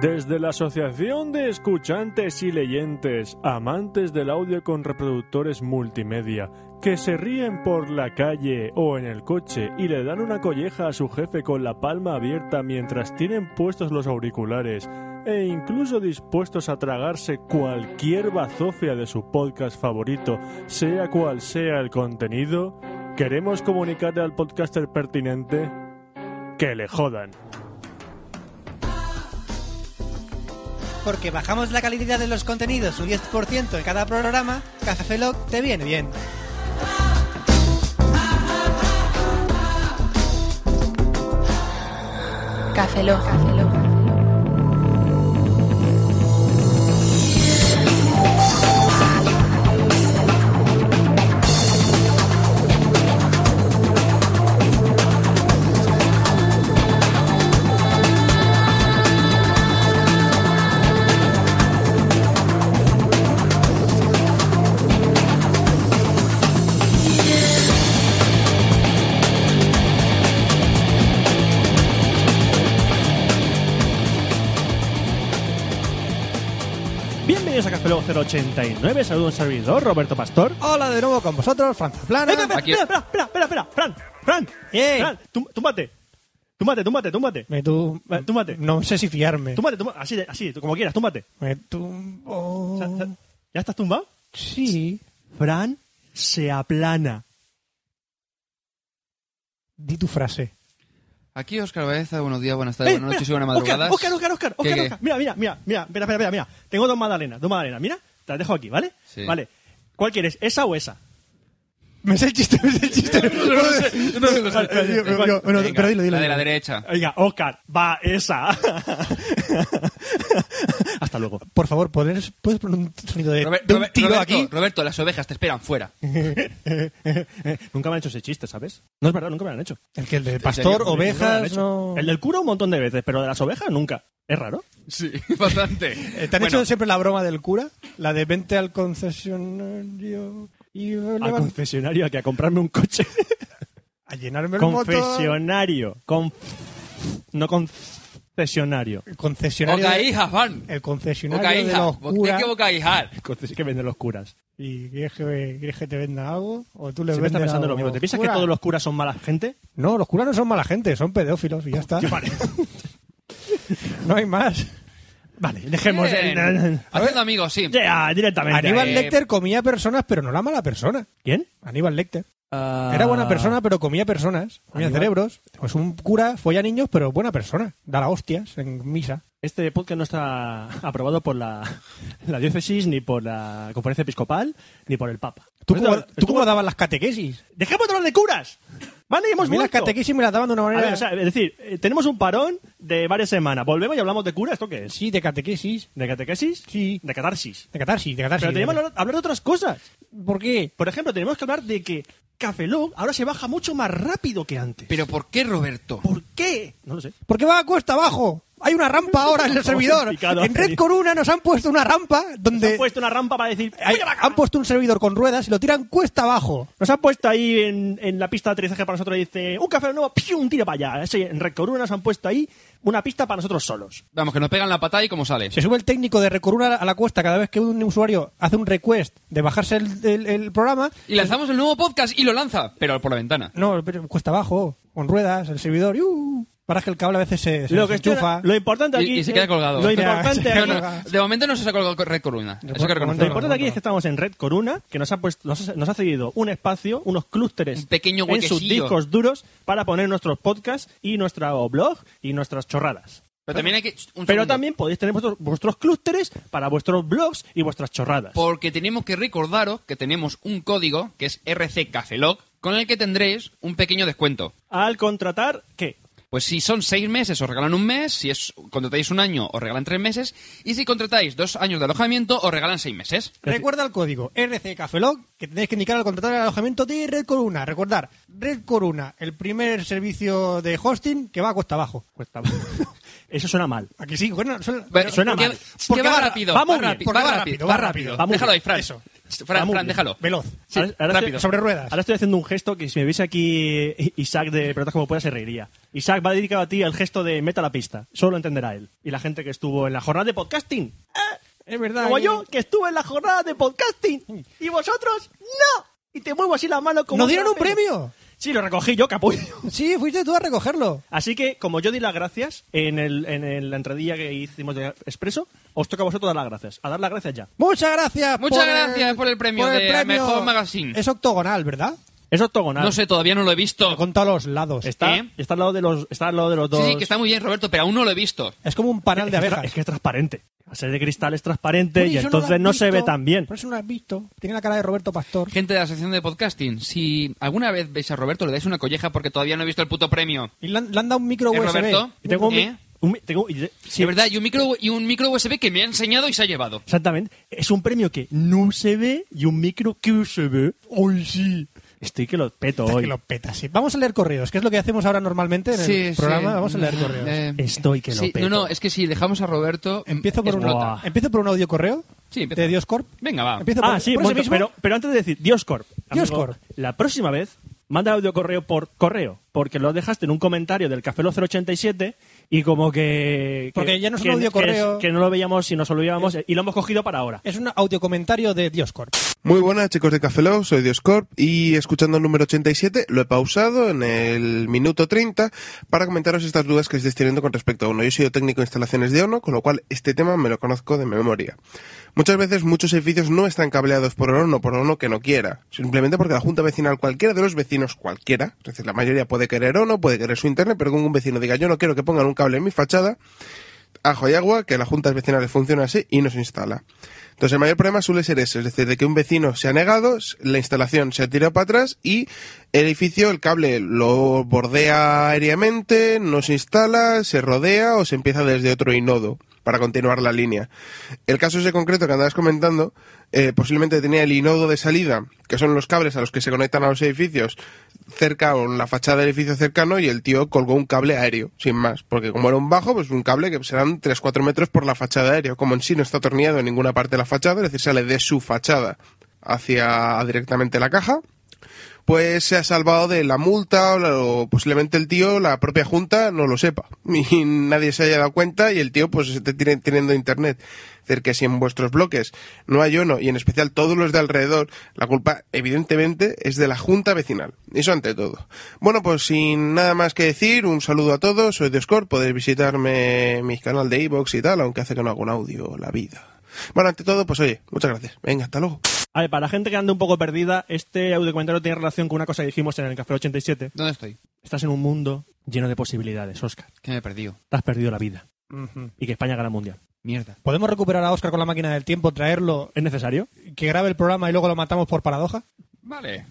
Desde la Asociación de Escuchantes y Leyentes, amantes del audio con reproductores multimedia, que se ríen por la calle o en el coche y le dan una colleja a su jefe con la palma abierta mientras tienen puestos los auriculares, e incluso dispuestos a tragarse cualquier bazofia de su podcast favorito, sea cual sea el contenido, queremos comunicarle al podcaster pertinente que le jodan. Porque bajamos la calidad de los contenidos un 10% en cada programa, Café Lock te viene bien. Café Lock. Café 089, saludo a un servidor, Roberto Pastor. Hola de nuevo con vosotros, Franza Plana. Espera, espera, espera, espera, espera, Fran, Fran, Eh. Fran, tú- túmbate, túmbate, túmbate, túmbate, Me tú... Eh, túmbate. No sé si fiarme. túmbate, túmbate, así, así, como quieras, túmbate. Me tumbo... ¿Ya estás tumbado? Sí. Fran se aplana. Di tu frase. Aquí Oscar Baeza, buenos días, buenas tardes, Eh, buenas noches y buenas madrugadas. Oscar, Oscar, Oscar, Oscar, ¿Qué, Oscar, qué? Oscar. Mira, mira, mira, mira, espera, espera, mira. Tengo dos magdalenas, dos magdalenas, mira, te las dejo aquí, ¿vale? Sí. Vale. ¿Cuál quieres, esa o esa? Me sé el chiste, me sé el chiste. Eh, bueno, Venga, pero dilo, dilo. La de la derecha. Venga, Oscar, va esa. Hasta luego. Por favor, ¿puedes, puedes poner un sonido de, Robert- de un Robert- tiro Roberto, aquí? Roberto, las ovejas te esperan fuera. nunca me han hecho ese chiste, ¿sabes? No es verdad, nunca me lo han hecho. El que el de pastor, ovejas, hecho. no... El del cura un montón de veces, pero de las ovejas nunca. ¿Es raro? Sí, bastante. Eh, ¿Te han Bueno, hecho siempre la broma del cura? La de vente al concesionario y Al levan- confesionario, a que a comprarme un coche. a llenarme el motor. confesionario. Con... No concesionario. El concesionario. Boca de- hijas, van. el concesionario Boca de hija. los ¿Por qué curas. que boca hija? Conces- que venden los curas. ¿Y quieres que, quieres que te venda algo? ¿O tú le Siempre está vendes pensando algo lo mismo. ¿Te piensas que todos los curas son mala gente? No, los curas no son mala gente, son pedófilos y ya está. Vale. No hay más. Vale, dejemos. Bien. Haciendo amigos, sí. Ya, directamente. Aníbal eh, Lecter comía personas, pero no la mala persona. ¿Quién? Aníbal Lecter. Ah. Era buena persona, pero comía personas. Comía Aníbal- cerebros. Pues un cura folla niños, pero buena persona. Da las hostias en misa. Este podcast no está aprobado por la, la diócesis, ni por la conferencia episcopal, ni por el Papa. ¿Tú Por cómo, eso- tú cómo dabas las catequesis? ¡Dejemos de hablar de curas! ¿Vale? A Hemos mí las catequesis me las daban de una A manera... ver, o sea, es decir, eh, tenemos un parón de varias semanas. Volvemos y hablamos de cura. ¿Esto qué es? Sí, de catequesis. ¿De catequesis? Sí. De catarsis. De catarsis, de catarsis. Pero tenemos que hablar- hablar de otras cosas. ¿Por qué? Por ejemplo, tenemos que hablar de que Café Lock ahora se baja mucho más rápido que antes. Pero ¿por qué, Roberto? ¿Por qué? No lo sé. Porque va a cuesta abajo. Hay una rampa ahora en el servidor. En Red. Coruna nos han puesto una rampa Nos donde han puesto una rampa para decir... hay- han puesto un servidor con ruedas y lo tiran cuesta abajo. Nos han puesto ahí en, en la pista de aterrizaje para nosotros y dice, un café nuevo, ¡piu! un tiro para allá. En Red Coruna nos han puesto ahí una pista para nosotros solos. Vamos, que nos pegan la patada y cómo sale. Se sube el técnico de Recoruna a la cuesta cada vez que un usuario hace un request de bajarse el, el- el programa. Y lanzamos el nuevo podcast y lo lanza, pero por la ventana. No, pero cuesta abajo, con ruedas, el servidor. Para que el cable a veces se, se Lo, que enchufa. lo importante aquí... Y, y se queda es- colgado. Lo importante Ya, aquí... no, de momento no se ha colgado Red Coruna. Eso que Lo importante aquí es que estamos en Red Coruna, que nos ha puesto, nos ha, nos ha cedido un espacio, unos clústeres Un pequeño en sus discos duros para poner nuestros podcasts y nuestro blog y nuestras chorradas. Pero también hay que... un Pero también podéis tener vuestros, vuestros clústeres para vuestros blogs y vuestras chorradas. Porque tenemos que recordaros que tenemos un código que es RCCafelog con el que tendréis un pequeño descuento. Al contratar, ¿qué? Pues si son seis meses os regalan un mes, si es contratáis un año os regalan tres meses y si contratáis dos años de alojamiento os regalan seis meses. Recuerda el código RC Cafelog que tenéis que indicar al contratar el alojamiento de Red Corona. Recordar, Red Corona, el primer servicio de hosting que va a cuesta abajo. Cuesta- Eso suena mal. Aquí sí, bueno, suena, Bueno, suena mal. que Porque va va- rápido, va rápido, va rápido, rápido, rápido. Déjalo ahí, Fran. Eso. Fran, Fran, déjalo. veloz. Sí, Ahora- ahora rápido. estoy- Sobre ruedas. Ahora estoy haciendo un gesto que si me viese aquí Isaac de Pelotas como pueda se reiría. Isaac va dedicado a ti el gesto de meta la pista. Solo lo entenderá él. Y la gente que estuvo en la jornada de podcasting. Es verdad. Como yo, que estuve en la jornada de podcasting. Y vosotros, no. Y te muevo así la mano como... ¿Nos dieron un premio? Sí, lo recogí yo, capullo. Sí, fuiste tú a recogerlo. Así que, como yo di las gracias en, el, en el- la entradilla que hicimos de Expreso, os toca a vosotros dar las gracias. A dar las gracias ya. Muchas gracias. Muchas por gracias por el premio de Mejor Magazine. Es octogonal, ¿verdad? Es octogonal. No sé, todavía no lo he visto. He contado los lados. Está, ¿Eh? está, al lado de los, está al lado de los dos. Sí, sí, que está muy bien, Roberto, pero aún no lo he visto. Es como un panal de abejas. Es que es transparente. Al ser de cristal es transparente y entonces no se ve tan bien. Por eso no lo has visto. Tiene la cara de Roberto Pastor. Gente de la sección de podcasting, si alguna vez veis a Roberto, le dais una colleja porque todavía no he visto el puto premio. Y le han, le han dado un micro ¿Eh, USB. Roberto? Y tengo un, ¿Eh? un tengo- de- sí, Sí, verdad, y un micro y un micro USB que me ha enseñado y se ha llevado. Exactamente. Es un premio que no se ve y un micro que se ve. ¡Ay, sí! Estoy que lo peto hoy. que lo peta, sí. Vamos a leer correos, que es lo que hacemos ahora normalmente en el programa. Vamos a leer correos. Eh, Estoy que lo sí, peto. No, no, es que si dejamos a Roberto. Empiezo por, un, empiezo por un audio correo Sí, de Dioscorp. Venga, va. Empiezo por, Ah, sí, por ese momento, mismo. pero, pero antes de decir, Dioscorp. amigo, Dioscorp. La próxima vez, manda audio correo por correo, porque lo dejaste en un comentario del Café Lo 087 y como que... Porque que- ya no es un que- audio que correo. Que, no lo veíamos y nos olvidábamos y lo hemos cogido para ahora. Es un audio comentario de Dioscorp. Muy buenas chicos de Café soy Dioscorp y escuchando el número 87 lo he pausado en el minuto 30 para comentaros estas dudas que estáis teniendo con respecto a uno. Yo he sido técnico de instalaciones de ONO, con lo cual este tema me lo conozco de memoria. Muchas veces muchos edificios no están cableados por ONO, por ONO que no quiera, simplemente porque la junta vecinal cualquiera de los vecinos cualquiera, es decir, la mayoría puede querer ONO, puede querer su internet, pero con un vecino diga yo no quiero que pongan un cable en mi fachada, ajo y agua, que las juntas vecinales funcionan así y no se instala. Entonces el mayor problema suele ser ese, es decir, de que un vecino se ha negado, la instalación se ha tirado para atrás y el edificio, el cable lo bordea aéreamente, no se instala, se rodea o se empieza desde otro inodo para continuar la línea. El caso ese concreto que andabas comentando, eh, posiblemente tenía el inodo de salida, que son los cables a los que se conectan a los edificios, cerca o en la fachada del edificio cercano y el tío colgó un cable aéreo, sin más, porque como era un bajo, pues un cable que serán 3-4 metros por la fachada aéreo, como en sí no está atornillado en ninguna parte de la fachada, es decir, sale de su fachada hacia directamente la caja, pues se ha salvado de la multa o, la- o posiblemente el tío, la propia junta, no lo sepa y nadie se haya dado cuenta y el tío pues esté tiene- teniendo internet. Es decir, que si en vuestros bloques no hay uno y en especial todos los de alrededor, la culpa evidentemente es de la junta vecinal. Eso ante todo. Bueno, pues sin nada más que decir, un saludo a todos, soy Dioscor, podéis visitarme mi canal de iVoox y tal, aunque hace que no hago un audio, la vida. Bueno, ante todo, pues oye, muchas gracias. Venga, hasta luego. A ver, para la gente que ande un poco perdida, este audio comentario tiene relación con una cosa que dijimos en el Café 87. ¿Dónde estoy? Estás en un mundo lleno de posibilidades, Oscar. Que me he perdido. Te has perdido la vida. Y que España gana el mundial. Mierda. ¿Podemos recuperar a Oscar con la máquina del tiempo, traerlo, ¿Es necesario? que grabe el programa y luego lo matamos por paradoja? Vale.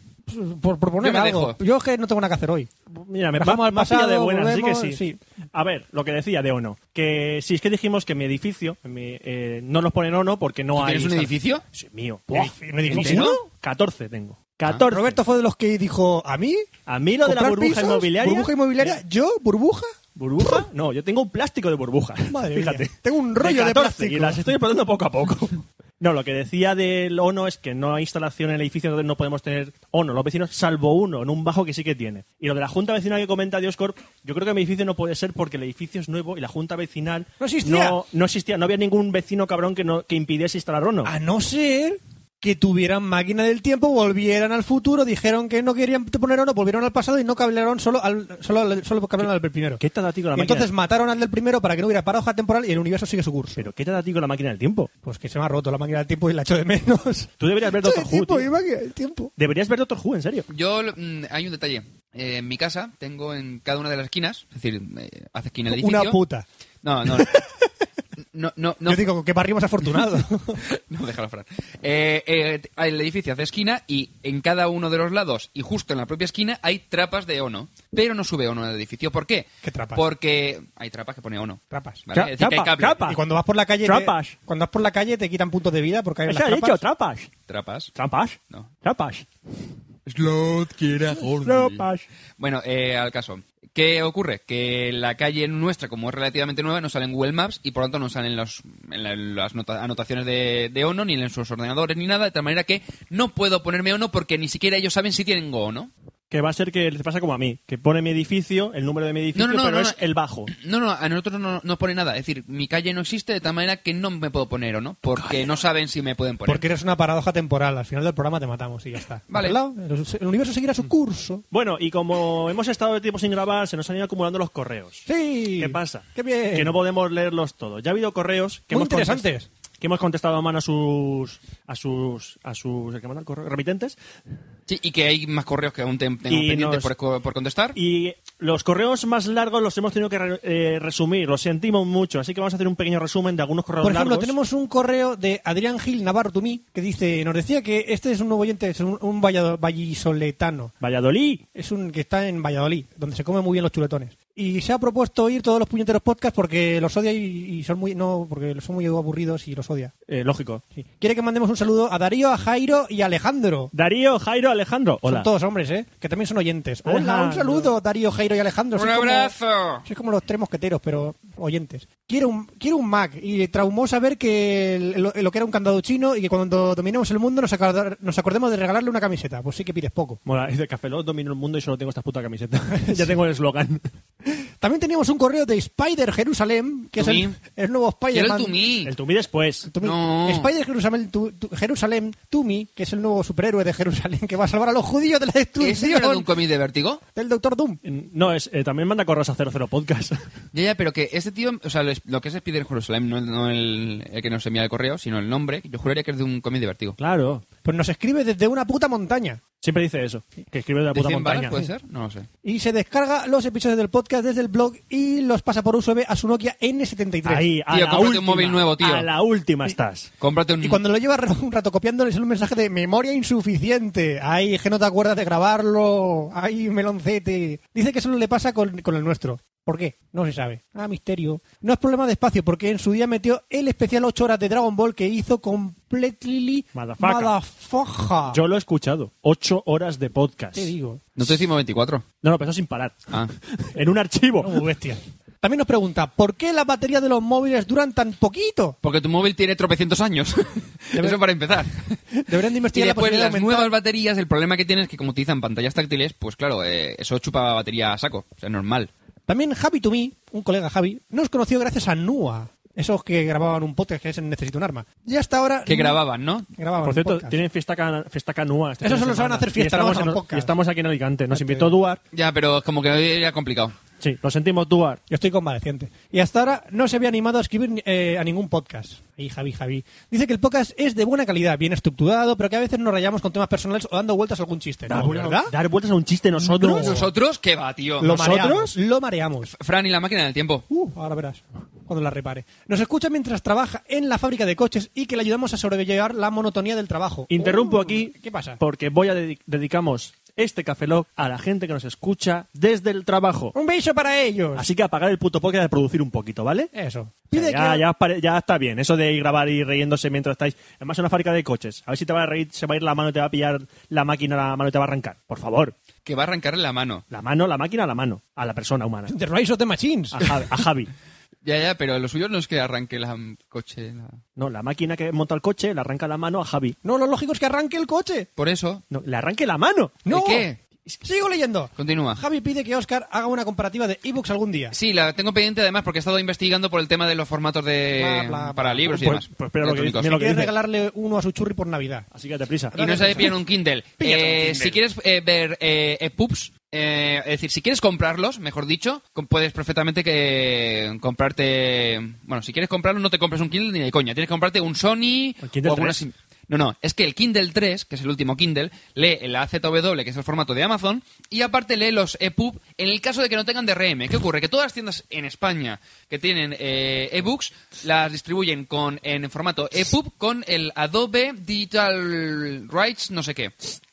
Por proponer Yo algo. dejo. Yo es que no tengo nada que hacer hoy. Mira, me, me- al pasado, de buenas, sí que volvemos, sí. sí. A ver, lo que decía de ONO. Que si es que dijimos que mi edificio en mi, eh, no nos ponen ONO porque no ¿Tú hay... tienes un edificio? Sí, mío. ¿un edificio? ¿Uno? 14 tengo. 14. Roberto fue de los que dijo, ¿a mí? A mí lo de la ¿Comprar burbuja pisos? inmobiliaria... ¿Burbuja inmobiliaria? ¿Yo? ¿Burbuja? ¿Burbuja? No, yo tengo un plástico de burbujas. Madre Fíjate. mía. Tengo un rollo de 14, plástico. Y las estoy explotando poco a poco. No, lo que decía del ONO es que no hay instalación en el edificio, entonces no podemos tener ONO, los vecinos, salvo uno, en un bajo que sí que tiene. Y lo de la junta vecinal que comenta Dioscorp, yo creo que mi edificio no puede ser porque el edificio es nuevo y la junta vecinal No existía. No, no existía, no había ningún vecino cabrón que, no, que impidiese instalar ONO. A no ser que tuvieran máquina del tiempo, volvieran al futuro, dijeron que no querían poner uno, volvieron al pasado y no cablearon solo al, solo, al- solo cablearon al del primero. ¿Qué te da a ti con la Y máquina? entonces mataron al del primero para que no hubiera paradoja temporal y el universo sigue su curso. ¿Pero qué te da a ti con la máquina del tiempo? Pues que se me ha roto la máquina del tiempo y la echo de menos. Tú deberías ver Doctor Who, del tiempo. Deberías ver Doctor Who, en serio. Yo, mm, hay un detalle. Eh, en mi casa tengo en cada una de las esquinas, es decir, eh, hace esquina el edificio. Una puta. No, no. no, no, no, Yo digo, que barrio más afortunado. no, déjalo, Fran. Eh, eh, el edificio hace esquina y en cada uno de los lados y justo en la propia esquina hay trapas de ONO. Pero no sube ONO al edificio. ¿Por qué? ¿Qué trapas? Porque hay trapas que pone ONO. Trapas. ¿vale? Tra- Es decir, que hay trapa, y cuando vas por la calle... te- Trapas. cuando vas por la calle te quitan puntos de vida porque hay ¿Eso las ha dicho trapas. trapas? Trapas. ¿Trapas? No. ¿Trapas? Slot quiera Trapas. Bueno, eh, al caso. ¿Qué ocurre? Que la calle nuestra, como es relativamente nueva, no sale en Google Maps y por lo tanto no salen los, en la- las nota- anotaciones de, ONO, ni en sus ordenadores, ni nada, de tal manera que no puedo ponerme ONO porque ni siquiera ellos saben si tienen ONO. Que va a ser que les pasa como a mí, que pone mi edificio, el número de mi edificio, No, no, no, pero no, es no. el bajo. No, no, a nosotros no, no pone nada. Es decir, mi calle no existe de tal manera que no me puedo poner ONO porque no saben si me pueden poner. Porque eres una paradoja temporal. Al final del programa te matamos y ya está. Vale. El, universo seguirá su curso. Bueno, y como hemos estado de tiempo sin grabar, se nos han ido acumulando los correos. Sí. ¿Qué pasa? Qué bien. Que no podemos leerlos todos. Ya ha habido correos que Muy hemos interesantes. que hemos contestado a mano a sus a sus a sus ¿el que manda el correo? remitentes Sí, y que hay más correos que aún tenemos pendientes nos- por, por contestar. y los correos más largos los hemos tenido que re- eh, resumir, lo sentimos mucho, así que vamos a hacer un pequeño resumen de algunos correos Por ejemplo, largos. tenemos un correo de Adrián Gil Navarro Tumí que dice, nos decía que este es un nuevo oyente, es un, un vallisoletano. Valladolid. Es un que está en Valladolid, donde se come muy bien los chuletones. Y se ha propuesto oír todos los puñeteros podcasts porque los odia y, y son muy no porque son muy aburridos y los odia. Eh, lógico. Sí. Quiere que mandemos un saludo a Darío, a Jairo y a Alejandro. Darío, Jairo, Alejandro. Hola. Son todos hombres, ¿eh? Que también son oyentes. Hola, un saludo, Darío, Jairo y Alejandro. ¡Un Sois como- abrazo! sois como los tres mosqueteros, pero oyentes. Quiero un, quiero un Mac y traumó saber que lo, lo que era un candado chino y que cuando dominemos el mundo nos, acordar- nos acordemos de regalarle una camiseta. Pues sí que pides poco. Mola, es de Café Lock, domino el mundo y solo tengo esta puta camiseta. ya tengo el eslogan. También teníamos un correo de Spider Jerusalén, que es el, nuevo Spider-Man. el Tumí. El Tumi después. Tumi. No. Spider Jerusalén, tu- tu- Jerusalén, Tumi, que es el nuevo superhéroe de Jerusalén que va a salvar a los judíos de la ¿Ese no destrucción era de un cómic de vértigo? del Doctor Doom. No, es, eh, también manda correos a 00 Podcast. Ya, ya, pero que este tío, o sea, lo es- lo que es Spider Jerusalem, no, no el, el que nos envía el correo, sino el nombre, yo juraría que es de un cómic de vértigo. claro. Pues nos escribe desde una puta montaña. Siempre dice eso. Que escribe de la ¿De puta 100 balas montaña. puede ser? No lo sé. Y se descarga los episodios del podcast desde el blog y los pasa por USB a su Nokia N73. Ahí, a Tío, la cómprate un última, móvil nuevo, tío. A la última estás. Cómprate un... Y cuando lo lleva un rato copiando, le sale un mensaje de memoria insuficiente. Ay, que no te acuerdas de grabarlo. Ay, meloncete. Dice que solo le pasa con, con el nuestro. ¿Por qué? No se sabe. Ah, misterio. No es problema de espacio, porque en su día metió el especial 8 horas de Dragon Ball que hizo completely motherfucker. Yo lo he escuchado. Ocho horas de podcast. te digo. No te decimos 24. No, no, pero eso sin parar. Ah. En un archivo. No, bestia. También nos pregunta, ¿por qué las baterías de los móviles duran tan poquito? Porque tu móvil tiene tropecientos años. Eso para empezar. Deberían de Y investigar la después posibilidad las de nuevas baterías, el problema que tienen es que como utilizan pantallas táctiles, pues claro, eh, eso chupa batería a saco. O sea, normal. También Javi to me, un colega Javi, nos conoció gracias a NUA. Esos que grababan un podcast que es en Necesito un arma. Y hasta ahora... Que grababan, ¿no? Grababan Por cierto, podcast. tienen fiesta, ca- fiesta canúa. este Eso fin de solo saben hacer fiesta, y no estamos, en- y estamos aquí en Alicante. Nos invitó. Duar. Ya, pero como que era complicado. Sí, lo sentimos, Duar. Yo estoy convaleciente. Y hasta ahora no se había animado a escribir eh, a ningún podcast. Ahí, Javi, Javi. Dice que el podcast es de buena calidad, bien estructurado, pero que a veces nos rayamos con temas personales o dando vueltas a algún chiste. ¿No, ¿Verdad? Dar vueltas a un chiste nosotros. ¿Nosotros? ¿Qué va, tío? Lo ¿Nosotros? mareamos. Lo mareamos. Fran y la máquina del tiempo. Uh, ahora verás. Cuando la repare. Nos escucha mientras trabaja en la fábrica de coches y que le ayudamos a sobrellevar la monotonía del trabajo. Interrumpo Uh, aquí. ¿Qué pasa? Porque voy a dedi- dedicamos este Café Lock a la gente que nos escucha desde el trabajo. Un beso para ellos. Así que apagar el puto podcast de producir un poquito, ¿vale? Eso. O sea, Pide ya, que... ya, está bien, eso de grabar y riéndose mientras estáis. Además, es una fábrica de coches. A ver si te va a reír, se va a ir la mano y te va a pillar la máquina, la mano y te va a arrancar. Por favor. Que va a arrancarle la mano. La mano, la máquina, la mano. A la persona humana. The Rise of the Machines. A Javi. a Javi. Ya, ya, pero lo suyo no es que arranque la mm, coche. la- No, la máquina que monta el coche le arranca la mano a Javi. No, lo lógico es que arranque el coche. Por eso. No, le arranque la mano. No. qué? Sigo leyendo. Continúa. Javi pide que Oscar haga una comparativa de ebooks algún día. Sí, la tengo pendiente además porque he estado investigando por el tema de los formatos de Bla, bla, bla. para libros y Pues- demás. pues espera lo que dice- lo quiere dice. regalarle uno a su churri por Navidad. Así que te prisa. Y no se pillan un Kindle. Píllate un Eh, Kindle. Si quieres eh, ver eh, EPUBs, eh, es decir, si quieres comprarlos, mejor dicho, puedes perfectamente que comprarte... Bueno, si quieres comprarlo no te compres un Kindle ni de coña. Tienes que comprarte un Sony ¿El Kindle o alguna 3? sim- No, no, es que el Kindle 3, que es el último Kindle, lee el AZW, que es el formato de Amazon, y aparte lee los EPUB en el caso de que no tengan DRM. ¿Qué ocurre? Que todas las tiendas en España que tienen eh, ebooks las distribuyen con en formato EPUB con el Adobe Digital Rights, no sé qué.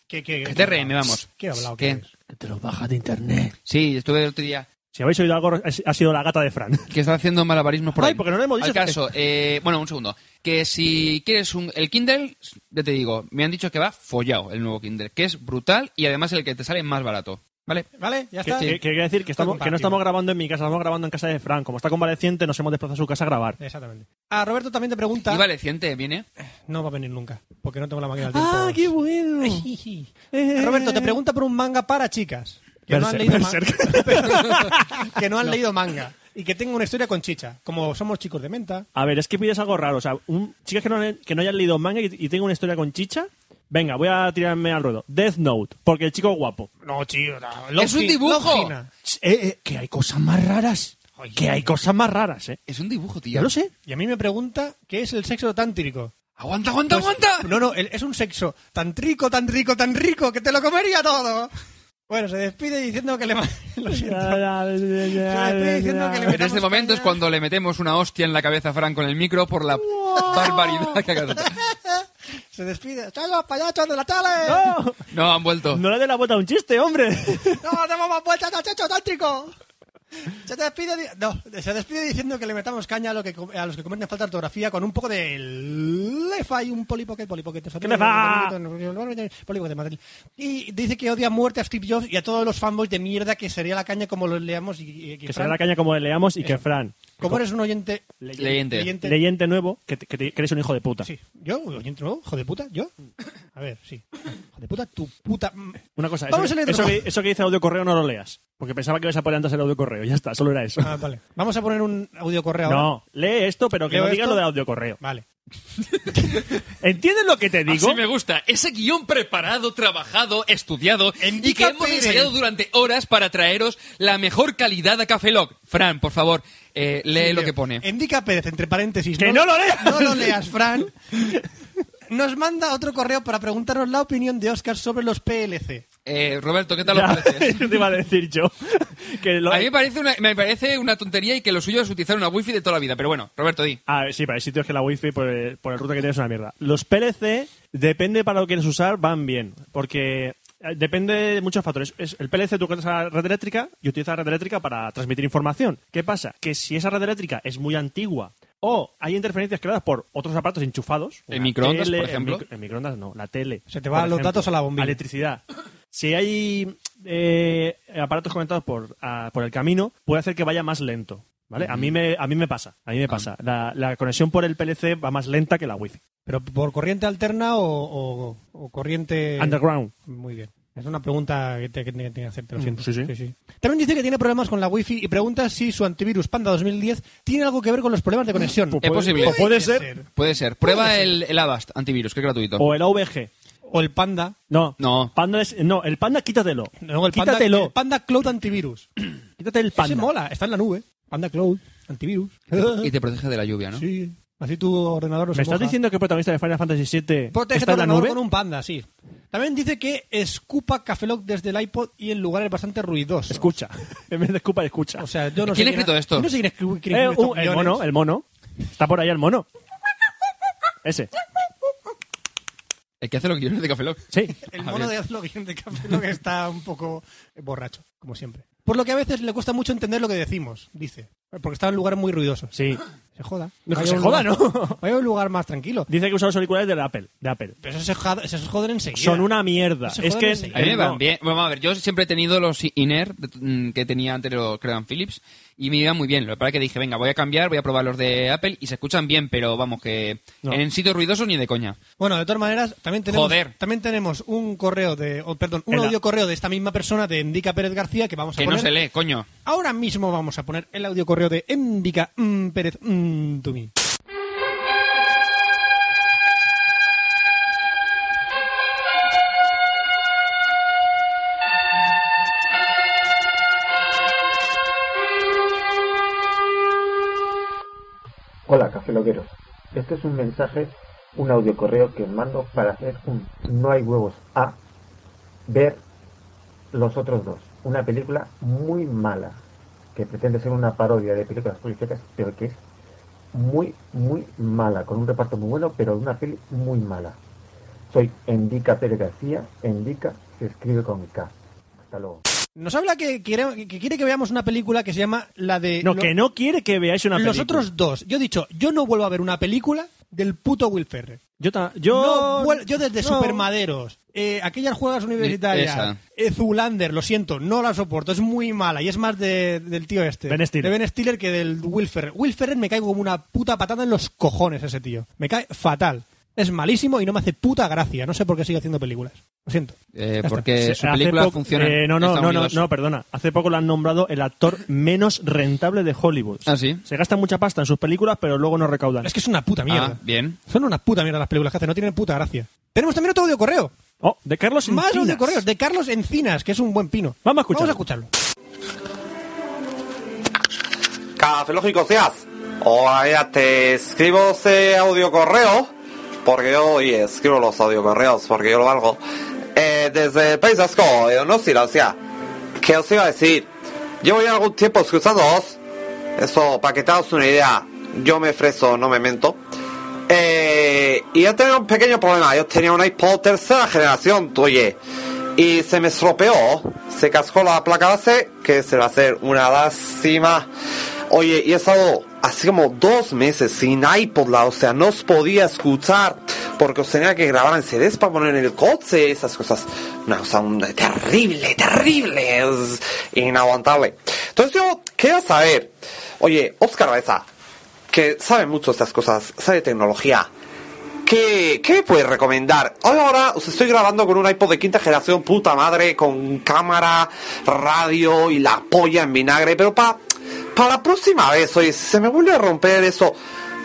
¿Qué, qué, qué- DRM, vamos. ¿Qué he hablado? ¿Qué? Que te lo bajas de internet. Sí, estuve el otro día Si habéis oído algo, ha sido la gata de Fran. que está haciendo malabarismos por Ay, ahí. porque no le hemos dicho Al caso, eh, bueno, un segundo. Que si quieres un, el Kindle, ya te digo, me han dicho que va follado el nuevo Kindle, que es brutal y además el que te sale más barato. ¿Vale? ¿Vale? ¿Ya Que, está? que- que quiere decir que, Esto estamos, que no estamos grabando en mi casa, estamos grabando en casa de Fran. Como está convaleciente, nos hemos desplazado a su casa a grabar. Exactamente. A Roberto también te pregunta... Y vale, Ciente, viene. No va a venir nunca, porque no tengo la máquina del tiempo. ¡Ah, qué bueno! Roberto, te pregunta por un manga para chicas. Que no han leído, ma- que no han leído manga. Y que tenga una historia con chicha. Como somos chicos de menta. A ver, es que pides algo raro. O sea, un, chicas que no, que no hayan leído manga y, y tengan una historia con chicha. Venga, voy a tirarme al ruedo. Death Note, porque el chico es guapo. No, tío. no. ¡Es un dibujo! Eh, eh, que hay cosas más raras. Que hay cosas más raras, ¿eh? Es un dibujo, tío. Ya lo sé. Y a mí me pregunta qué es el sexo tántrico. ¡Aguanta, aguanta, Pues, aguanta! No, no, es un sexo tan rico, tan rico, tan rico que te lo comería todo. Bueno, se despide diciendo que le... Lo siento. Se despide diciendo que le En este momento es cuando le metemos una hostia en la cabeza a Fran con el micro por la barbaridad que de hacer. Se despide. ¡Chao, los payasos de la tele! ¡No! No, han vuelto. No le dé la vuelta a un chiste, hombre. ¡No, demos más vueltas al sexo tántrico! Se despide, di- no, se despide diciendo que le metamos caña a, lo que, a los que cometen falta de ortografía con un poco de lefa y un polipocket, polipocket. De Madrid. Y dice que odia muerte a Steve Jobs y a todos los fanboys de mierda que sería la caña como los leamos y, y- Que Fran, será la caña como le leamos y que Fran, Como eres un oyente Leyente. leyente- leyente nuevo, que, te- que te- que eres un hijo de puta. Sí, yo, oyente nuevo, hijo de puta, yo. A ver, sí. Hijo de puta, tu puta. Una cosa, Vamos eso, a leer eso otro. que, eso que dice audio correo no lo leas. Porque pensaba que ibas a poner antes el audio correo. Ya está, solo era eso. Ah, vale. Vamos a poner un audio correo ahora. No, lee esto, pero que ¿Leo no digas esto? lo del audio correo. Vale. ¿Entiendes lo que te digo? Así me gusta. Ese guion preparado, trabajado, estudiado y Indica que hemos Pérez. ensayado durante horas para traeros la mejor calidad de Café Lock. Fran, por favor, eh, lee lo que pone. Indica Pérez, entre paréntesis. ¡Que no lo leas! No lo leas, Fran. Nos manda otro correo para preguntarnos la opinión de Oscar sobre los PLC. Eh, Roberto, ¿qué tal lo Ya, parece? eso te iba a decir yo. Que lo- A mí me parece, una, me parece una tontería y que lo suyo es utilizar una wifi de toda la vida. Pero bueno, Roberto, di. Ah, sí, pero hay sitios que la wifi por el, por el router que tienes es una mierda. Los PLC, depende para lo que quieres usar, van bien. Porque depende de muchos factores. Es, el PLC tú conectas a la red eléctrica y utilizas la red eléctrica para transmitir información. ¿Qué pasa? Que si esa red eléctrica es muy antigua o hay interferencias creadas por otros aparatos enchufados. ¿El una microondas, por ejemplo? micro- El, microondas no, la tele. Se te van los ejemplo, datos a la bombilla. Electricidad. Si hay eh, aparatos conectados por, a- por el camino, puede hacer que vaya más lento. ¿Vale? A mí me a mí me pasa, a mí me pasa. La, la conexión por el PLC va más lenta que la wifi. ¿Pero por corriente alterna o, o- o corriente...? Underground. Muy bien. Es una pregunta que, te, que tiene que hacer, te lo Mm, siento. sí, sí. También dice que tiene problemas con la wifi y pregunta si su antivirus Panda 2010 tiene algo que ver con los problemas de conexión. Pues Es puede- posible. pues puede ser. Puede ser. Prueba el, el Avast antivirus, que es gratuito. O el AVG. O el Panda. No. No. Panda es, no, el Panda quítatelo. No, el Panda, el Panda Cloud Antivirus. Quítate el Ese Panda. mola, está en la nube. Panda Cloud Antivirus. Y te protege de la lluvia, ¿no? Sí. Así tu ordenador no se ¿Me estás moja. diciendo que el protagonista de Final Fantasy VII Protege está tu en la ordenador nube? con un Panda, sí. También dice que escupa Café Lock desde el iPod y en lugares bastante ruidosos. Escucha. en vez de escupa, escucha. O sea, yo no ¿Quién sé ha escrito esto? yo No sé quién escribió, quién Eh, escribió estos un- el guiones. mono, el mono. Está por ahí el mono. Ese. El que hace los guiones de Café Lock. Sí. El mono bien. de Hazlo Guión de Café Lock está un poco borracho, como siempre. Por lo que a veces le cuesta mucho entender lo que decimos, dice. Porque está en lugares muy ruidosos. Sí. Se joda. No, que Vaya se a un joda, lugar- ¿no? Vaya a un lugar más tranquilo. Dice que usa los auriculares de Apple. De Apple. Pero eso se, joda- eso se joden enseguida. Son una mierda. Es que enseguida. A mí me eh, van no. bien. Vamos a ver, yo siempre he tenido los Iner mm, que tenía antes, lo- creo, en Philips, y me iban muy bien. Lo que pasa es que dije, venga, voy a cambiar, voy a probar los de Apple, y se escuchan bien, pero vamos, que No. en sitios ruidosos ni de coña. Bueno, de todas maneras, también tenemos, Joder. también tenemos un correo de, perdón, un audio correo de esta misma persona de Endica Pérez García que vamos a Que no poner. se lee, coño. Ahora mismo vamos a poner el audio correo de Endica mm, Pérez mm. Hola, cafelogueros. Este es un mensaje un audio correo que mando para hacer un No hay huevos a ver los otros dos. Una película muy mala, que pretende ser una parodia de películas policíacas, pero que es muy, muy mala, con un reparto muy bueno, pero una peli muy mala. Soy Endica Pérez García, Endica se escribe con K. Hasta luego. Nos habla que quiere, que quiere que veamos una película que se llama la de... No, lo- que no quiere que veáis una Los película. otros dos. Yo he dicho, yo no vuelvo a ver una película del puto Will Ferrell. Yo, ta- yo... No, vuel- yo desde no. Supermaderos, eh, aquellas juegas universitarias, eh, Zoolander, lo siento, no la soporto, es muy mala y es más de- del tío este. Ben Stiller. De Ben Stiller que del Will Ferrell. Will Ferrell me cae como una puta patada en los cojones ese tío. Me cae fatal. Es malísimo y no me hace puta gracia. No sé por qué sigue haciendo películas. Lo siento. Eh, porque Se- su película funciona. eh, no, en no, no, no, no, perdona. Hace poco lo han nombrado el actor menos rentable de Hollywood. Ah, ¿sí? Se gasta mucha pasta en sus películas, pero luego no recaudan. Es que es una puta mierda. Ah, bien. Son una puta mierda las películas que hacen, no tienen puta gracia. Tenemos también otro audio correo. Oh, de Carlos Más Encinas. audio correos, de Carlos Encinas, que es un buen pino. Vamos a escucharlo. Vamos a escucharlo. Café Lógicos días. Hola, ya te escribo ese audio correo. Porque yo, escribo los audio correos porque yo lo valgo. Eh, desde el País Vasco, eh, no sé, o sea, ¿qué os iba a decir? Llevo ya algún tiempo escuchándoos. Eso, para que te hagas una idea, yo me freso, no me mento. Eh, y yo tenía un pequeño problema. Yo tenía un iPod tercera generación, oye. Y se me estropeó, se cascó la placa base, que se va a hacer una lástima. Oye, y he estado así como dos meses sin iPod, o sea, no os podía escuchar porque os tenía que grabar en CDs para poner en el coche, esas cosas. Una cosa terrible, terrible, es inaguantable. Entonces yo quería saber, oye, Oscar Baeza, que sabe mucho estas cosas, sabe tecnología, ¿Qué, ¿Qué me puedes recomendar? Ahora os estoy grabando con un iPod de quinta generación, puta madre, con cámara, radio y la polla en vinagre, pero para para la próxima vez, oye, si se me vuelve a romper eso,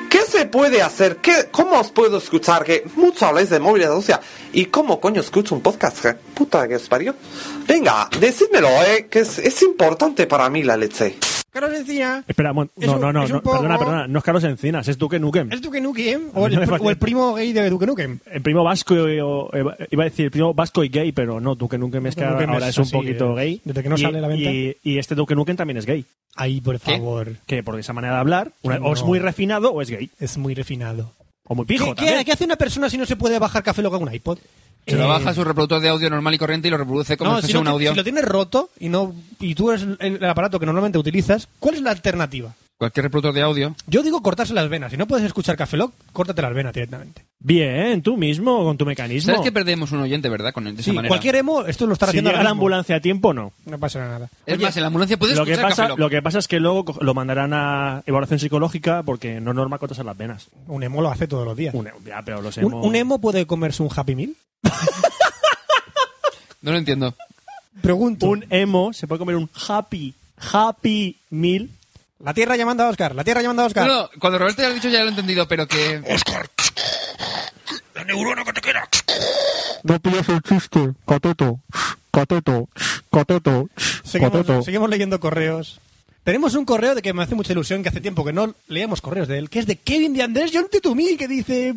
¿qué se puede hacer? ¿Qué, ¿Cómo os puedo escuchar? Que mucho habláis de móviles, o sea, ¿y cómo coño escucho un podcast? ¿Qué Puta que os parió. Venga, decídmelo, eh, que es, es importante para mí la leche. Carlos Encinas. Espera, no, un- no, no, no, perdona, poco- perdona. No es Carlos Encinas, es Duque Nukem. ¿Es Duque Nukem? ¿O el, o el primo gay de Duque Nukem? El primo vasco, y- o- iba a decir el primo vasco y gay, pero no, Duque Nukem es que Nukem ahora es es un así, poquito eh, gay. desde que no Y- sale la venta. Y, y este Duque Nukem también es gay. Ahí, por ¿Qué? favor. Que por esa manera de hablar, una- No. o es muy refinado o es gay. Es muy refinado. O muy pijo ¿Qué, qué- también. qué hace una persona si no se puede bajar café loco con un iPod? Se lo Eh, baja su reproductor de audio normal y corriente y lo reproduce como no, si fuese lo, un audio. si lo tienes roto y no y tú eres el, el aparato que normalmente utilizas, ¿cuál es la alternativa? Cualquier reproductor de audio. Yo digo cortarse las venas. Si no puedes escuchar Café Lock, córtate las venas directamente. Bien, tú mismo, con tu mecanismo. ¿Sabes que perdemos un oyente, verdad? Con, de esa Sí, manera. cualquier emo, esto lo está si haciendo llega ahora la mismo. ambulancia a tiempo, no. No pasa nada. Es Oye, más, en la ambulancia puedes Lo que, escuchar pasa, Café Lock. lo que pasa es que luego lo mandarán a evaluación psicológica porque no es normal cortarse las venas. un emo lo hace todos los días. Un, ya, pero los ¿Un, emo... un emo puede comerse un Happy Meal? No lo entiendo. Pregunto. un emo se puede comer un happy, happy meal. La tierra llamando a Oscar. La tierra llamando a Oscar. No, no, cuando Roberto ya lo ha dicho ya lo he entendido, pero que... No pillas el chiste, cateto, cateto, cateto, Seguimos, seguimos leyendo correos. Tenemos un correo de que me hace mucha ilusión, que hace tiempo que no leíamos correos de él, que es de Kevin de Andrés John Tetumí, que dice...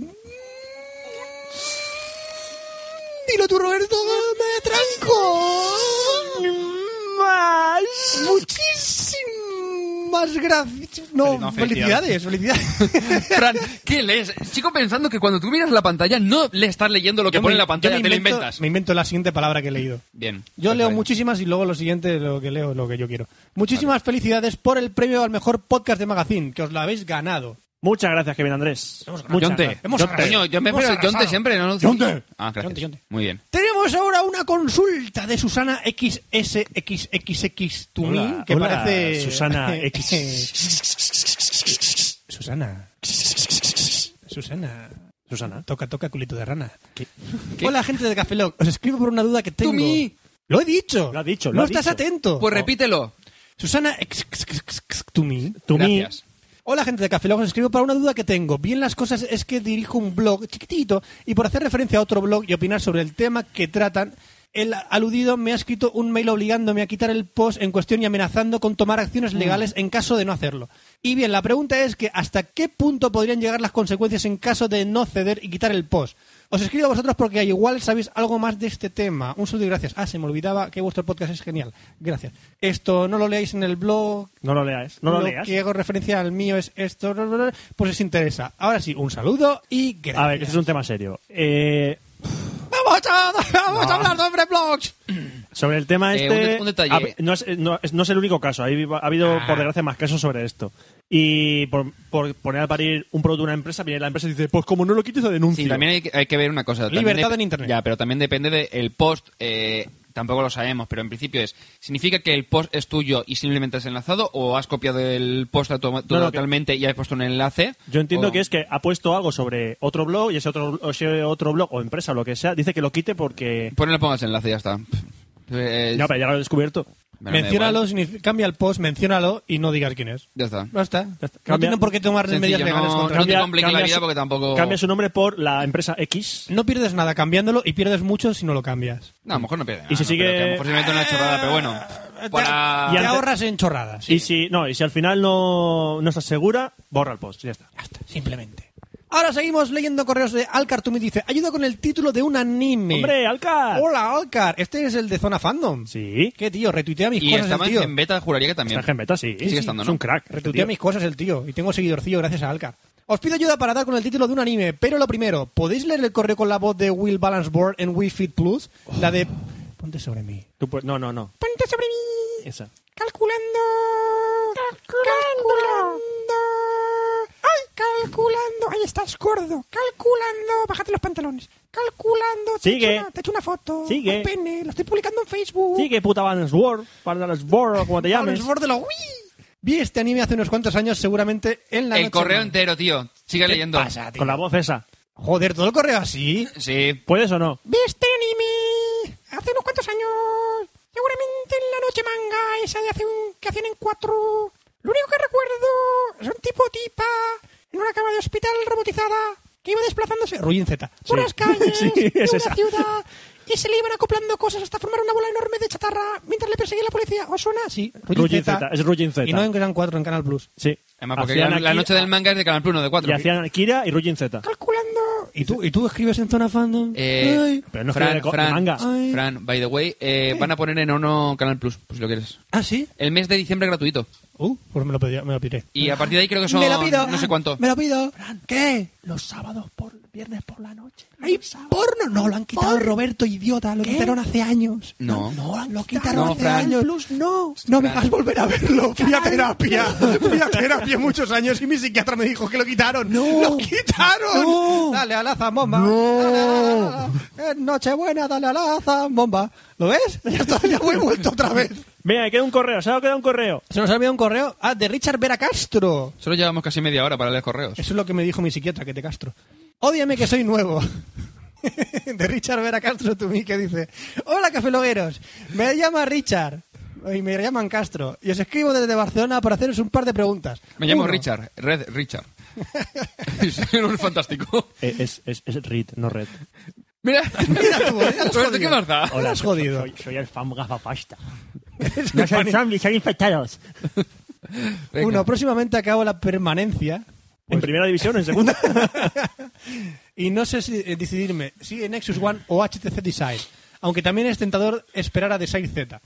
"Mm, Dilo tú, Roberto, me tranco. Más. Muchísimas gracias. No, No, felicidades, felicidades. Fran, ¿qué lees? Sigo pensando que cuando tú miras la pantalla no le estás leyendo lo que Yo pone me- en la pantalla, yo me te lo invento- inventas. Me invento la siguiente palabra que he leído. Bien. Yo leo Perfecto. muchísimas y luego lo siguiente, lo que leo, es lo que yo quiero. Muchísimas felicidades por el premio al mejor podcast de Magazine, que os lo habéis ganado. Muchas gracias, Kevin Andrés. Muchas. Hemos. Coño, yo me Yonte arrasado. siempre, ¿no? Yonte. Ah, gracias. Yonte, Yonte. Muy bien. Tenemos ahora una consulta de Susana XSXXX to me, Hola, que hola, parece... Susana X. Susana. Susana. Susana. Toca, toca culito de rana. ¿Qué? Hola, gente de Café Lock. Os escribo por una duda que tengo. mí. Lo he dicho. Lo ha dicho, lo No ha estás dicho. atento. Pues repítelo. Susana. To me, Gracias. Hola gente de Café Lock, os escribo para una duda que tengo. Bien las cosas es que dirijo un blog chiquitito y por hacer referencia a otro blog y opinar sobre el tema que tratan, El aludido me ha escrito un mail obligándome a quitar el post en cuestión y amenazando con tomar acciones legales en caso de no hacerlo. Y bien, la pregunta es que hasta qué punto podrían llegar las consecuencias en caso de no ceder y quitar el post. Os escribo a vosotros porque igual sabéis algo más de este tema. Un saludo y gracias. Ah, se me olvidaba que vuestro podcast es genial. Gracias. Esto no lo leáis en el blog. No lo leáis. No lo, leas. que hago referencia al mío es esto. Pues os interesa. Ahora sí, un saludo y gracias. A ver, este es un tema serio. Eh, Vamos a, vamos a hablar sobre blogs. sobre el tema Eh, este... un de- un detalle. a ver, no, es, no, es- no es el único caso. Ha habido, ha habido, Ah. por desgracia, más casos sobre esto. Y por, por poner a parir un producto de una empresa, viene la empresa y dice, pues como no lo quites, a denuncia. Sí, también hay que, hay que ver una cosa. También Libertad dep- en Internet. Ya, pero también depende del post. eh, tampoco lo sabemos, pero en principio es. ¿Significa que el post es tuyo y simplemente has enlazado o has copiado el post automa- No, no, totalmente y has puesto un enlace? Yo entiendo O- que es que ha puesto algo sobre otro blog y ese otro, o ese otro blog o empresa o lo que sea, dice que lo quite porque... Pues no le pongas enlace, ya está. Ya, pero ya lo he descubierto. Menciónalo, igual. signifi- cambia el post, menciónalo y no digas quién es. Ya está. Ya está. está. No Cambia- tienen por qué tomar Sencillo, medidas legales no- contra no te compliques la vida su- porque tampoco- Cambia su nombre por la empresa X. No pierdes nada cambiándolo y pierdes mucho si no lo cambias. No, a lo mejor no pierde. Y si nada, sigue- pero que a lo mejor simplemente una chorrada, pero bueno. Te- Para... Te ante- ahorras en chorradas. Y si no, y si al final no, no estás segura, borra el post, ya está. Ya está, simplemente. Ahora seguimos leyendo correos de Alcar. Tú me dice, ayuda con el título de un anime. ¡Hombre, Alcar! Hola, Alcar. Este es el de Zona Fandom. Sí. ¿Qué, tío? Retuitea mis Y cosas el tío. en beta, juraría que también. Está en beta, sí. Sigue estando, Es ¿no? un crack. Retuitea mis cosas el tío. Y tengo seguidorcillo gracias a Alcar. Os pido ayuda para dar con el título de un anime, pero lo primero, ¿podéis leer el correo con la voz de Will Balance Board en Wii Fit Plus? La de... Ponte sobre mí. Tú no, no, no. Ponte sobre mí. Esa. Calculando. Calculando. Calculando. Ahí estás, gordo. Calculando. Bájate los pantalones. Calculando. Te Sigue. He hecho una, te he hecho una foto. Sigue. Un pene. Lo estoy publicando en Facebook. Sí, que puta Balance World, Balance World, o como te llames. Balance Board de la Wii. Vi este anime hace unos cuantos años, seguramente en la El noche correo entero, tío. Sigue ¿Qué leyendo. pasa, tío? Con la voz esa. Joder, todo el correo así. Sí. ¿Puedes o no? Vi este anime hace unos cuantos años. Seguramente en la noche manga, esa de hace un, que hacían en cuatro. Lo único que recuerdo es un tipo tipa una cama de hospital robotizada que iba desplazándose, Ruin Z, por Sí. las calles Sí, de una esa. ciudad y se le iban acoplando cosas hasta formar una bola enorme de chatarra mientras le perseguía la policía. ¿Os suena? Sí, Rujin Z, es Rujin Z. Y no en Gran 4, en Canal Plus. Sí. Además, porque la, noche del manga es de Canal Plus, no de 4. Y hacían Kira y Rujin Z. Calculando. ¿Y tú, ¿Y tú escribes en Zona Fandom? Eh, Ay. Pero no es Fran, Fran, manga. Ay. Fran, by the way, eh, van a poner en Ono Canal Plus, pues si lo quieres. ¿Ah, sí? El mes de diciembre gratuito. Uh, pues me lo, pedí- me lo piré. Y a partir de ahí creo que son me lo pido. no sé cuánto. Me lo pido. ¿Qué? Los sábados por viernes por la noche. ¿Hay porno? No, lo han quitado Roberto, idiota. Lo quitaron hace años. No. No, lo quitaron No, hace Fran. años. no. No me hagas volver a verlo. Fui a terapia. Fui a terapia muchos años y mi psiquiatra me dijo que lo quitaron. ¡No! ¡Lo quitaron! Dale a la zambomba. ¡No! Es Nochebuena, dale a la zambomba. ¿Lo ves? Ya, está, ya he vuelto otra vez. Venga, queda un correo, se ha quedado un correo. Se nos ha olvidado un correo. Ah, de Richard Vera Castro. Solo llevamos casi media hora para leer correos. Eso es lo que me dijo mi psiquiatra, que te castro. Ódiame que soy nuevo. De Richard Vera Castro, tú mí, que dice: Hola, cafelogueros. Me llama Richard. Y me llaman Castro. Y os escribo desde Barcelona para haceros un par de preguntas. Me llamo Uno, Richard, Red Richard. es un fantástico. Eh, es, es, es Reed, no Red. Mira, Mira tú, has Roberto, ¿qué más da? Hola, has jodido. Soy, soy el fan gafapasta. Es No son zombies, son infectados. Venga. Uno, próximamente acabo la permanencia. En primera división, en segunda. Y no sé si eh, decidirme si en Nexus One o HTC Desire. Aunque también es tentador esperar a Desire Z.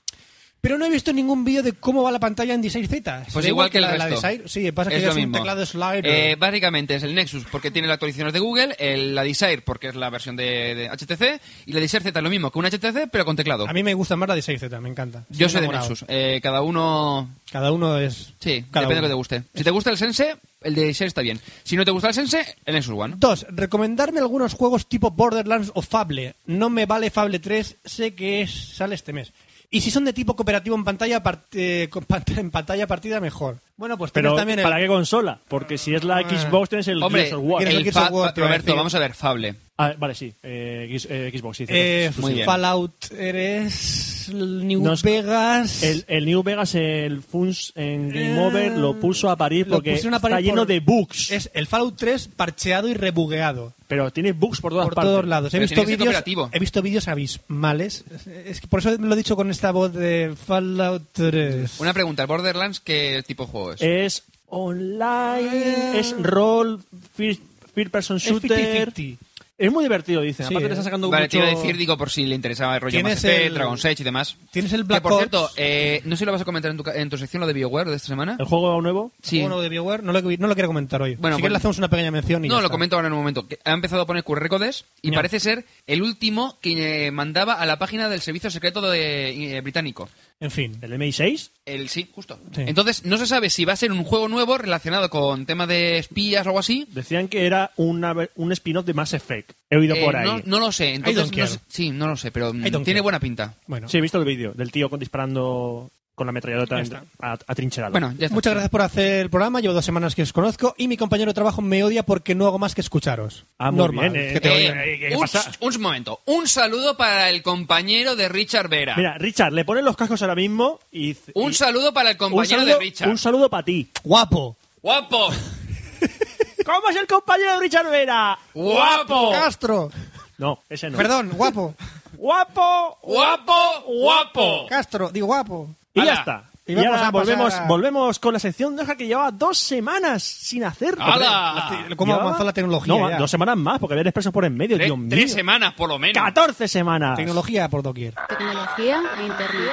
Pero no he visto ningún vídeo de cómo va la pantalla en Desire Z. Pues ¿Se ve igual que el la, la resto. Desire? Sí, pasa que es lo es un teclado slider. Eh, básicamente es el Nexus porque tiene las actualizaciones de Google, el, la Desire porque es la versión de, de HTC y la Desire Z es lo mismo que un HTC pero con teclado. A mí me gusta más la Desire Z, me encanta. Yo soy de. Nexus. Eh, cada uno... Cada uno es... Sí, Cada depende de lo que te guste. Si te gusta el Sense, el de Desire está bien. Si no te gusta el Sense, el Nexus One. Dos, recomendarme algunos juegos tipo Borderlands o Fable. No me vale Fable 3, sé que es, sale este mes. Y si son de tipo cooperativo en pantalla, eh, en pantalla partida, mejor. Bueno, pues Pero, también el... ¿para qué consola? Porque si es la Xbox tienes el Hombre, Gears of War. Tienes el el fa- War, Roberto, vamos a ver, Fable. Ah, vale, sí. Eh, Xbox, eh, Xbox, sí. Eh, cierto. Muy bien. Fallout eres New Nos- Vegas. El, el New Vegas, el Funs en Game Eh, Over, lo puso a parir lo porque a está lleno por- de bugs. Es el Fallout 3 parcheado y rebugueado. Pero tiene bugs por todas por partes. todos lados. He visto vídeos, he visto vídeos abismales. Es- Es que por eso lo he dicho con esta voz de Fallout 3. Una pregunta, ¿el Borderlands qué tipo de juego es? Es online, es rol, first, first person Es shooter. 50-50. Es muy divertido, dicen. Sí, Aparte te eh. está sacando Vale, mucho... te iba a decir, digo, por si le interesaba el rollo Effect, el- Dragon's Age y demás. Tienes el Que, Black por Ops. cierto, eh, no sé si lo vas a comentar en tu, en tu sección, lo de BioWare de esta semana. ¿El juego nuevo? Sí. Bueno, de BioWare no lo, no lo quiero comentar hoy. Bueno, si pues- le hacemos una pequeña mención y No, ya lo está. comento ahora en un momento. Que ha empezado a poner QR codes y parece ser el último que eh, mandaba a la página del servicio secreto de, eh, británico. En fin. ¿El MI6? El sí, justo. Sí. Entonces, no se sabe si va a ser un juego nuevo relacionado con tema de espías o algo así. Decían que era una, un spin-off de Mass Effect. He oído Eh, por ahí. no, no lo sé. Entonces, no sé- sí, no lo sé, pero mm, tiene care. buena pinta. Bueno, Sí, he visto el vídeo del tío con- disparando con la ametralladora Ya está. a- atrincherado. Bueno, ya está. muchas gracias por hacer el programa. Llevo dos semanas que os conozco y mi compañero de trabajo me odia porque no hago más que escucharos. Ah, muy Normal, bien, eh, que te eh, eh, ¿qué un, pasa? un momento. Un saludo para el compañero de Richard Vera. Mira, Richard, le pones los cascos ahora mismo y... un y- saludo para el compañero saludo, de Richard. un saludo para ti. Guapo. ¡Guapo! ¿Cómo es el compañero de Richard Vera? ¡Guapo! Castro. No, ese no. Perdón, guapo. ¡Guapo! ¡Guapo! ¡Guapo! Castro, digo guapo. Y ya está. Y ahora volvemos, a- volvemos con la sección de que llevaba dos semanas sin hacer. ¡Hala! ¿Cómo Llevaba- avanzó la tecnología No, ya? dos semanas más, porque había expresos por en medio, Tres, Dios mío. tres semanas, por lo menos. 14 semanas. Tecnología por doquier. Tecnología e internet.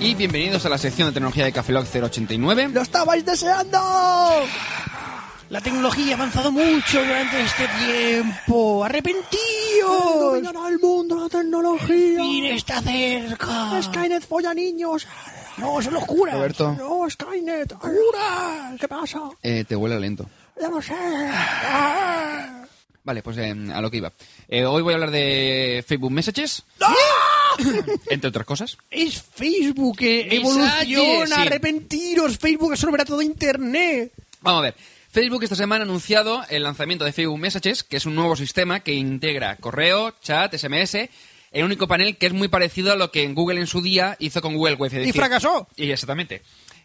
Y bienvenidos a la sección de tecnología de Café Lock 089. ¡Lo estabais deseando! La tecnología ha avanzado mucho durante este tiempo. ¡Arrepentíos! al mundo la tecnología. ¡Fin está cerca! Skynet folla niños. ¡No, son los curas! Roberto, No, Skynet. ¡Curas! ¿Qué pasa? eh, te huele lento. Ya lo sé. Vale, pues eh, a lo que iba. Eh, hoy voy a hablar de Facebook Messages. Entre otras cosas. Es Facebook que Mensajes, evoluciona. sí. Arrepentiros. Facebook es sobre todo Internet. Vamos a ver. Facebook esta semana ha anunciado el lanzamiento de Facebook Messages, que es un nuevo sistema que integra correo, chat, SMS, en un único panel que es muy parecido a lo que en Google en su día hizo con Google Wave. Y fracasó. Y exactamente.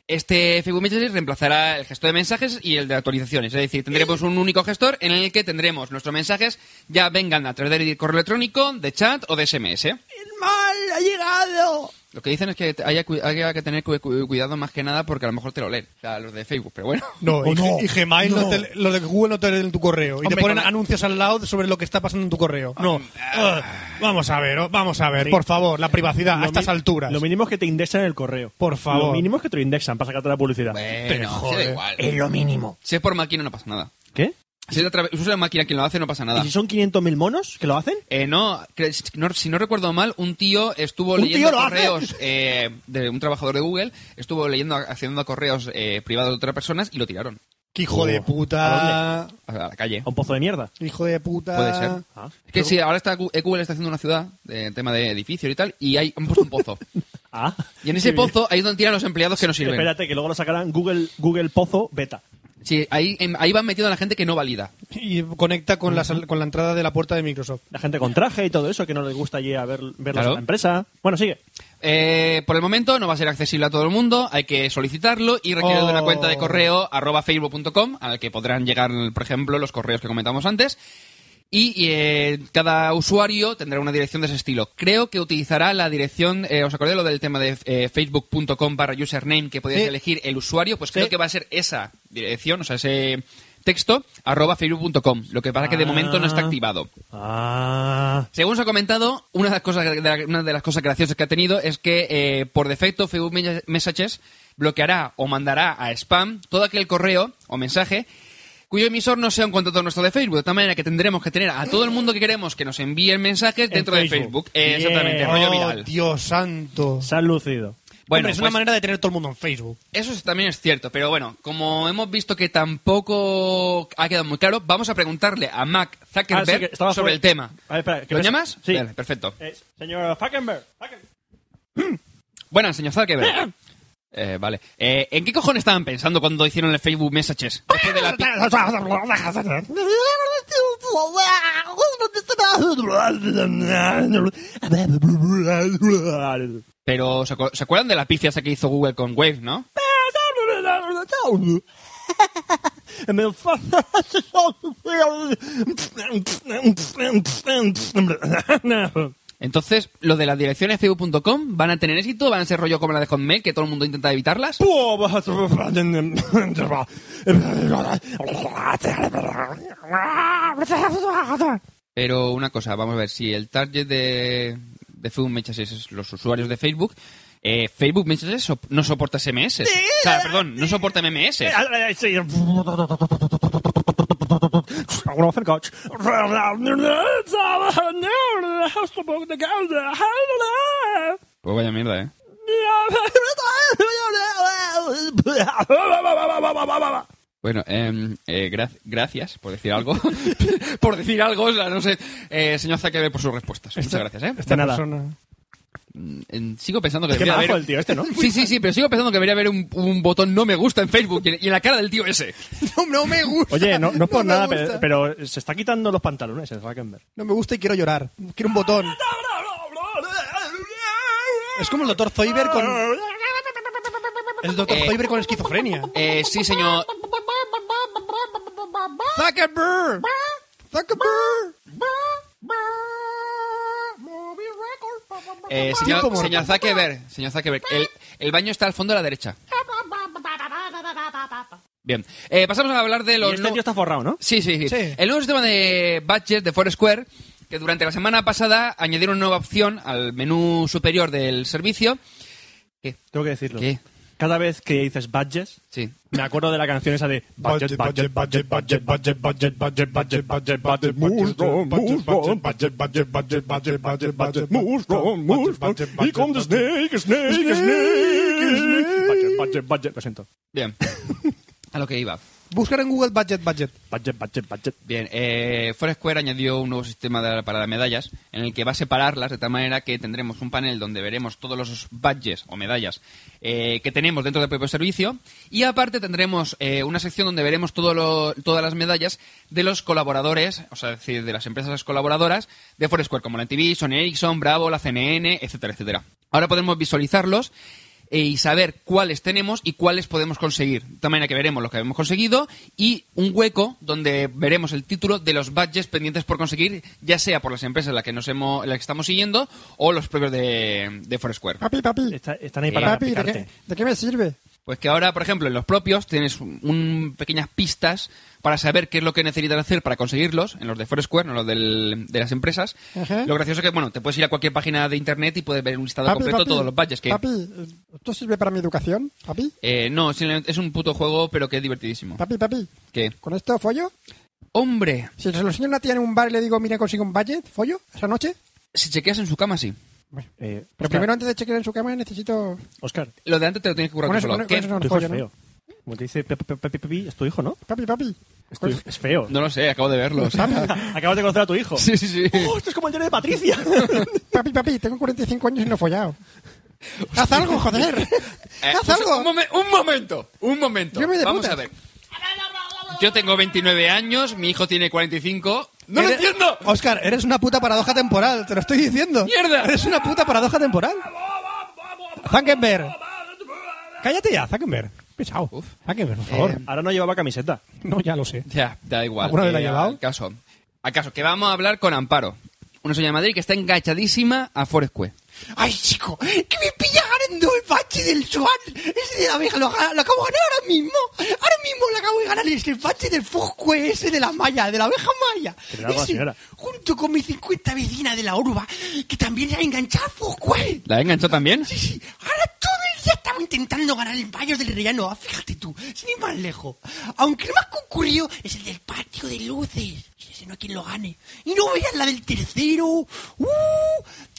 Este Facebook Messages reemplazará el gestor de mensajes y el de actualizaciones. Es decir, tendremos un único gestor en el que tendremos nuestros mensajes ya vengan a través de correo electrónico, de chat o de SMS. ¡El mal ha llegado! Lo que dicen es que haya, haya que tener cu- cu- cuidado más que nada porque a lo mejor te lo leen. O sea, los de Facebook, pero bueno. No, ¿O y, no? y Gmail, No. no te- lo de Google no te leen en tu correo. y te ponen con anuncios al lado sobre lo que está pasando en tu correo. No. Ah, vamos a ver, oh, vamos a ver. Por favor, la privacidad a estas alturas. Lo mínimo es que te indexan el correo. Por favor. Lo mínimo es que te lo indexan para sacarte la publicidad. Pero, Bueno, sí, da joder, igual. es lo mínimo. Si es por máquina no pasa nada. ¿Qué? Si es a través- usa la máquina quien lo hace no pasa nada. ¿Y si son 500.000 monos que lo hacen? Eh, no, si no recuerdo mal, un tío estuvo ¿Un leyendo tío correos eh, de un trabajador de Google, estuvo leyendo, accediendo a correos eh, privados de otras personas y lo tiraron ¡Qué hijo de Oh, puta! a la calle. ¿A un pozo de mierda? Hijo de puta. Puede ser. Ah. Es que sí, ahora está, eh, Google está haciendo una ciudad de tema de edificios y tal, y hay, han puesto un pozo. Ah. Y en ese pozo ahí es donde tiran los empleados que no sirven. Espérate, que luego lo sacarán Google, Google Pozo Beta. Sí, ahí, em, ahí van metiendo a la gente que no valida. Y conecta con la, sal- con la entrada de la puerta de Microsoft. La gente con traje y todo eso, que no les gusta allí a ver, verlos Claro. la empresa. Bueno, sigue. Eh, por el momento no va a ser accesible a todo el mundo, hay que solicitarlo y requiere de una Oh. cuenta de correo arroba facebook.com al que podrán llegar, por ejemplo, los correos que comentamos antes. Y eh, cada usuario tendrá una dirección de ese estilo. Creo que utilizará la dirección, eh, ¿os acordáis lo del tema de eh, facebook.com barra username que podías Sí. elegir el usuario? Pues creo Sí. que va a ser esa dirección, o sea, ese texto, arroba facebook.com. Lo que pasa que de Ah. momento no está activado. Ah. Según se ha comentado, una de las cosas, una de las cosas graciosas que ha tenido es que eh, por defecto Facebook Me- Messages bloqueará o mandará a spam todo aquel correo o mensaje cuyo emisor no sea un contacto nuestro de Facebook. De tal manera que tendremos que tener a todo el mundo que queremos que nos envíen mensajes En dentro de Facebook. Eh, exactamente, rollo ¡Oh, viral. Dios santo! Se han lucido. Bueno, Hombre, es una pues- manera de tener todo el mundo en Facebook. Eso es- también es cierto, pero bueno, como hemos visto que tampoco ha quedado muy claro, vamos a preguntarle a Mac Ah, sí, Zuckerberg estaba sobre fuera- el tema. A ver, espera, que ¿Lo ves- llamas? Sí. Vale, perfecto. Eh, señor. Falkenberg. Buenas, señor Zuckerberg. Eh, vale. Eh, ¿En qué cojones estaban pensando cuando hicieron el Facebook Messages? De la Pero ¿se, acu- se acuerdan de la pifia que hizo Google con Wave, no? Entonces, lo de las direcciones facebook.com van a tener éxito, van a ser rollo como la de Hotmail, que todo el mundo intenta evitarlas. Pero una cosa, vamos a ver, si el target de, de Facebook Messages es los usuarios de Facebook, eh, Facebook Messages sop- no soporta SMS. O sea, perdón, no soporta MMS. Pues vaya mierda, ¿eh? Bueno, em, eh, gra- gracias por decir algo. por decir algo, o sea, no sé. Eh, señor Zuckerberg, por sus respuestas. Muchas gracias, ¿eh? Esta nada. persona... en- sigo pensando que debería majo haber... el tío este, ¿no? Sí, sí, sí, pero sigo pensando que debería haber un, un botón no me gusta en Facebook y en, y en la cara del tío ese. No, no me gusta. Oye, no, no es por nada, pero, pero se está quitando los pantalones el Falkenberg. No me gusta y quiero llorar. Quiero un botón. Es como el doctor Zoiber con... El doctor Eh. Zoiber con esquizofrenia. Eh, sí, señor. Zuckerberg. Zuckerberg. Eh, señor, señor Zuckerberg, señor Zuckerberg, el, el baño está al fondo a la derecha. Bien, eh, pasamos a hablar de Y los... este no- tío está forrado, ¿no? Sí, sí, sí, Sí. El nuevo sistema de badges de Foursquare, que durante la semana pasada añadieron una nueva opción al menú superior del servicio. ¿Qué? Tengo que decirlo. ¿Qué? Cada vez que dices badges, Sí. me acuerdo de la canción esa de budget, budget, budget, budget, budget, budget, budget, budget, budget, budget, musgo, musgo, budget, budget, budget, budget, budget, budget, musgo, musgo, y con the snake, snake, snake, budget, budget, budget, lo siento. Bien. A lo que iba. Buscar en Google budget, budget. Budget, budget, budget. Bien, eh, Foursquare añadió un nuevo sistema de- para las medallas en el que va a separarlas de tal manera que tendremos un panel donde veremos todos los badges o medallas eh, que tenemos dentro del propio servicio y aparte tendremos eh, una sección donde veremos todo lo- todas las medallas de los colaboradores, o sea, es decir, de las empresas colaboradoras de Foursquare como la TV, Sony Ericsson, Bravo, la CNN, etcétera, etcétera. Ahora podemos visualizarlos y saber cuáles tenemos y cuáles podemos conseguir. De manera que veremos lo que hemos conseguido y un hueco donde veremos el título de los badges pendientes por conseguir, ya sea por las empresas en las que nos hemos, en las que estamos siguiendo o los propios de, de Foursquare. Papi, papi. Está- Están ahí Eh, para Papi, ¿de picarte. qué, ¿de qué me sirve? Pues que ahora, por ejemplo, en los propios tienes un, un- pequeñas pistas para saber qué es lo que necesitan hacer para conseguirlos, en los de Foursquare, no los del- de las empresas. Ajá. Lo gracioso es que, bueno, te puedes ir a cualquier página de internet y puedes ver un listado Papi, completo de todos los badges que... Papi, ¿esto sirve para mi educación? Papi, Eh, no, simplemente es un puto juego, pero que es divertidísimo. papi, papi. ¿Qué? ¿Con esto follo? ¡Hombre! Si se lo enseño a una tía en un bar y le digo, mira, consigo un budget, ¿follo? ¿Esa noche? Si chequeas en su cama, sí. Eh, Pero Oscar, primero, antes de chequear en su cama, necesito... Oscar, Lo de antes te lo tienes que currar Con tú eso, solo. con- ¿Qué? con tu hijo es feo. Como te dice Pepe, Pepe, Pepe, es tu hijo, ¿no? Papi, papi. Es, tu hijo- es feo. No lo sé, acabo de verlo. Acabas de conocer a tu hijo. Sí, sí, sí. ¡Oh, esto es como el diario de Patricia! Papi, papi, tengo 45 años y no he follado. ¡Haz algo, joder! Eh, ¡Haz un- algo! Un, momen- un momento, un momento. Yo me de Vamos putas. a ver. Yo tengo 29 años, mi hijo tiene 45. ¡No lo Eres- entiendo! Oscar, eres una puta paradoja temporal, te lo estoy diciendo. ¡Mierda! Eres una puta paradoja temporal. Zuckerberg. Cállate ya, Zuckerberg. Pesado. Uf. Zuckerberg, por favor. Eh, Ahora no llevaba camiseta. No, ya lo sé. Ya, da igual. ¿Alguna vez la ha Eh, llevado? Al caso. Al caso, que vamos a hablar con Amparo. Una señora de Madrid que está enganchadísima a Foursquare. Ay, chico, que me pilla ganando el bache del Swan. Ese de la abeja lo, lo acabo de ganar ahora mismo. Ahora mismo lo acabo de ganar. Es el bache del Foscue, ese de la malla, de la abeja maya. La Ese, señora. junto con mi 50 vecina de la urba, que también se ha enganchado Foscue. ¿La ha enganchado también? Sí, sí. Ahora todo día estamos intentando ganar el Vallos del Rellano. Ah, Fíjate tú, sin ir más lejos. Aunque el más concurrido es el del patio de luces. Sí, ese no hay quien lo gane. Y no veas la del tercero. ¡Uh!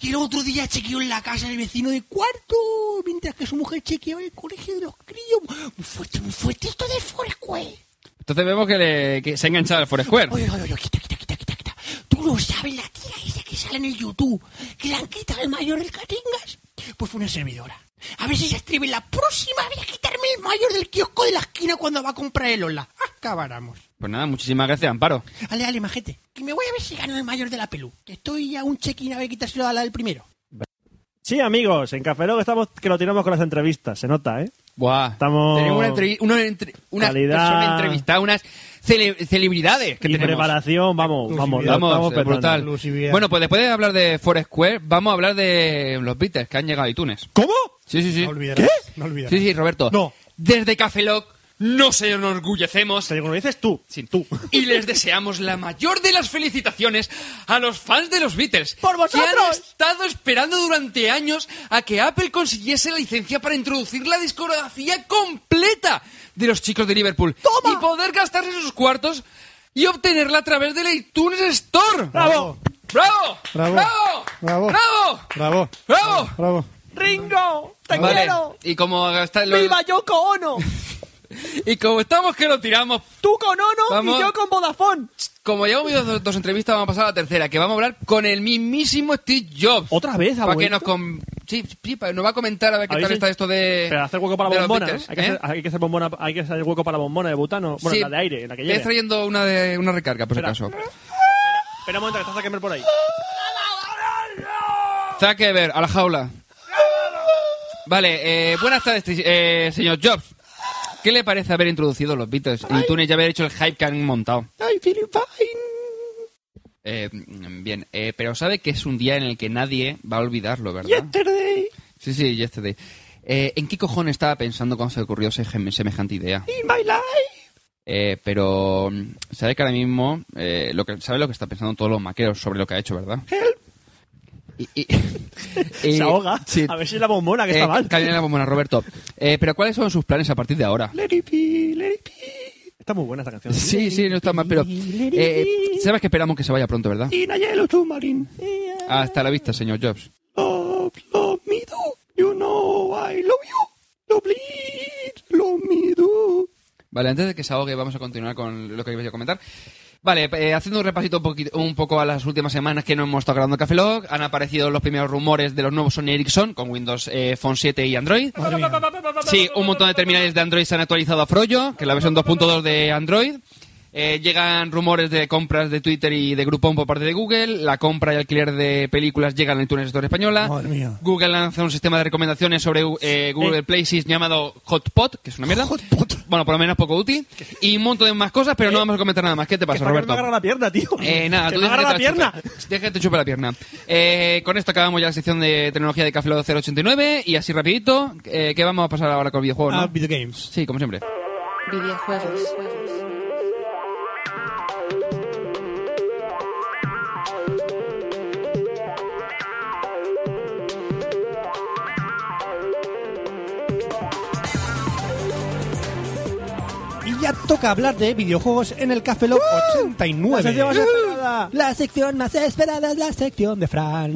Que el otro día chequeó en la casa del vecino de cuarto, mientras que su mujer chequeaba el colegio de los críos. Muy fuerte, muy fuerte esto de Foursquare. Entonces vemos que, le- que se ha enganchado al Foursquare. Oye, oye, oye, quita, quita, quita, quita, quita. Tú no sabes la tía esa que sale en el YouTube, que le han quitado el mayor del Catingas. Pues fue una servidora. A ver si se atreve la próxima vez a quitarme el mayor del kiosco de la esquina cuando va a comprar el Ola. Acabáramos. Pues nada, muchísimas gracias, Amparo. Ale, ale, majete. Que me voy a ver si gano el mayor de la pelú. Que estoy a un check-in a ver quitárselo a la del primero. Sí, amigos, en Café Lock estamos que lo tiramos con las entrevistas, se nota, ¿eh? Buah. Estamos- Tenemos una, entrevi- una entre- unas Calidad. personas entrevistadas, unas cele- celebridades que y tenemos. preparación, vamos, vamos, Vamos, estamos eh, brutal. Bueno, pues después de hablar de Foursquare, vamos a hablar de los Beatles que han llegado a iTunes. ¿Cómo? Sí, sí, sí. No olvidarás. No olvidarás. Sí, sí, Roberto. No. Desde Café Lock no se enorgullecemos Te digo, lo dices tú. Sí, tú. Y les deseamos la mayor de las felicitaciones a los fans de los Beatles. ¡Por vosotros! Que han estado esperando durante años a que Apple consiguiese la licencia para introducir la discografía completa de los chicos de Liverpool. ¡Toma! Y poder gastarse sus cuartos y obtenerla a través del iTunes Store. ¡Bravo! ¡Bravo! Bravo. ¡Bravo! Bravo. ¡Bravo! Bravo. ¡Bravo! Bravo. ¡Ringo! ¡Te Vale. quiero! Y como, está- lo- ¡Viva Yoko Ono! y como estamos que lo tiramos ¡Tú con Ono Vamos. y yo con Vodafone! Como ya hemos visto dos, dos entrevistas, vamos a pasar a la tercera, que vamos a hablar con el mismísimo Steve Jobs. ¿Otra vez Para que nos com- sí, sí, nos va a comentar a ver qué ¿Habéis tal está esto de. Pero hacer hueco para bombona, Beatles. Hay que, ¿eh? hacer, hay que hacer bombona, hay que hacer hueco para la bombona de butano. Bueno, Sí, la de aire, la que trayendo una, de, una recarga, por si acaso. Espera un momento, que está Zuckerberg por ahí. Zuckerberg, a la jaula. Vale, eh, buenas tardes, eh, señor Jobs. ¿Qué le parece haber introducido los Beatles en iTunes y haber hecho el hype que han montado? I'm feeling fine. Eh, bien, eh, pero sabe que es un día en el que nadie va a olvidarlo, ¿verdad? Yesterday Sí, sí, yesterday. Eh, ¿En qué cojones estaba pensando cuando se ocurrió semejante idea? in my life. Eh, pero mm, sabe que ahora mismo eh, lo que sabe lo que está pensando todos los maqueros sobre lo que ha hecho, ¿verdad? Y, y- y- Se ahoga. sí. A ver si es la bombona que Eh, está mal. cállate la bombona, Roberto. Eh, pero ¿cuáles son sus planes a partir de ahora? Let it be, let it be. Está muy buena esta canción. Sí, sí, no está mal, pero eh, sabes que esperamos que se vaya pronto, ¿verdad? Hasta la vista, señor Jobs. Love, love me do. You know I love you. Love please, love me do. Vale, antes de que se ahogue, vamos a continuar con lo que iba a comentar. Vale, eh, haciendo un repasito un, poquito, un poco a las últimas semanas que no hemos estado grabando Café Lock, han aparecido los primeros rumores de los nuevos Sony Ericsson con Windows eh, Phone 7 y Android. Sí, un montón de terminales de Android se han actualizado a Frollo, que es la versión 2.2 de Android. Eh, llegan rumores de compras de Twitter y de Groupon por parte de Google. La compra y alquiler de películas llegan en iTunes Store española. Madre mía. Google lanza un sistema de recomendaciones sobre eh, Google Places llamado Hotpot, que es una mierda. Bueno, por lo menos poco útil. Y un montón de más cosas, pero no vamos a comentar nada más. ¿Qué te pasa, que Roberto? me agarra la pierna, tío. Eh, nada, que tú me deja agarra que la te pierna. chupe- Deja que te chupe la pierna. Eh, con esto acabamos ya la sección de tecnología de Café Lock 089 y así rapidito, eh, ¿qué vamos a pasar ahora con el videojuego, no? Ah, video games. Sí, como siempre. Videojuegos. Ya toca hablar de videojuegos en el Café Lock 89. La sección más esperada. La sección más esperada es la sección de Fran.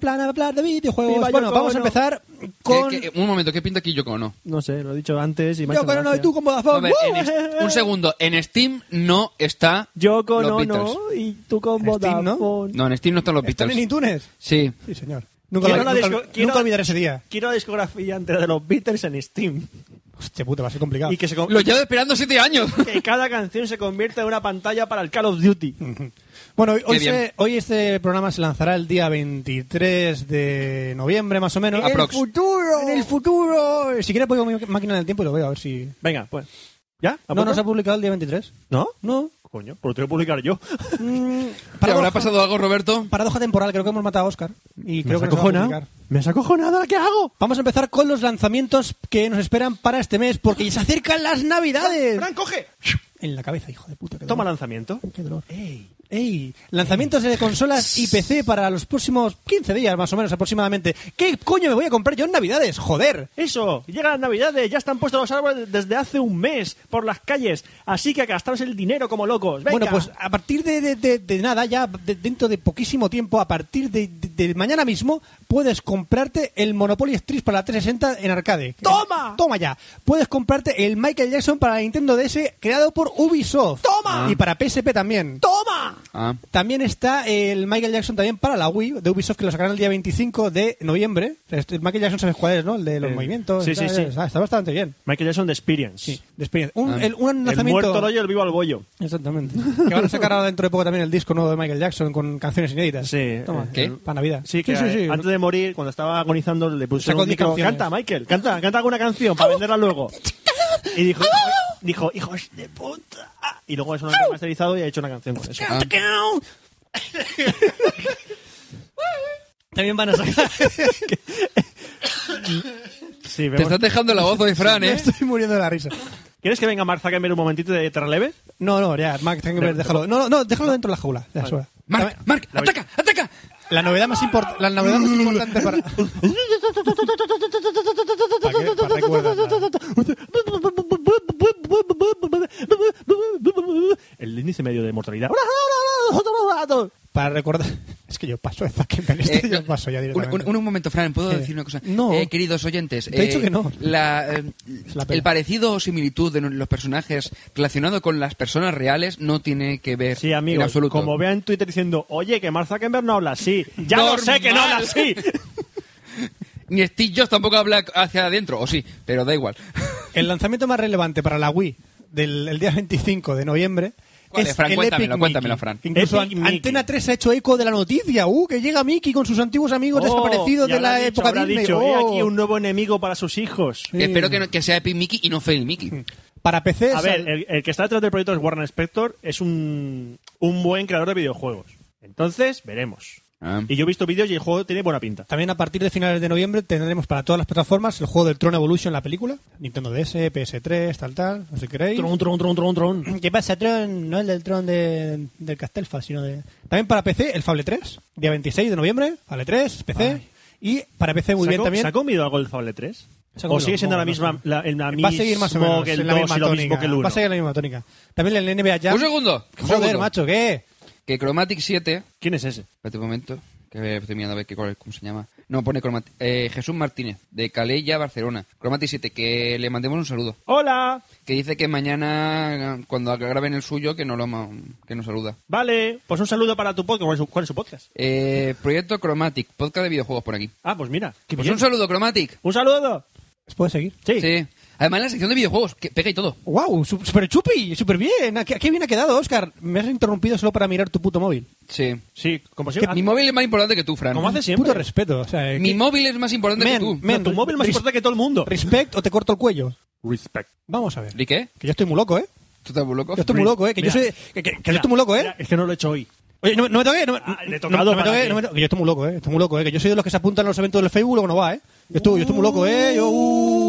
Plan a hablar de videojuegos. Viva bueno, Yoko vamos a empezar con... ¿Qué- qué- un momento, ¿qué pinta aquí Yoko no? No sé, lo he dicho antes y me Yo con uno y tú con Vodafone. ver, en ¡Uh! est- un segundo, en Steam no está Yo con los Ono Beatles. y tú con ¿no? Vodafone. No, en Steam no están los ¿Están Beatles. en iTunes? Sí. Sí, señor. Nunca, Quiero la nunca- nunca quiero- olvidaré ese día. Quiero la discografía entera de los Beatles en Steam. Hostia puta, va a ser complicado. Y que, se con- Lo llevo esperando siete años. que cada canción se convierta en una pantalla para el Call of Duty. Bueno, hoy, hoy, se- hoy este programa se lanzará el día 23 de noviembre, más o menos. En el futuro. En el futuro. Si quieres, pongo mi máquina del tiempo y lo veo, a ver si... Venga, pues. ¿Ya? ¿A ¿No nos ha publicado el día 23? ¿No? No. Coño, pues lo tengo que publicar yo. Mm, ¿Te paradoja, habrá pasado algo, Roberto? paradoja temporal, creo que hemos matado a Oscar. Y creo que has acojonado? ¿Me has acojonado? ¿Qué hago? Vamos a empezar con los lanzamientos que nos esperan para este mes, porque ya se acercan las navidades. Fran, coge. En la cabeza, hijo de puta. qué Toma dolor. lanzamiento. Qué dolor. Ey. ¡Ey! Lanzamientos de consolas y PC para los próximos 15 días, más o menos aproximadamente. ¿Qué coño me voy a comprar yo en Navidades? ¡Joder! Eso, llegan las navidades, ya están puestos los árboles desde hace un mes por las calles, así que gastaros el dinero como locos. Venga. Bueno, pues a partir de, de- de- de nada, ya de- dentro de poquísimo tiempo, a partir de, mañana mismo, puedes comprarte el Monopoly Street para la 360 en arcade. ¡Toma! ¡Toma ya! Puedes comprarte el Michael Jackson para la Nintendo DS creado por Ubisoft. ¡Toma! Y para PSP también. ¡Toma! Ah. También está el Michael Jackson también para la Wii de Ubisoft que lo sacarán el día 25 de noviembre. Este- El Michael Jackson sabes cuál es, ¿no? El de los Eh, movimientos. sí, sí, sí. Está, está bastante bien. Michael Jackson de Experience. Sí, de experiencia. Un, Ah. el- un El lanzamiento... muerto al hoyo, el vivo al bollo. Exactamente. que van a sacar ahora dentro de poco también el disco nuevo de Michael Jackson con canciones inéditas. Sí. Toma, ¿Qué? Para Navidad. Sí, que eh, antes de morir, cuando estaba agonizando, le pusieron un micro. canciones. Canta, Michael, canta, canta alguna canción para venderla luego. Y dijo, dijo, hijos de puta. Y luego eso lo han remasterizado y ha hecho una canción con eso. Ah. También van a sacar... Sí, Te estás dejando la voz hoy, Fran, ¿eh? estoy muriendo de la risa. ¿Quieres que venga Mark Zuckerberg un momentito de te releve? No, no, ya, Mark Zuckerberg, déjalo. No, no, déjalo dentro de la jaula. Ya, sobra. Marc, Marc, ataca, ataca. La novedad más, import- la novedad más importante para... ¿Para qué? Para recuerdas nada. El índice medio de mortalidad. Para recordar... Es que yo paso de Zuckerberg. Esto Eh, yo paso ya un, directamente. un- un momento, Fran, ¿puedo decir una cosa? No. Eh, queridos oyentes, Te he dicho eh, que no. la, eh, la el parecido o similitud de los personajes relacionado con las personas reales no tiene que ver Sí, en amigo, absoluto. como vea en Twitter diciendo, oye, que Mark Zuckerberg no habla así. Ya lo sé que no habla así. Ni Steve Jobs tampoco habla hacia adentro, o sí, pero da igual. El lanzamiento más relevante para la Wii del el día 25 de noviembre ¿Cuál es es, Fran? el Cuéntamelo, Epic cuéntamelo. Fran. Incluso Epic. Antena 3 ha hecho eco de la noticia. ¡Uh! Que llega Mickey con sus antiguos amigos Oh, desaparecidos de la dicho, época habrá Disney. dicho, he ¡Oh! aquí un nuevo enemigo para sus hijos. Sí. Espero que, no- que sea Epic Mickey y no Fail Mickey. Para PC... A ver, el, el que está detrás del proyecto es Warren Spector, es un, un buen creador de videojuegos. Entonces, veremos. Ah. Y yo he visto vídeos y el juego tiene buena pinta. También a partir de finales de noviembre tendremos para todas las plataformas el juego del Tron Evolution, la película. Nintendo DS, PS3, tal, tal. No sé si queréis. Tron, tron, tron, tron, tron. ¿Qué pasa, Tron? No el del Tron de, del Castelfa, sino de... También para PC, el Fable 3, día 26 de noviembre, Fable 3, PC. Y para PC muy bien ¿Sacó- también. ¿Se ha comido algo el Fable 3? Se ha ¿O sigue siendo no, la no misma, sé. la, el la Va a seguir más o menos que el en la 2 misma y lo tónica. mismo que el 1? Va a seguir la misma tónica. También el NBA Jam. Un segundo. un Joder, segundo. macho, ¿qué? Que Chromatic 7... ¿Quién es ese? Espérate un momento, que estoy mirando a ver qué, cómo se llama. No, pone Chromatic. Eh, Jesús Martínez, de Calella, Barcelona. Chromatic 7, que le mandemos un saludo. ¡Hola! Que dice que mañana, cuando graben el suyo, que nos, lo, que nos saluda. Vale, pues un saludo para tu podcast. ¿Cuál es su, cuál es su podcast? Eh, Proyecto Chromatic, podcast de videojuegos por aquí. Ah, pues mira. qué Pues bien. un saludo, Chromatic. Un saludo. ¿Puedes seguir? Sí. Sí. Además, la sección de videojuegos, que pega y todo. ¡Wow! su- ¡Super chupi! ¡Súper bien! ¿A ¿Qué, qué bien ha quedado, Oscar? Me has interrumpido solo para mirar tu puto móvil. Sí. Sí, como siempre. Mi móvil es más importante que tú, Fran. Como hace siempre. Puto respeto. O sea, Mi ¿qué- móvil es más importante Men, que tú. men, No, tu móvil más res- importante que todo el mundo. ¿Respect o te corto el cuello? Respect. Vamos a ver. ¿Y qué? Que yo estoy muy loco, ¿eh? ¿Tú estás muy loco? Yo estoy muy loco, ¿eh? Que Mira. yo soy... Que, que- que yo estoy muy loco, ¿eh? mira, es que no lo he hecho hoy. Oye, no, no me toque, no, me- Ah, no- tocado no me toque, no me toque, que yo estoy muy loco, ¿eh? Estoy muy loco, ¿eh? Que yo soy de los que se apuntan a los eventos del Facebook y luego no va, ¿eh? Yo estoy, yo estoy muy loco, ¿eh? Yo, uh,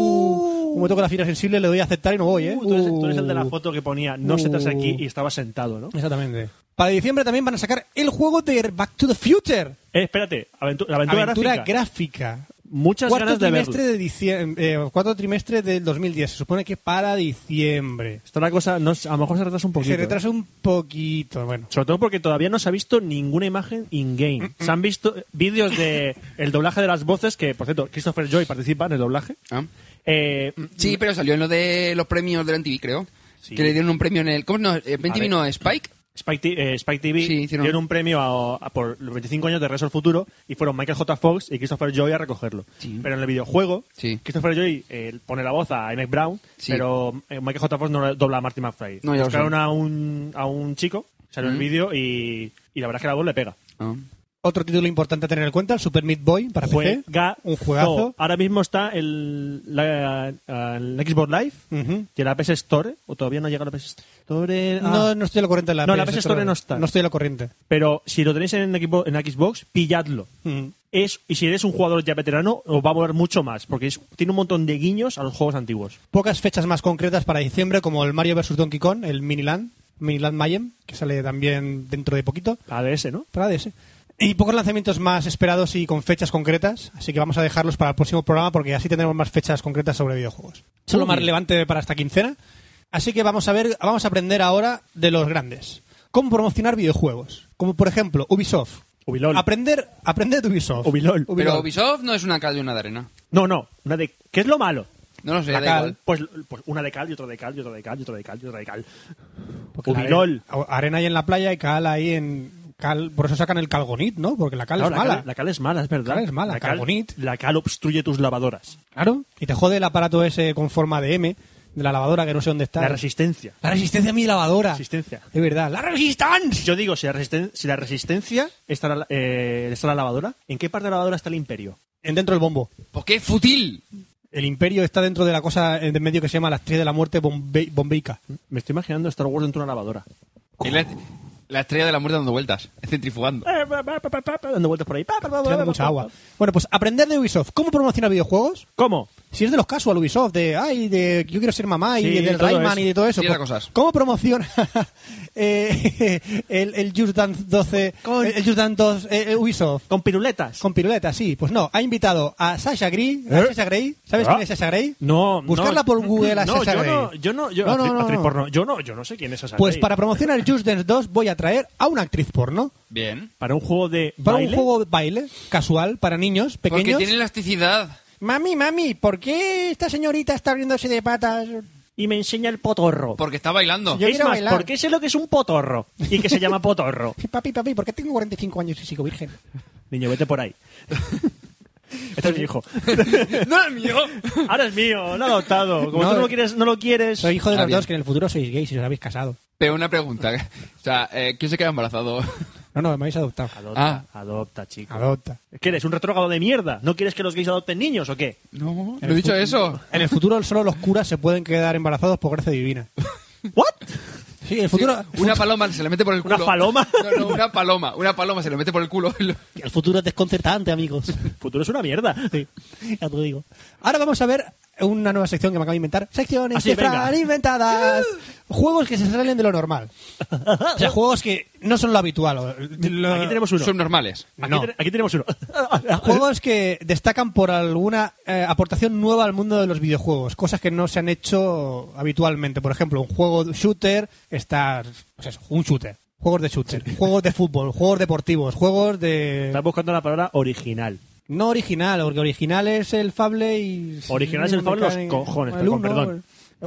como me toca la fibra sensible, le doy a aceptar y no voy, ¿eh? Uh, tú, eres, tú eres el de la Uh. foto que ponía no sientas aquí Uh. y estaba sentado, ¿no? Exactamente. Para diciembre también van a sacar el juego de Back to the Future. Eh, espérate, aventu- la aventura, Aventura gráfica. gráfica. Muchas cuarto ganas de trimestre verlo. de diciembre, eh, cuarto trimestre del 2010. Se supone que para diciembre. Está la cosa, no, a lo mejor se retrasa un poquito. Se retrasa un poquito, bueno. Sobre todo porque todavía no se ha visto ninguna imagen in-game. Se han visto eh, vídeos de el doblaje de las voces, que por cierto, Christopher Joy participa en el doblaje. Ah. Eh, Sí, pero salió en lo de los premios de la MTV, creo. Sí. Que le dieron un premio en el... ¿Cómo no? ¿En MTV no? ¿Spike? Spike, eh, Spike TV Sí, hicieron- dieron un premio a, a por los 25 años de al Futuro y fueron Michael J. Fox y Christopher Joy a recogerlo. Sí. Pero en el videojuego, Sí. Christopher Joy eh, pone la voz a Emmett Brown, pero eh, Michael J. Fox no dobla a Marty McFly. No, Buscaron a un, a un chico, salió el vídeo y, y la verdad es que la voz le pega. Ah. Otro título importante a tener en cuenta, el Super Meat Boy para PC. Juega- Un juegazo. Ahora mismo está el, la, el Xbox Live y la PS Store, o todavía no llega la PS Store. Ah. No, no estoy a la corriente en la No, la PS PS Store no está. No estoy a la corriente. Pero si lo tenéis en Xbox, en Xbox pilladlo. Es, y si eres un jugador ya veterano, os va a mover mucho más, porque es- tiene un montón de guiños a los juegos antiguos. Pocas fechas más concretas para diciembre, como el Mario vs. Donkey Kong, el Miniland. Miniland Mayhem, que sale también dentro de poquito. ADS, ¿no? para DS. Y pocos lanzamientos más esperados y con fechas concretas, así que vamos a dejarlos para el próximo programa porque así tendremos más fechas concretas sobre videojuegos. Eso es lo más relevante para esta quincena. Así que vamos a ver, vamos a aprender ahora de los grandes. Cómo promocionar videojuegos. Como por ejemplo Ubisoft. Ubilol. Aprender, aprender de Ubisoft. Ubilol. Pero Ubisoft no es una cal y una de arena. No, no. Una de... ¿Qué es lo malo? No lo sé, La cal. igual. Pues, pues una de cal y otra de cal y otra de cal y otra de cal y otra de cal. Porque Ubilol. arena- arena ahí en la playa y cal ahí en... Cal, por eso sacan el calgonit, ¿no? Porque la cal Claro, es la mala. cal- la cal es mala, es verdad. La cal es mala, La cal, carbonit. la cal obstruye tus lavadoras. Claro. Y te jode el aparato ese con forma de M de la lavadora que no sé dónde está. La resistencia. La resistencia a mi lavadora. Resistencia. Es verdad. ¡La resistencia! Yo digo, si la, resisten- si la resistencia está la, eh, está la lavadora, ¿en qué parte de la lavadora está el imperio? En dentro del bombo. ¿Por qué futil? El imperio está dentro de la cosa en medio que se llama la estrella de la muerte bombe- bombeica. Me estoy imaginando Star Wars dentro de una lavadora. La, la estrella de la muerte dando vueltas, centrifugando. Eh, Dando vueltas por ahí. Tirando mucha agua. Bueno, pues aprender de Ubisoft. ¿Cómo promocionar videojuegos? ¿Cómo? Si es de los casual Ubisoft, de ay, de yo quiero ser mamá y Sí, del todo Rayman eso. y de todo eso. Sí, pues, cosas. ¿Cómo promociona eh, el, el Just Dance 12, Con- el Just Dance 2 eh, Ubisoft? Con piruletas. Con piruletas, sí. Pues no, ha invitado a Sasha Grey. ¿a ¿Eh? Sasha Grey? ¿Sabes Ah. quién es Sasha Grey? No, Buscarla no. por Google a no, Sasha yo Grey. no, yo no, yo, No, no, actriz- no, actriz no. porno. Yo no, yo no sé quién es Sasha Pues Grey. para promocionar Just Dance 2 voy a traer a una actriz porno. Bien. Para un juego de Para baile. un juego de baile casual para niños Porque pequeños. tiene elasticidad. Mami, mami, ¿por qué esta señorita está abriéndose de patas? Y me enseña el potorro. Porque está bailando. Yo es quiero más, bailar. ¿por qué sé lo que es un potorro? Y que se llama potorro. Papi, papi, ¿por qué tengo 45 años y sigo virgen? Niño, vete por ahí. Este es mi hijo. ¡No es mío! Ahora es mío, lo he adoptado. Como No, tú no lo quieres, no lo quieres. Soy hijo de los dos que en el futuro sois gays y os habéis casado. Pero una pregunta. O sea, eh, ¿quién se queda embarazado? No, no, me habéis adoptado. Adopta, Ah. adopta, chico. Adopta. ¿Qué eres? ¿Un retrógrado de mierda? ¿No quieres que los gays adopten niños o qué? No, no he dicho eso. En el futuro solo los curas se pueden quedar embarazados por gracia divina. ¿What? Sí, en el futuro, Una paloma se le mete por el ¿Una culo. paloma? No, no, una paloma. Una paloma se le mete por el culo. el futuro es desconcertante, amigos. El futuro es una mierda. Sí, ya te lo digo. Ahora vamos a ver una nueva sección que me acabo de inventar. Secciones Ah, sí, de Fran venga. inventadas. juegos que se salen de lo normal. O sea, juegos que no son lo habitual. lo- Aquí tenemos uno. Subnormales. Aquí, No. te- aquí tenemos uno. Juegos que destacan por alguna eh, aportación nueva al mundo de los videojuegos, cosas que no se han hecho habitualmente. Por ejemplo, un juego de shooter está, pues eso, un shooter. Juegos de shooter, juegos de fútbol, juegos deportivos, juegos de Estás buscando la palabra original. No original, porque original es el Fable y Original es el Fable los cojones, el pero con uno, perdón.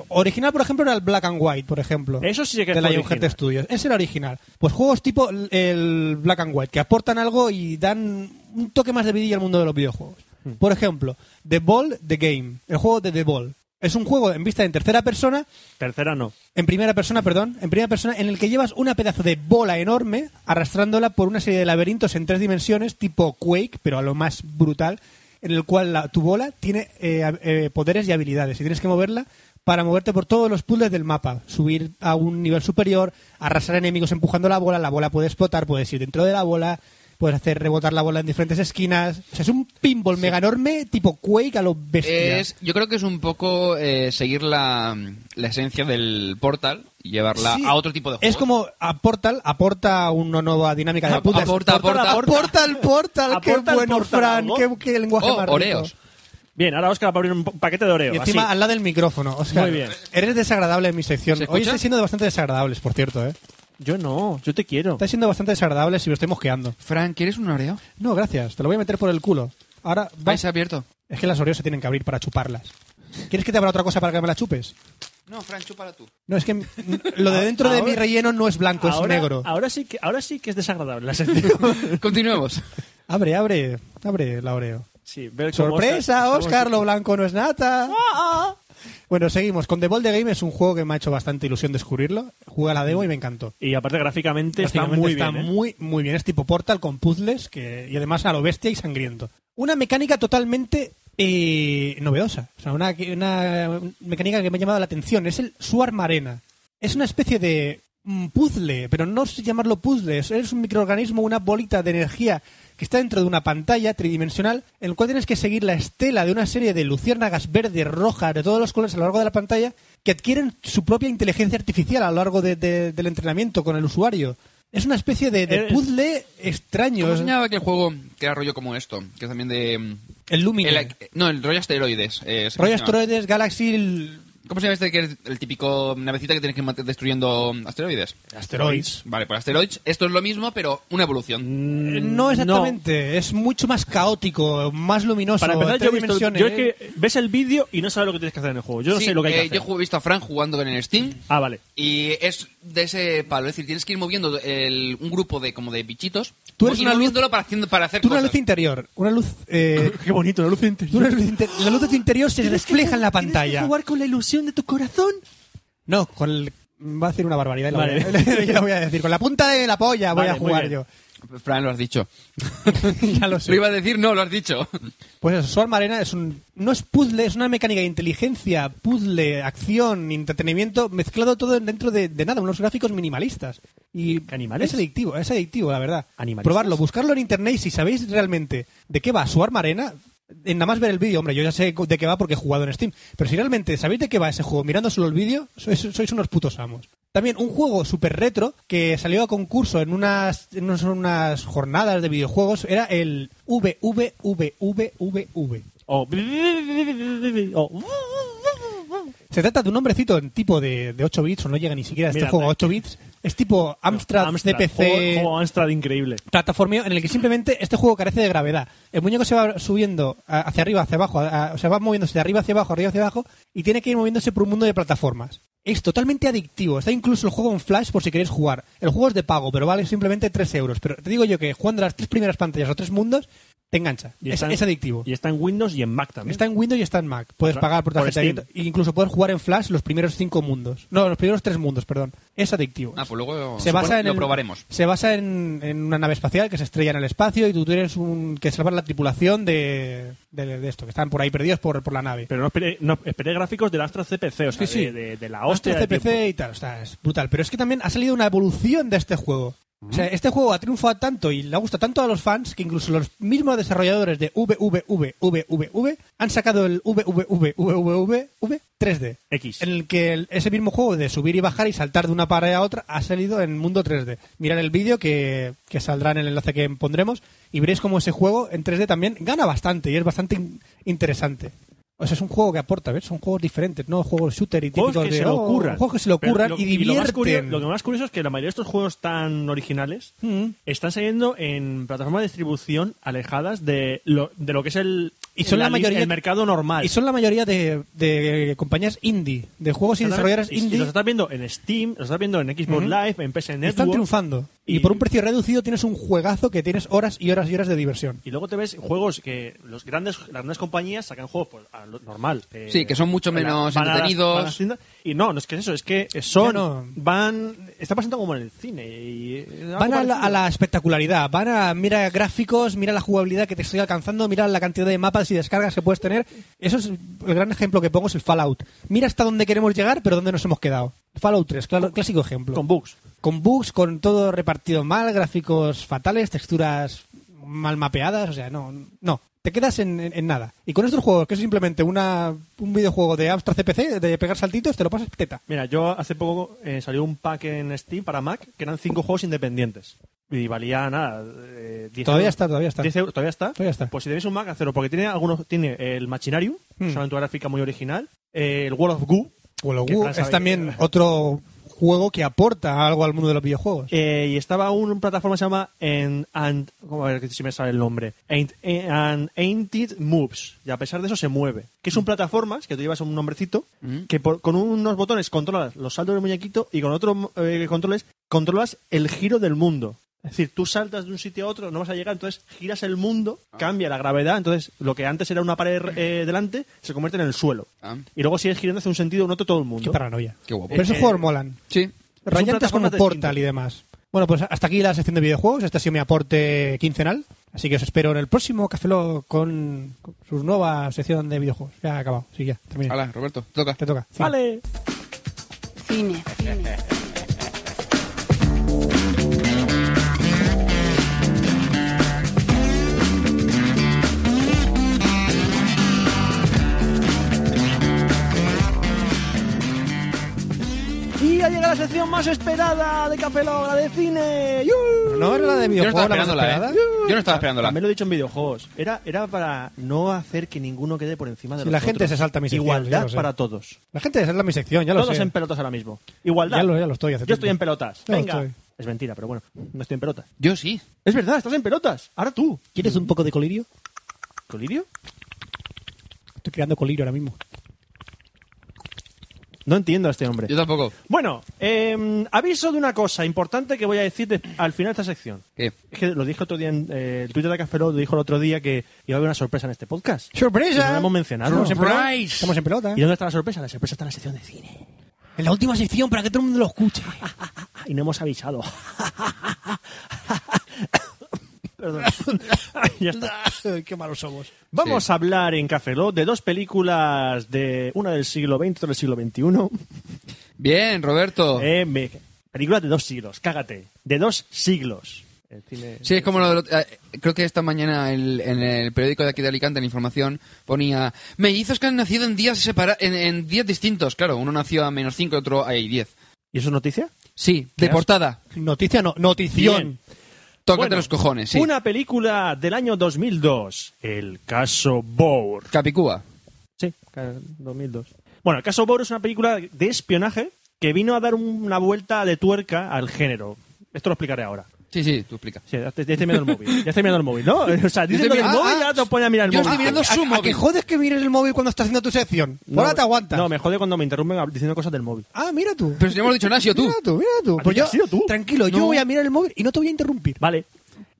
Original, por ejemplo, era el Black and White, por ejemplo. Eso sí que de es la original. Lionheart Studios. Ese era original. Pues juegos tipo el Black and White, que aportan algo y dan un toque más de vidilla al mundo de los videojuegos. Hmm. Por ejemplo, The Ball, The Game. El juego de The Ball. Es un juego en vista en tercera persona, Tercera no. en primera persona, perdón, en primera persona, en el que llevas una pedazo de bola enorme arrastrándola por una serie de laberintos en tres dimensiones, tipo Quake, pero a lo más brutal, en el cual la- tu bola tiene eh, eh, poderes y habilidades y tienes que moverla para moverte por todos los puzzles del mapa, subir a un nivel superior, arrasar enemigos empujando la bola, la bola puede explotar, puedes ir dentro de la bola, puedes hacer rebotar la bola en diferentes esquinas. O sea, es un pinball mega enorme tipo Quake a lo bestia. Es, yo creo que es un poco eh, seguir la, la esencia del Portal y llevarla Sí, a otro tipo de juegos. Es como a Portal aporta una nueva dinámica de Ap- puzzles. aporta, aporta. Portal, Portal, qué Aporta bueno, Fran, qué, qué lenguaje Oh. Oreos. Bien, ahora Oscar va a abrir un paquete de Oreo. Y encima así. al lado del micrófono. Oscar, Muy bien. Eres desagradable en mi sección. ¿Se Hoy estoy siendo bastante desagradables, por cierto, ¿eh? Yo no, yo te quiero. Estás siendo bastante desagradable si me estoy mosqueando. Fran, ¿quieres un Oreo? No, gracias. Te lo voy a meter por el culo. Ahora, Vais vais abierto. Es que las Oreos se tienen que abrir para chuparlas. ¿Quieres que te abra otra cosa para que me la chupes? No, Fran, chúpala tú. No, es que lo de dentro de Ahora- mi relleno no es blanco, es ahora, negro. Ahora sí, que, ahora sí que es desagradable la sección. Continuemos. Abre, abre, abre la Oreo. sí, ver cómo ¡Sorpresa, Oscar- Oscar! Lo blanco no es nata. Bueno, seguimos. Con The Ball the Game es un juego que me ha hecho bastante ilusión descubrirlo. Jugué a la demo y me encantó. Y aparte gráficamente, Gráficamente está muy está bien. ¿eh? muy, muy bien. Es tipo Portal con puzzles que, y además a lo bestia y sangriento. Una mecánica totalmente eh, novedosa. O sea, una, una mecánica que me ha llamado la atención. Es el Swarm Arena. Es una especie de mm, puzzle, pero no sé llamarlo puzzle. Es un microorganismo, una bolita de energía que está dentro de una pantalla tridimensional en el cual tienes que seguir la estela de una serie de luciérnagas verdes, rojas, de todos los colores a lo largo de la pantalla que adquieren su propia inteligencia artificial a lo largo de- de- del entrenamiento con el usuario. Es una especie de, de puzzle extraño. ¿Cómo Es- se llamaba aquel juego que era rollo como esto? Que es también de... mm, El Lumine. el- no, el rollo asteroides. eh. Asteroides, Galaxy... ¿Cómo se llama este que es el típico navecita que tienes que ir destruyendo asteroides? Asteroids. Vale, pues asteroids. Esto es lo mismo, pero una evolución. Eh, No exactamente, es mucho más caótico, más luminoso. Para empezar, yo, he visto- dimensiones. yo es que ves el vídeo y no sabes lo que tienes que hacer en el juego. Yo no Sí, sé lo que hay que eh, hacer. Yo he visto a Fran jugando en el Steam Ah, vale. y es de ese palo. Es decir, tienes que ir moviendo el- un grupo de como de bichitos. Tú eres una luz- para, haciendo, para hacer Tú una luz interior, una luz... eh, Qué bonito, la luz tú interior. una luz inter- la luz de tu interior se refleja en la pantalla. con la ilusión de tu corazón. No, con el... Va a decir una barbaridad. la Vale. voy a- yo la voy a decir. Con la punta de la polla voy Vale, a jugar yo. Fran, lo has dicho. ya lo sé. Lo iba a decir, no, lo has dicho. Pues eso, Swarm Arena es un, no es puzzle, es una mecánica de inteligencia, puzzle, acción, entretenimiento, mezclado todo dentro de, de nada, unos gráficos minimalistas. Y ¿Animales? es adictivo, es adictivo, la verdad. ¿Animalistas? Probarlo, buscarlo en internet y si sabéis realmente de qué va Swarm Arena, en nada más ver el vídeo, hombre, yo ya sé de qué va porque he jugado en Steam, pero si realmente sabéis de qué va ese juego mirando solo el vídeo, sois, sois unos putos amos. También un juego súper retro que salió a concurso en unas, en unas, jornadas de videojuegos era el VVVVVV. O... o- Se trata de un hombrecito en tipo de, de 8 bits, o no llega ni siquiera a este Mira, juego a me- 8 bits. Es tipo Amstrad, Amstrad, CPC, Juego, juego Amstrad increíble. plataformeo, en el que simplemente este juego carece de gravedad. El muñeco se va subiendo hacia arriba, hacia abajo, a- o sea, va moviéndose de arriba hacia abajo, arriba hacia abajo, y tiene que ir moviéndose por un mundo de plataformas. Es totalmente adictivo. Está incluso el juego en Flash por si queréis jugar. El juego es de pago, pero vale simplemente 3 euros. Pero te digo yo que jugando las tres primeras pantallas o tres mundos, te engancha. Y Es, está en- es adictivo. Y está en Windows y en Mac también. Está en Windows y está en Mac. Puedes Por- pagar por por tarjeta crédito. E incluso puedes jugar en Flash los primeros cinco mundos. No, los primeros tres mundos, perdón. Es adictivo. Ah, pues luego se basa en lo el- probaremos. Se basa en, en una nave espacial que se estrella en el espacio y tú tienes un, que salvar la tripulación de, de, de esto, que están por ahí perdidos por, por la nave. Pero no esperé, no, esperé gráficos del Astra CPC, o sea, Sí, sí. De, de- de la Hostia, del CPC y tal, o sea, es brutal. Pero es que también ha salido una evolución de este juego. O sea, este juego ha triunfado tanto y le ha gustado tanto a los fans que incluso los mismos desarrolladores de VVVVVV han sacado el VVVVVV 3D. X. En el que ese mismo juego de subir y bajar y saltar de una pared a otra ha salido en mundo 3D. Mirad el vídeo que, que saldrá en el enlace que pondremos y veréis cómo ese juego en 3D también gana bastante y es bastante in- interesante. O sea, es un juego que aporta, ¿ves? Son juegos diferentes, no juegos shooter y típicos Juegos que de, se lo oh, ocurran. Juegos que se lo ocurran y lo más, divierten. curioso, lo que más curioso es que la mayoría de estos juegos tan originales Mm. están saliendo en plataformas de distribución alejadas de lo, de lo que es el, Y son la mayoría- el mercado normal. Y son la mayoría de, de compañías indie, de juegos y desarrolladoras y indie. los estás viendo en Steam, los estás viendo en Xbox. Live, en PS Están Network. triunfando. Y, Y- por un precio reducido tienes un juegazo que tienes horas y horas y horas de diversión. Y luego te ves juegos que los grandes, las grandes compañías sacan juegos pues, a lo normal. eh, Sí, que son mucho menos van a las- entretenidos. van a las tiendas. y no, no es que es eso, es que son. No. Van. Está pasando como en el cine. Y, eh, Van a la, a la espectacularidad, van a mira gráficos, mira la jugabilidad que te estoy alcanzando, mira la cantidad de mapas y descargas que puedes tener. Eso es el gran ejemplo que pongo es el Fallout. Mira hasta dónde queremos llegar, pero dónde nos hemos quedado. Fallout 3, claro, clásico ejemplo. Con bugs. con bugs, con todo repartido mal, gráficos fatales, texturas mal mapeadas, o sea, no, no. Te quedas en, en- en nada. Y con estos juegos, que es simplemente una, un videojuego de Amstrad CPC, de pegar saltitos, te lo pasas teta. Mira, yo hace poco eh, salió un pack en Steam para Mac que eran cinco juegos independientes. Y valía nada. eh, 10 Todavía euros. está, todavía está. 10 euros, ¿Todavía está? Todavía está. Pues si tenéis un Mac, hacerlo. Porque tiene algunos. Tiene el Machinarium, Hmm. es una aventura gráfica muy original. eh, el World of Goo. Es también otro juego que aporta algo al mundo de los videojuegos. Eh, y estaba un plataforma que se llama en, and, ¿cómo a ver si me sale el nombre? Eh, and Ain't It Moves. Y a pesar de eso se mueve. Que son plataformas que tú llevas un nombrecito Mm. que por- con unos botones controlas los saltos del muñequito y con otros eh, controles controlas el giro del mundo. Es decir, tú saltas de un sitio a otro, no vas a llegar, entonces giras el mundo, cambia la gravedad, entonces lo que antes era una pared eh, delante se convierte en el suelo. Ah, Y luego sigues girando hacia un sentido, no todo el Qué mundo. paranoia. qué guapo. Pero esos Eh, juegos molan. Sí. Rayantes como Portal y demás. Bueno, pues hasta aquí la sección de videojuegos. Este ha sido mi aporte quincenal. Así que os espero en el próximo Café Lock con, con su nueva sección de videojuegos. Ya ha acabado. Sí, ya. Terminé. Hala, Roberto, te toca. Te toca. Vale. Cine. Cine. Llegado la sección más esperada de Café Lock, la de cine. ¡Yu! ¿No era la de Yo no videojuegos estaba la más esperándola, esperada? ¿eh? Yo no estaba esperándola. También lo he dicho en videojuegos. Era, era para no hacer que ninguno quede por encima de Si los la gente otros. se salta mi sección, Igualdad para todos. La gente es la mi sección, ya lo Todos sé. en pelotas ahora mismo. Igualdad. Ya lo- ya lo estoy hace Yo estoy en pelotas. Ya Venga. estoy. Es mentira, pero bueno, no estoy en pelotas. Yo sí. Es verdad, estás en pelotas. Ahora tú. ¿Quieres un poco de colirio? ¿Colirio? Estoy creando colirio ahora mismo. No entiendo a este hombre. Yo tampoco. Bueno, eh, aviso de una cosa importante que voy a decir de- al final de esta sección. ¿Qué? Es que lo dije otro día en eh, el Twitter de Café Lock, lo dijo el otro día que iba a haber una sorpresa en este podcast. ¡Sorpresa! Y no la hemos mencionado. Estamos en pelota. Surprise. Estamos en pelota. ¿Y dónde está la sorpresa? La sorpresa está en la sección de cine. En la última sección para que todo el mundo lo escuche. Y no hemos avisado. Perdón. ya está. Qué malos somos. Vamos Sí. a hablar en Café Lock de dos películas, de una del siglo XX, otra del siglo XXI. Bien, Roberto. Eh, me- películas de dos siglos, cágate. De dos siglos. El cine- Sí, es como lo de lo- eh, creo que esta mañana el- en el periódico de aquí de Alicante, en la información, ponía mellizos que han nacido en días separa en, en días distintos. Claro, uno nació a menos 5 y otro a 10. ¿Y eso es noticia? Sí, de asco. portada. Noticia no, notición. Bien. Tócate Bueno, los cojones, sí. Una película del año 2002, El caso Bohr. Capicúa. Sí, ca- 2002. Bueno, El caso Bohr es una película de espionaje que vino a dar un- una vuelta de tuerca al género. Esto lo explicaré ahora. Sí, sí, tú explica. Sí, ya, ya estoy mirando el móvil. Ya estoy mirando el móvil, ¿no? O sea, dices mirando- móvil ah, y ahora te pones a mirar el yo móvil. estoy mirando ¿A, su a- a móvil. que jodes que mires el móvil cuando estás haciendo tu sección? No, Ahora te aguantas. No, me jode cuando me interrumpen diciendo cosas del móvil. Ah, mira tú. Pero si no hemos dicho nada, ha sido tú. Mira tú, mira tú. ¿A Pues yo, has sido tú? tranquilo, yo No. voy a mirar el móvil y no te voy a interrumpir. Vale.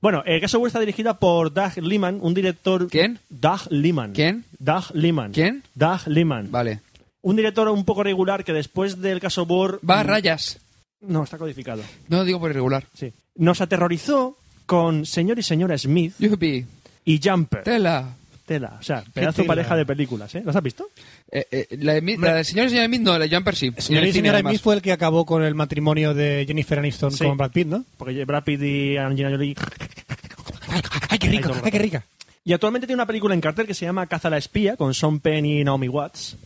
Bueno, el caso está dirigida por Doug Liman, un director... ¿Quién? Doug Liman. ¿Quién? Doug Liman. ¿Quién? Doug Liman. Vale. Un director un poco regular que después del caso Bohr... Va a rayas. No, está codificado. No digo por irregular. Sí. Nos aterrorizó con Señor y Señora Smith Yupi. y Jumper. Tela. Tela. O sea, pedazo tela. pareja de películas, ¿eh? ¿Las has visto? Eh, eh, la, de, Mi- la del señor y señora Smith, no, la de Jumper sí. Señor y señora. Smith fue el que acabó con el matrimonio de Jennifer Aniston Sí. con Brad Pitt, ¿no? Porque Brad Pitt y Angelina Jolie... Ay, qué rico, ay, qué rica. Y actualmente tiene una película en cartel que se llama Caza la espía con Sean Penn y Naomi Watts.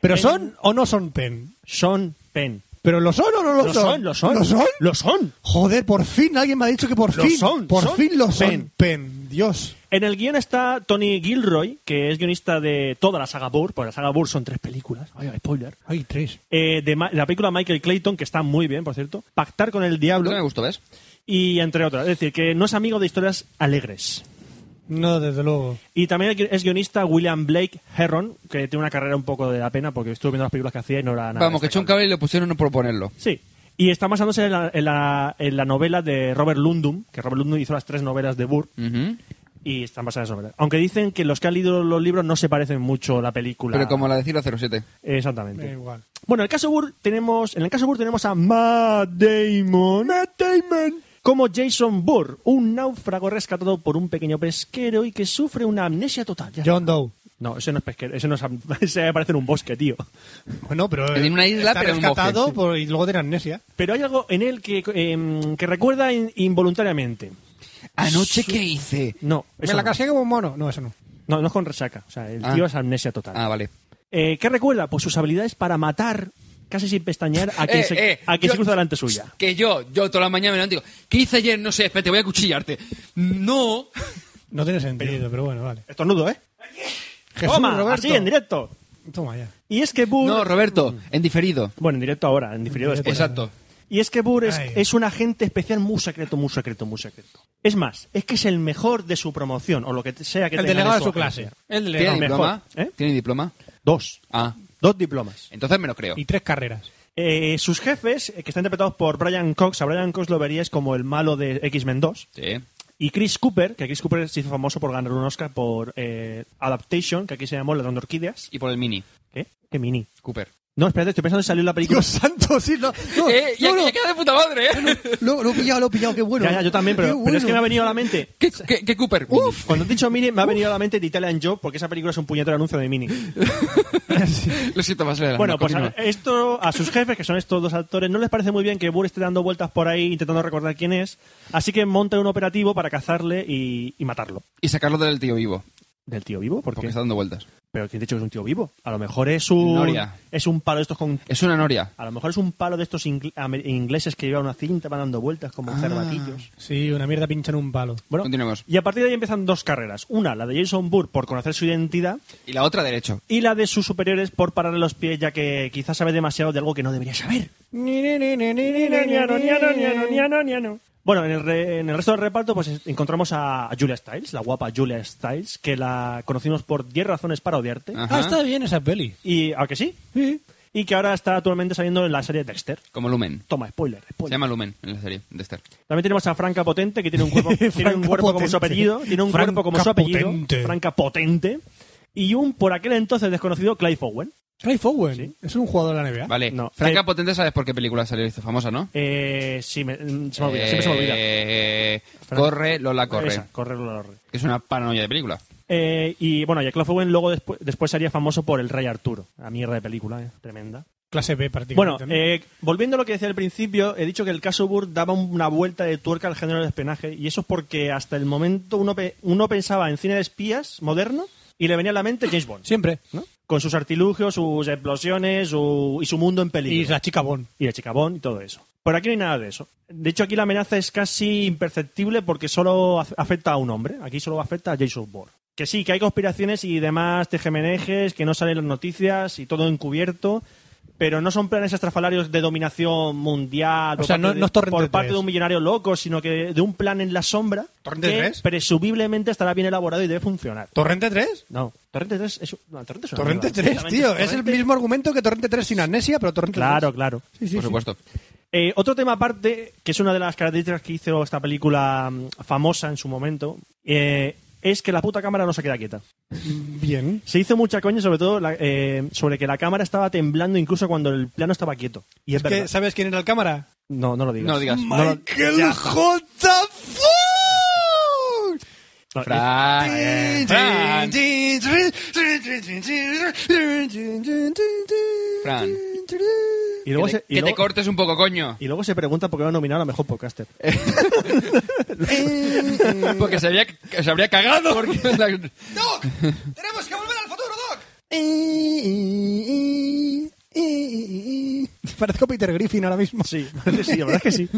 ¿Pero son o no son Penn? Sean Penn. ¿Pero lo son o no lo, Lo son, lo son. ¿Lo son? Lo son. Joder, por fin alguien me ha dicho que por Lo fin. son, por son fin lo son. Penn. Penn. Dios. En el guion está Tony Gilroy, que es guionista de toda la saga Bourne, porque la saga Bourne son tres películas. Ay, spoiler. Ay, tres. Eh, de la película Michael Clayton, que está muy bien, por cierto. Pactar con el diablo. No me gustó, ¿ves? Y entre otras. Es decir, que no es amigo de historias alegres. No, desde luego. Y también es guionista William Blake Herron, que tiene una carrera un poco de la pena, porque estuve viendo las películas que hacía y no era nada. Vamos, que echó un cable y le pusieron por ponerlo. Sí. Y está basándose en la, en, la, en la novela de Robert Lundum, que Robert Lundum hizo las tres novelas de Burr, Ujú. y están basadas en esa novela. Aunque dicen que los que han leído los libros no se parecen mucho a la película. Pero como la de Ciro 07. Exactamente. Da igual. Bueno, en el caso Burr tenemos, en el caso Burr tenemos a Matt Damon. Matt Damon. Como Jason Burr, un náufrago rescatado por un pequeño pesquero y que sufre una amnesia total. Ya- John Doe. No, ese no es pesquero, ese no es, ese parece un bosque, tío. Bueno, pero. Tiene una isla, está pero en un rescatado bosque. por- y luego tiene amnesia. Pero hay algo en él que, em, que recuerda in- involuntariamente. ¿Anoche qué hice? No, ¿Me eso la no. casqué como un mono? No, eso no. no, no es con resaca. O sea, el Ah. tío es amnesia total. Ah, vale. Eh, ¿Qué recuerda? Pues sus habilidades para matar casi sin pestañear a quien, Eh, se, eh, a quien yo- se cruza delante suya. Que yo, yo toda la mañana me levanto y digo, ¿qué hice ayer? No sé, espérate, voy a cuchillarte. No. No tiene sentido, pero, bueno, vale. Estornudo, ¿eh? Jesús, Toma, Roberto. así, en directo. Toma ya. Y es que Burr... No, Roberto, en diferido. Bueno, en directo ahora, en diferido después. Exacto. Y es que Burr es, es un agente especial muy secreto, muy secreto, muy secreto. Es más, es que es el mejor de su promoción, o lo que sea que El tenga delegado de su clase. El ¿Tiene delegado. mejor, diploma? ¿eh? ¿Tiene diploma? Dos. Ah, Dos diplomas. entonces me lo creo. Y tres carreras. Eh, sus jefes, eh, que están interpretados por Brian Cox, a Brian Cox lo veríais como el malo de X-Men 2. Sí. Y Chris Cooper, que Chris Cooper se hizo famoso por ganar un Oscar por eh, Adaptation, que aquí se llamó de Orquídeas. Y por el mini, ¿Qué? ¿Qué mini? Cooper. No, espérate, estoy pensando en salir la película. Dios santo, sí, no. no, ¡Eh! ¡Ya, no, no. ya queda de puta madre, eh! Lo, lo he pillado, lo he pillado, qué bueno. Ya, ya, yo también, pero, pero es que me ha venido a la mente. ¿Qué, qué, qué Cooper? Uf. Cuando he dicho Mini, me ha venido a la mente de Italian Job, porque esa película es un puñetero anuncio de Mini. Lo siento, más le Bueno, pues a, esto a sus jefes, que son estos dos actores, no les parece muy bien que Burr esté dando vueltas por ahí intentando recordar quién es, así que monta un operativo para cazarle y, y matarlo. Y sacarlo del tío vivo. ¿Del tío vivo? ¿Por Porque qué? está dando vueltas. Pero ¿quién te ha dicho que es un tío vivo? A lo mejor es un... Noria. Es un palo de estos con... Es una noria. A lo mejor es un palo de estos ingl- amer- ingleses que llevan una cinta, van dando vueltas como Ah. cervatillos. Sí, una mierda pincha en un palo. Bueno, Continuemos. y a partir de ahí empiezan dos carreras. Una, la de Jason Bourne por conocer su identidad Y la otra derecho. y la de sus superiores por pararle los pies ya que quizás sabe demasiado de algo que no debería saber. Bueno, en el, re- en el resto del reparto pues es- encontramos a Julia Stiles, la guapa Julia Stiles, que la conocimos por 10 razones para odiarte. Ajá. Ah, está bien esa peli. Y, ¿a que sí? Sí. Y que ahora está actualmente saliendo en la serie Dexter. Como Lumen. Toma, spoiler, Se spoiler. llama Lumen en la serie de Esther. También tenemos a Franca Potente, que tiene un cuerpo, tiene un Franca cuerpo como su apellido. Tiene un cuerpo como su Franca apellido. Potente. Franca Potente. Y un, por aquel entonces desconocido, Clive Owen. Clive Owen. Sí. Es un jugador de la NBA. Vale. No. Franca Eh, Potente, ¿sabes por qué película salió hizo famosa, no? Eh, sí, me, se me olvida, siempre se me olvida. Eh, corre, Lola, corre. Esa, corre, Lola, corre. Es una paranoia de película. Eh, y bueno, y Clive Owen luego después, después sería famoso por El Rey Arturo. La mierda de película, eh, tremenda. Clase B Bueno, prácticamente. ¿no? eh, volviendo a lo que decía al principio, he dicho que el caso Burr daba una vuelta de tuerca al género del espionaje y eso es porque hasta el momento uno, pe- uno pensaba en cine de espías moderno y le venía a la mente James Bond, Siempre. ¿no? Con sus artilugios, sus explosiones su- y su mundo en peligro. Y la chica Bond. y el chicabón y todo eso. Por aquí no hay nada de eso. De hecho, aquí la amenaza es casi imperceptible porque solo af- afecta a un hombre. Aquí solo afecta a Jason Bourne. Que sí, que hay conspiraciones y demás tejemenejes, que no salen las noticias y todo encubierto, pero no son planes estrafalarios de dominación mundial O por, sea, parte, no- es por parte 3. de un millonario loco, sino que de un plan en la sombra ¿Torrente que 3? presumiblemente estará bien elaborado y debe funcionar. ¿Torrente 3? No, Torrente 3 es, no, Torrente es una Torrente mierda. 3, tío. Es el mismo argumento que Torrente 3 sin amnesia, pero Torrente Claro, 3. claro. Sí, sí, por sí. supuesto. Eh, otro tema aparte, que es una de las características que hizo esta película mm, famosa en su momento, eh, es que la puta cámara no se queda quieta. Bien. Se hizo mucha coña, sobre todo la- eh, sobre que la cámara estaba temblando incluso cuando el plano estaba quieto. Y es, Es que, verdad. ¿Sabes quién era el cámara? No, no lo digas. No lo digas. No lo- Michael Ya. J. Fran, eh, Fran, Fran. y luego que se, te, y que te luego- cortes un poco, coño. y luego se pregunta por qué no nominaron a mejor podcaster. Porque se habría, se habría cagado. ¡Doc! ¡Tenemos que volver al futuro, Doc! Parezco Peter Griffin ahora mismo. Sí, sí, la verdad es que sí.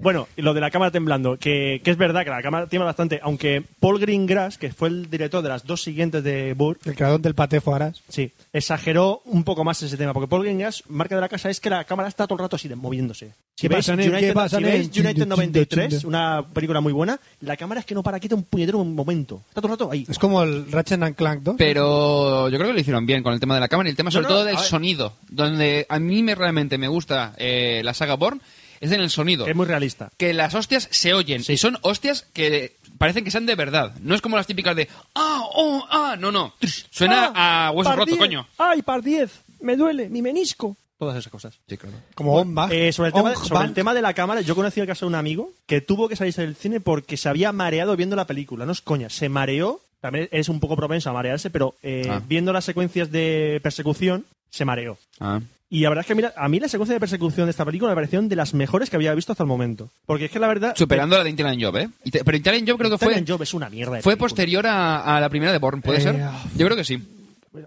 Bueno, y lo de la cámara temblando, que, que es verdad que la cámara tiembla bastante, aunque Paul Greengrass, que fue el director de las dos siguientes de Burr, El creador del paté Foaras. sí, exageró un poco más ese tema, porque Paul Greengrass, marca de la casa, es que la cámara está todo el rato así, de- moviéndose. Si ¿Qué veis, United, si veis? United 93, Chinda. una película muy buena, la cámara es que no para quieta un puñetero un momento. Está todo el rato ahí. Es como el Ratchet and Clank 2. Pero yo creo que lo hicieron bien con el tema de la cámara y el tema sobre no, todo del sonido. Donde a mí me, realmente me gusta eh, la saga Born es en el sonido. que es muy realista. Que las hostias se oyen y son hostias que parecen que sean de verdad. No es como las típicas de ah, oh, ah, no, no. Suena Ah, a hueso par roto, 10. coño. ¡Ay, par 10! Me duele, mi menisco. Todas esas cosas. Sí, claro. Como Ombach. Eh, sobre, el tema, Onk sobre el tema de la cámara, yo conocí el caso de un amigo que tuvo que salirse del cine porque se había mareado viendo la película. No es coña, se mareó. También es un poco propenso a marearse, pero eh, Ah. viendo las secuencias de persecución, se mareó. Ah. Y la verdad es que a mí, la- a mí la secuencia de persecución de esta película me parecieron de las mejores que había visto hasta el momento. Porque es que la verdad. Superando la de Italian Job, ¿eh? Pero Italian Job creo que fue, Italian Job es una mierda. de fue película. posterior a, a la primera de Born, ¿puede Eh, ser? Yo creo que sí.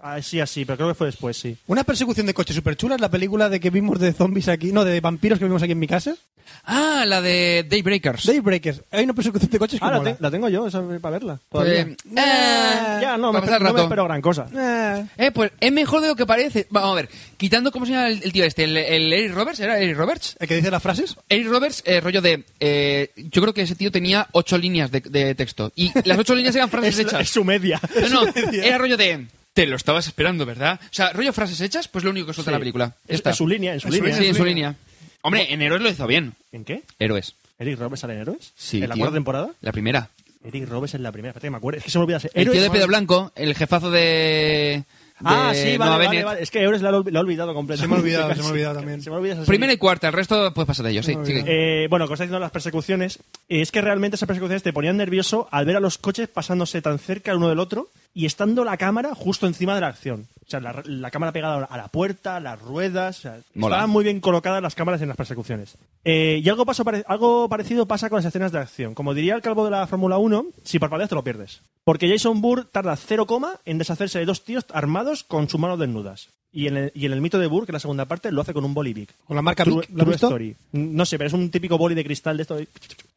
Ah, sí, así, pero creo que fue después, sí. Una persecución de coches súper chula es la película de que vimos de zombies aquí, no, de vampiros que vimos aquí en mi casa. Ah, la de Daybreakers. Daybreakers. Hay una persecución de coches que Ah, la, mola. te- la tengo yo, esa para verla. Pues, Todavía. eh, ya, no, me, para pasar no me rato. espero gran cosa. Eh, Eh, pues es mejor de lo que parece. Vamos a ver, quitando, ¿cómo se llama el, el tío este? ¿El, el Eric Roberts? ¿Era Eric Roberts? ¿El que dice las frases? Eric Roberts, eh, rollo de... eh, yo creo que ese tío tenía ocho líneas de, de texto. Y las ocho líneas eran frases Es, hechas. es su media. No, no, era rollo de... Te lo estabas esperando, ¿verdad? O sea, rollo frases hechas, pues lo único que suelta Sí. la película. Es- Esta. en su línea, en su En su línea. Sí, en su línea. Hombre, en Héroes lo hizo bien. ¿En qué? Héroes. ¿Eric Roberts sale en Héroes? Sí, ¿En la tío. cuarta temporada? La primera. Eric Roberts en la primera. Espérate que me acuerdo. Es que se me olvida. El tío de pelo blanco, el jefazo de... Ah, sí, vale, vale, vale. Es que Héroes la, he olvidado completamente. Se me ha olvidado, se me ha olvidado también. Se me. Primera y cuarta, el resto pues pasa de ellos, sí. Eh, bueno, como está diciendo las persecuciones, es que realmente esas persecuciones te ponían nervioso al ver a los coches pasándose tan cerca el uno del otro y estando la cámara justo encima de la acción. O sea, la, la cámara pegada a la puerta, las ruedas. O sea, estaban muy bien colocadas las cámaras en las persecuciones. Eh, y algo, pasó pare- algo parecido pasa con las escenas de acción. Como diría el calvo de la Fórmula 1, si parpadeas te lo pierdes. Porque Jason Bourne tarda cero coma en deshacerse de dos tíos armados con sus manos desnudas. Y en el, y en el mito de Bourne, que es la segunda parte, lo hace con un bolivic. Con la marca True, Bic, ¿lo has True visto? Story. No sé, pero es un típico boli de cristal de esto. de-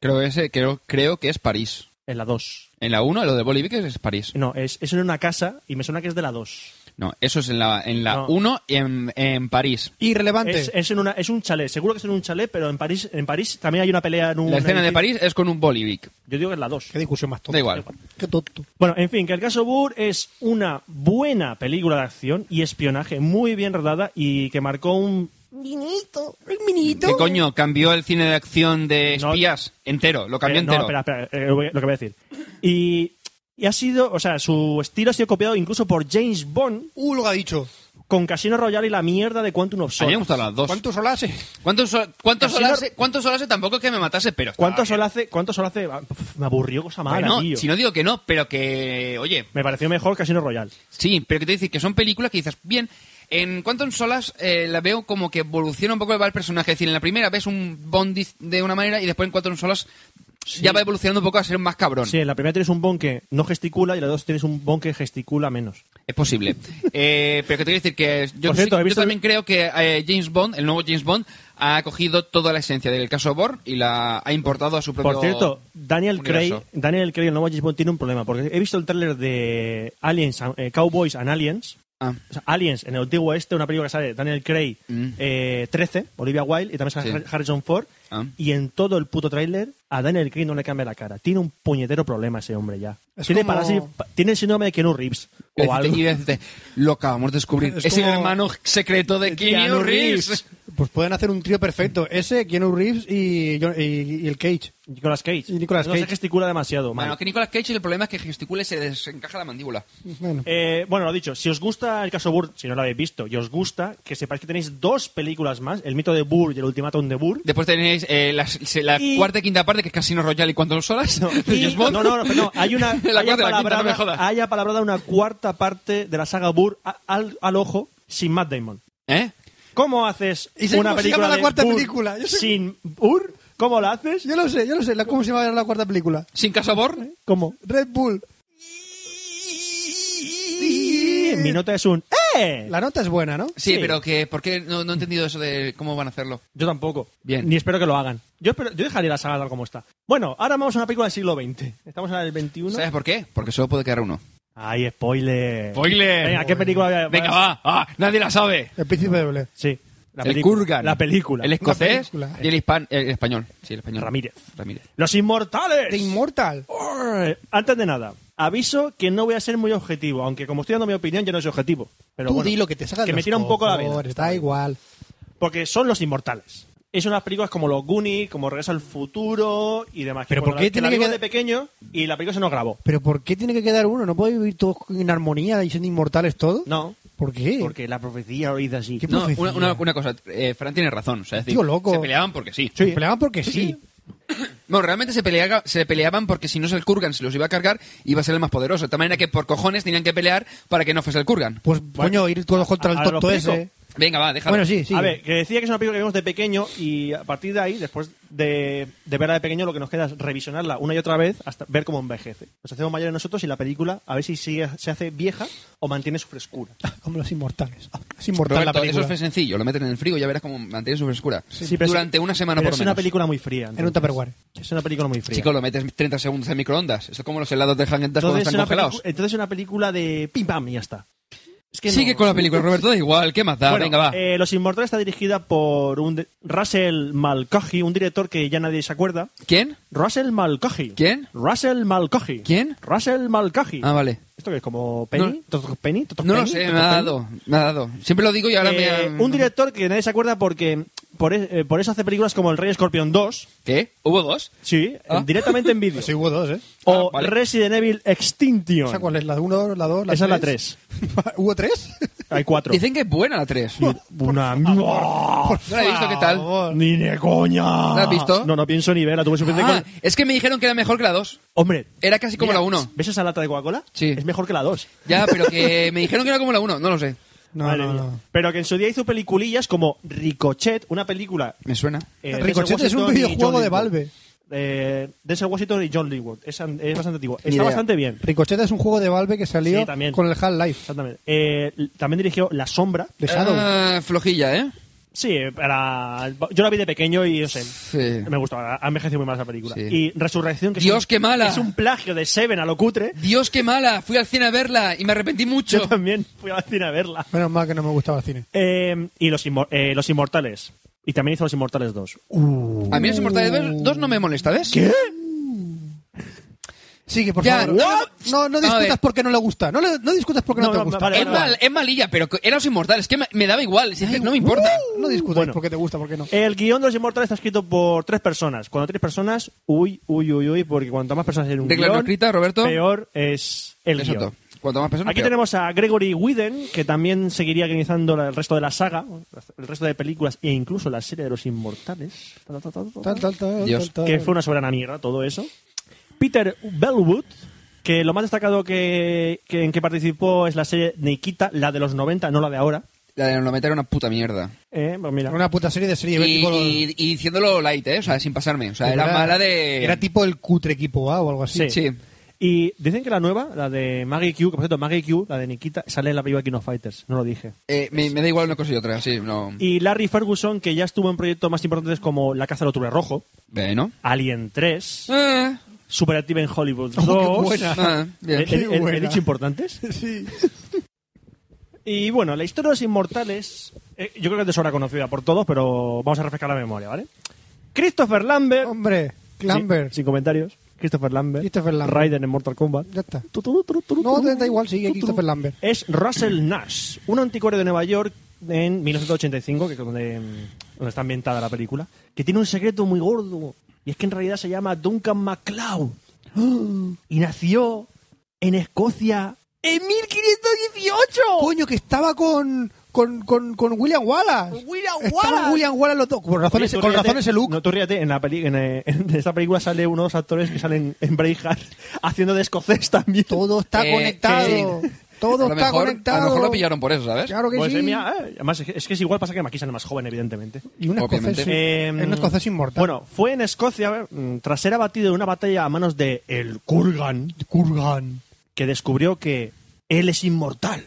Creo, que ese, creo, creo que es París. En la 2. En la 1, lo de Bolivia es París. No, es, es en una casa y me suena que es de la 2. No, eso es en la en la No. 1 en, en París. Irrelevante. Es, es en una, es un chalet, seguro que es en un chalet, pero en París, en París también hay una pelea en un. La escena de. París es con un Bolivic. Yo digo que es la 2. Qué discusión más tonta. Da igual. Qué tonto. Bueno, en fin, que el caso Burr es una buena película de acción y espionaje muy bien rodada y que marcó un. Minito, minito. ¿Qué coño? Cambió el cine de acción de No. espías entero. Lo cambió Eh, no, entero. espera, espera, eh, lo que voy a decir. Y, y ha sido, o sea, su estilo ha sido copiado incluso por James Bond Uh, lo que ha dicho. con Casino Royale y la mierda de Quantum of A mí me Solace. gustan las dos. ¿Cuánto solase? ¿Cuántos, so- cuántos, Casino- solase, ¿Cuántos solase? Tampoco es que me matase, pero... estaba ¿Cuánto bien. sol hace? ¿Cuánto sol hace? Ah, Me aburrió cosa mala, Bueno, tío. si no digo que no, pero que... Oye, Me pareció mejor Casino Royale. sí, pero que te decir que son películas que dices, bien... En Quantum Solas eh, la veo como que evoluciona un poco el personaje. Es decir, en la primera ves un Bond de una manera y después en Quantum Solas ya va evolucionando un poco a ser más cabrón. Sí, en la primera tienes un Bond que no gesticula y en la dos tienes un Bond que gesticula menos. Es posible. Eh, pero que te quiero decir que yo, Por cierto, sí- ¿he yo también creo que eh, James Bond, el nuevo James Bond, ha cogido toda la esencia del caso Bourne y la ha importado a su propio Por cierto, Daniel Craig, universo. Daniel Craig, el nuevo James Bond, tiene un problema. Porque he visto el tráiler de Aliens, eh, Cowboys and Aliens. Ah, O sea, Aliens, en el antiguo oeste, una película que sale Daniel Craig, Mm. eh, 13, Olivia Wilde, y también sale Sí. Harrison Ford. Ah. Y en todo el puto tráiler, a Daniel Craig no le cambia la cara. Tiene un puñetero problema ese hombre ya. Es Tiene, como- tiene el síndrome de Keanu Reeves. O algo. decirte- y decirte, lo acabamos de descubrir. Es Es, el hermano secreto de Keanu Keanu Reeves. Reeves. Pues pueden hacer un trío perfecto. Ese, Keanu Reeves y, John- y- y el Cage. Nicolas Cage. Y Nicolas no se Cage. gesticula demasiado. mal. Bueno, que Nicolas Cage el problema es que gesticula y se desencaja la mandíbula. Bueno. Eh, bueno, lo dicho, si os gusta el caso Burr, si no lo habéis visto, y os gusta, que sepáis que tenéis dos películas más, El mito de Burr y El ultimátum de Burr. Después tenéis eh, la, se- la Y- cuarta y quinta parte, que es Casino Royale y James Bond. no, no, no, pero no, hay una La hay cuarta y la quinta, no me apalabrada, jodas. hay apalabrada una cuarta parte de la saga Burr al, al ojo sin Matt Damon. ¿Eh? ¿Cómo haces ¿Y sé una cómo se película llama la de cuarta Burr película? Yo sé- sin Burr? ¿Cómo la haces? Yo lo sé, yo lo sé. La- ¿Cómo se llama la cuarta película? ¿Sin Casa Bourne? ¿Cómo? Red Bull. Mi nota es un ¡Eh! La nota es buena, ¿no? Sí, Sí. pero que, ¿por qué no, no he entendido eso de cómo van a hacerlo? Yo tampoco. Bien. Ni espero que lo hagan. Yo, espero- yo dejaría la saga tal como está. Bueno, ahora vamos a una película del siglo XX. Estamos en el XXI. ¿Sabes por qué? Porque solo puede quedar uno. Ay, spoiler. ¡Spoiler! Venga, ¿qué película? Venga, va. Ah, nadie la sabe. El príncipe de Belén. Sí. La el película. Kurgan. La película. El escocés película. y el, hispan- el español. Sí, el español. Ramírez. Ramírez. Los Inmortales. The Immortal. Antes de nada, aviso que no voy a ser muy objetivo, aunque como estoy dando mi opinión, yo no soy objetivo. Pero Tú bueno, di lo que te salga Que me tira un poco la vena. Está igual. Porque son los Inmortales. Es unas películas como Los Goonies, como Regreso al Futuro y demás. Pero ¿por qué la- tiene que quedar- de pequeño y la película se nos grabó. ¿Pero por qué tiene que quedar uno? ¿No puede vivir todos en armonía y siendo inmortales todos? No, ¿Por qué? porque la profecía lo dice así. ¿Qué No, profecía? una, una- una cosa. Eh, Fran tiene razón. O sea, es decir, Tío loco. se peleaban porque sí. Se peleaban porque sí. No, realmente se, se peleaban porque si no es el Kurgan se los iba a cargar, iba a ser el más poderoso. De tal manera que por cojones tenían que pelear para que no fuese el Kurgan. Pues, coño, ir todos contra el tonto ese. Venga, va, déjalo. Bueno, sí, sí. A ver, que decía que es una película que vimos de pequeño y a partir de ahí, después de, de verla de pequeño, lo que nos queda es revisionarla una y otra vez hasta ver cómo envejece. Nos hacemos mayores nosotros y la película a ver si sigue, se hace vieja o mantiene su frescura. Como los inmortales. Es inmortal la película. eso fue sencillo. Lo meten en el frigo y ya verás cómo mantiene su frescura. Sí, Durante es- una semana pero por es lo menos. una película muy fría. En un entonces. Tupperware. Es una película muy fría. Chico, lo metes 30 segundos en microondas. Eso es como los helados de Häagen-Dazs cuando entonces, es están congelados. entonces es una película de pim pam y ya está. Es que Sigue no- con la película, Roberto, da igual. ¿Qué más da? Bueno, Venga, va. eh, Los Inmortales está dirigida por un Russell Malkoji, un director que ya nadie se acuerda. ¿Quién? Russell Malkoji. ¿Quién? Russell Malkoji. ¿Quién? Russell Malkoji. Ah, vale. ¿Esto qué es? ¿Como Penny? ¿Totoc Penny? ¿Totoc No lo sé, ¿Totoc me ha dado. Me ha dado. Siempre lo digo y ahora Eh, me ha... Un director que nadie se acuerda porque por, e- eh, por eso hace películas como El Rey Escorpión 2, ¿Qué? ¿Hubo dos? sí, Ah. directamente en vídeo. Sí, hubo dos, ¿eh? O Ah, vale. Resident Evil Extinction. ¿Esa cuál es? ¿La 1, la 2, la Esa es la tres? 3. ¿Hubo tres? Hay 4. Dicen que es buena la 3. Una No la he visto, ¿qué tal? Ni de coña. ¿La has visto? No, no pienso ni verla. Tuve suficiente Ah, con- es que me dijeron que era mejor que la 2. Hombre. Era casi como mira, la 1. ¿Ves esa lata de Coca-Cola? Sí. Es mejor que la 2. Ya, pero que me dijeron que era como la 1, no lo sé. No, Madre no, mía. no. Pero que en su día hizo peliculillas como Ricochet, una película. Me suena. eh, Ricochet es un y videojuego John de Lithgow. Valve. Eh, Denzel Washington y John Leewood. Es, an- es bastante antiguo. Está idea. bastante bien. Ricochet es un juego de Valve que salió Sí, también. con el Half-Life. Exactamente. Eh, l- también dirigió La Sombra. De Shadow. Ah, flojilla, ¿eh? Sí, para... yo la vi de pequeño y no sé. Sí. Me gustó, ha envejecido muy mal esa película. Sí. Y Resurrección, que es Dios, un- qué mala. Es un plagio de Seven a lo cutre. Dios, qué mala. Fui al cine a verla y me arrepentí mucho. Yo también fui al cine a verla. Menos mal que no me gustaba el cine. Eh, y los, Inmo- eh, los Inmortales. Y también hizo Los Inmortales 2. A mí los Inmortales 2 no me molesta, ¿ves? ¿Qué? Sigue, por Ya, favor. No, no A discutas porque no le gusta. No, le- no discutas porque no, No, te no, gusta. vale, Es, mal, es malilla, pero los Inmortales. Que me, me daba igual. si es que no me importa. No discutas Bueno. porque te gusta, porque no. El guion de Los Inmortales está escrito por tres personas. Cuando tres personas, uy, uy, uy, uy, porque cuanto más personas en un Regla no guion, escrita, Roberto. peor es el Exacto. guion. Cuanto más personas, Aquí peor. tenemos a Gregory Whedon, que también seguiría guionizando la- el resto de la saga, el resto de películas e incluso la serie de los Inmortales. Ta, ta, ta, ta, ta. Tal, tal, tal, Dios. tal, tal. que fue una soberana mierda todo eso. Peter Bellwood, que lo más destacado que, que- en que participó es la serie Nikita, la de los 90, no la de ahora. La de los 90 era una puta mierda. Eh, pues mira. Una puta serie de serie Y, tipo- y- y diciéndolo light, ¿eh? O sea, sin pasarme. O sea, era, mala de... Era tipo el cutre equipo A o algo así. Sí. Sí. Y dicen que la nueva, la de Maggie Q, que por cierto, Maggie Q, la de Nikita, sale en la película King of Fighters, no lo dije. Eh, me, me da igual una cosa y otra, sí, no... Y Larry Ferguson, que ya estuvo en proyectos más importantes como La caza del octubre rojo, Bueno. Alien 3, Ah, Superactive en Hollywood Oh, 2. qué buena. ah, bien. ¿He- he- he dicho importantes? Sí. Y bueno, la historia de los inmortales, eh, yo creo que es de sobra conocida por todos, pero vamos a refrescar la memoria, ¿vale? Christopher Lambert. Hombre, Lambert. Sí, sin comentarios. Christopher Lambert. Christopher Lambert. Raiden en Mortal Kombat. Ya está. Tu, tu, tu, tu, No, te da igual, sigue tu, tu. Christopher Lambert. Es Russell Nash, un anticuario de Nueva York en 1985, que es donde, mm, donde está ambientada la película, que tiene un secreto muy gordo. Y es que en realidad se llama Duncan MacLeod. Y nació en Escocia en 1518. Coño, que estaba con, con, con, con William Wallace. Con William Estaban Wallace. William Wallace los dos. Con razón, Oye, ese, tú con ríete- razón ese look. No, tú ríete, en, la peli, en, eh, en esta película sale uno de los actores que salen en Braveheart haciendo de escocés también. Todo está Eh, conectado. sí. Todo está mejor, conectado. A lo mejor lo pillaron por eso, ¿sabes? Claro que Pues, sí. eh, mira, eh, además es que, es igual, pasa que aquí sale más joven, evidentemente. Y un escocés, Eh, es un escocés inmortal. Bueno, fue en Escocia, mm, tras ser abatido en una batalla a manos de el Kurgan, Kurgan. que descubrió que él es inmortal.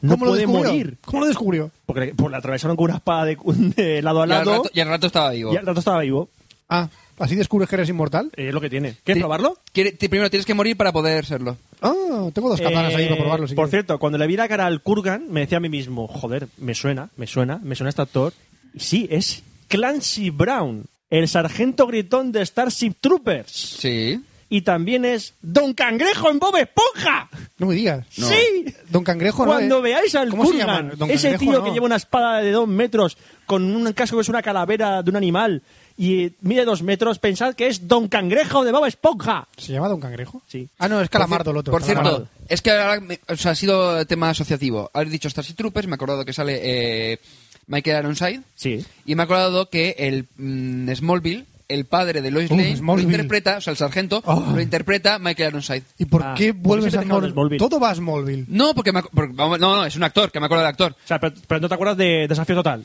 no ¿Cómo lo puede descubrió? morir. ¿Cómo lo descubrió? Porque le, pues, le atravesaron con una espada de, de lado a Y al, lado rato, y al rato estaba vivo. y al rato estaba vivo. Ah, ¿así descubres que eres inmortal? Eh, Es lo que tiene. ¿Quieres probarlo? Quiere- primero tienes que morir para poder serlo. Ah, tengo dos katanas ahí Eh, para probarlo. si por quieres. cierto, cuando le vi la cara al Kurgan, me decía a mí mismo, joder, me suena, me suena, me suena este actor. Y sí, es Clancy Brown, el sargento gritón de Starship Troopers. Sí. Y también es Don Cangrejo en Bob Esponja. No me digas. No. Sí. Don Cangrejo no Cuando es- veáis al ¿Cómo se Kurgan, llama? Don ese tío no. que lleva una espada de dos metros con un casco que es una calavera de un animal y mide dos metros, pensad que es Don Cangrejo de Bob Esponja. ¿Se llama Don Cangrejo? Sí. Ah, no, es Calamardo el otro. Por cierto, es que ahora me- o sea, ha sido tema asociativo. Habéis dicho Starship Troopers, me he acordado que sale eh, Michael Ironside. Sí. Y me he acordado que el mm, Smallville, el padre de Lois Uh, Lane, lo interpreta, o sea, el sargento, Oh. lo interpreta Michael Ironside. ¿Y por Ah, qué ¿por qué vuelves a Smallville? Todo va a Smallville. No, porque, me porque- no, no, es un actor, que me acuerdo del actor. O sea, pero, pero no te acuerdas de Desafío Total.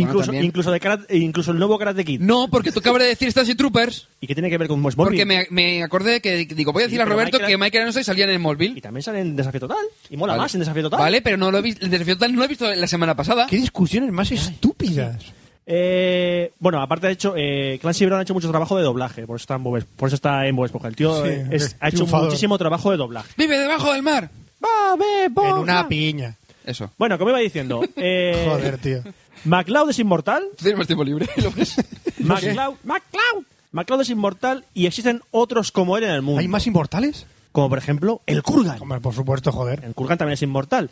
Incluso, también. incluso, de Karate- incluso el nuevo Karate Kid. No, porque tú acabas de decir Starship Troopers, ¿Y qué tiene que ver con Smallville? porque me, me acordé que, digo, voy a decir Sí, a Roberto Michael- que Michael Ironside salía en Y Smallville. también sale en Desafío Total. Y mola Vale. más en Desafío Total. Vale, pero no lo he visto, el Desafío Total no lo he visto la semana pasada. ¿Qué discusiones más estúpidas? Eh, bueno, aparte de hecho, eh, Clancy Brown ha hecho mucho trabajo de doblaje. Por eso está en Bob, por eso está en Bob Esponja. El tío Sí, eh, es- ha hecho triunfador. muchísimo trabajo de doblaje. Vive debajo del mar. En una piña. Eso. Bueno, como iba diciendo, eh, Joder, tío. MacLeod es inmortal. Tú tienes más tiempo libre. lo ves. MacLeod, MacLeod. MacLeod es inmortal y existen otros como él en el mundo. ¿Hay más inmortales? Como por ejemplo el Kurgan. Hombre, por supuesto, joder. El Kurgan también es inmortal.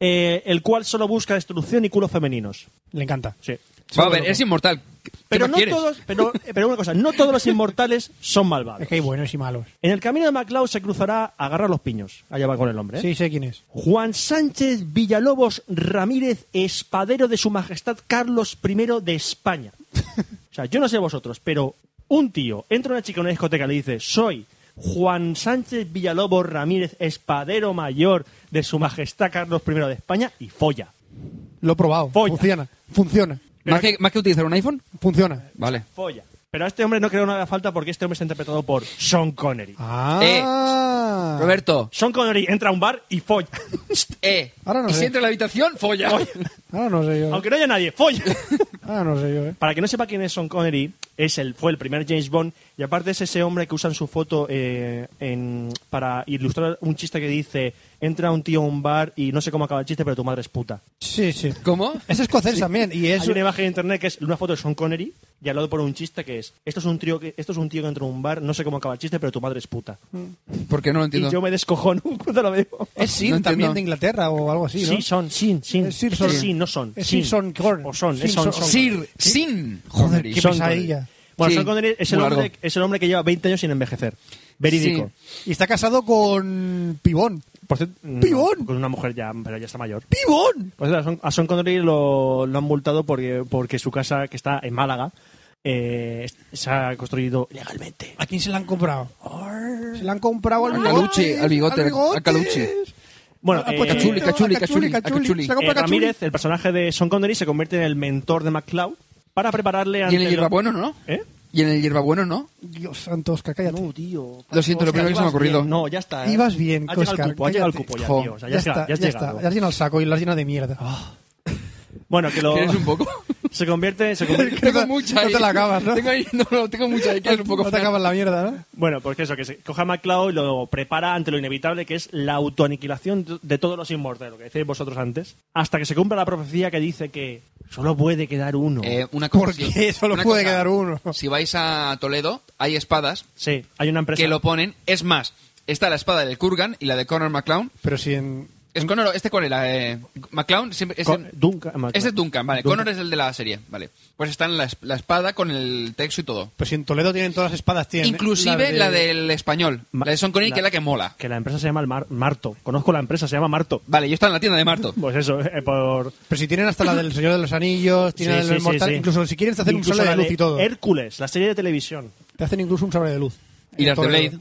Eh, el cual solo busca destrucción y culos femeninos. Le encanta. Sí. Vamos a ver, es inmortal. ¿Qué Pero no quieres? todos, pero, pero una cosa, no todos los inmortales son malvados. Es que hay buenos y malos. En el camino de MacLeod se cruzará a agarrar los piños. Allá va con el hombre. ¿eh? Sí, sé quién es. Juan Sánchez Villalobos Ramírez, espadero de su majestad Carlos I de España. O sea, yo no sé vosotros, pero un tío entra una chica en una discoteca y le dice, soy Juan Sánchez Villalobos Ramírez, espadero mayor de Su Majestad Carlos I de España, y folla. Lo he probado. Folla. Funciona. Funciona. ¿Más que, ¿Más que utilizar un iPhone? Funciona. Vale. Folla. Pero a este hombre no creo que no haga falta porque este hombre está interpretado por Sean Connery. Ah. Roberto, Sean Connery entra a un bar y folla. eh. Ahora no y sé. si entra en la habitación, folla. Ahora no sé yo. ¿eh? Aunque no haya nadie, folla. Ahora no sé yo, ¿eh? Para que no sepa quién es Sean Connery, es el, fue el primer James Bond y aparte es ese hombre que usa en su foto eh, en- para ilustrar un chiste que dice entra un tío a un bar y no sé cómo acaba el chiste, pero tu madre es puta. Sí, sí. ¿Cómo? Es escocés también. Y es. Hay una imagen en internet que es una foto de Sean Connery y al lado pone un chiste que es esto es un tío que esto es un tío que entra a un bar, no sé cómo acaba el chiste, pero tu madre es puta. ¿Por qué no lo Y entiendo? yo me descojono cuando lo veo. Es Sir No entiendo. también de Inglaterra o algo así, ¿no? Sí, son, sin, sin. Es Sir Son. sin, no son. Es sin. Sir Son. O son, es son, Son- son. Sir, sin. Joder, qué pesadilla. Bueno, Sí, Sean Connery es el, hombre, largo. es el hombre que lleva 20 años sin envejecer. Verídico. Y está casado con Pibón. Por cierto, no, ¡Pibón! con una mujer ya, pero ya está mayor. ¡Pibón! A Sean- a Sean Connery lo, lo han multado porque, porque su casa, que está en Málaga, eh, se ha construido legalmente. ¿A quién se la han comprado? Se la han comprado al. Caluchi, al bigote, al Caluchi. Bueno, Ah, eh, Cachuli, a cachuli, Cachuli, cachuli, Cachuli. eh. Ramírez, el personaje de Sean Connery, se convierte en el mentor de McCloud para prepararle Y ante en el hierbabueno, ¿no? ¿Eh? Y en el hierbabueno, ¿no? Dios santo, Oscar, cállate. No, tío. Lo siento, lo primero que se me ha ocurrido. bien. No, ya está. ¿eh? Ibas bien, Has llegado Oscar, al cupo, has llegado al cupo ya, tío. O sea, ya, ya está, ya has ya llegado. está. Ya has llenado el saco y lo has llenado de mierda. Bueno, que lo... ¿Quieres un poco? se convierte... Se convierte tengo mucha no te la acabas, ¿no? Tengo ahí, no, no, tengo mucha ahí. ¿Quieres un poco? No te acabas la mierda, ¿no? Bueno, porque eso, que se coja a McCloud y lo prepara ante lo inevitable, que es la autoaniquilación de todos los inmortales, lo que decíais vosotros antes, hasta que se cumpla la profecía que dice que solo puede quedar uno. Eh, una cosa, ¿Por sí. qué solo Una puede cosa. quedar uno? Si vais a Toledo, hay espadas sí, hay una empresa... que lo ponen. Es más, está la espada de Kurgan y la de Conor McClown. Pero si en... Es Conor, ¿este cuál era? Eh, McClown siempre es, Con- Duncan, McCloud. este es Duncan, vale. Duncan. Conor es el de la serie, vale. Pues está en la, la espada con el texto y todo. Pues si en Toledo tienen todas las espadas, tienen... Inclusive la, del español, Ma- la de Son Connery, la- que es la que mola. Que la empresa se llama el Mar- Marto. Conozco la empresa, se llama Marto. Vale, yo estaba en la tienda de Marto. Pues eso, eh, por... Pero si tienen hasta la del Señor de los Anillos, tienen Sí, la sí, del sí, Mortal, sí. incluso si quieren te hacen Incluso un sable de luz y todo. Hércules, la serie de televisión. Te hacen incluso un sable de luz. Y las de Blade.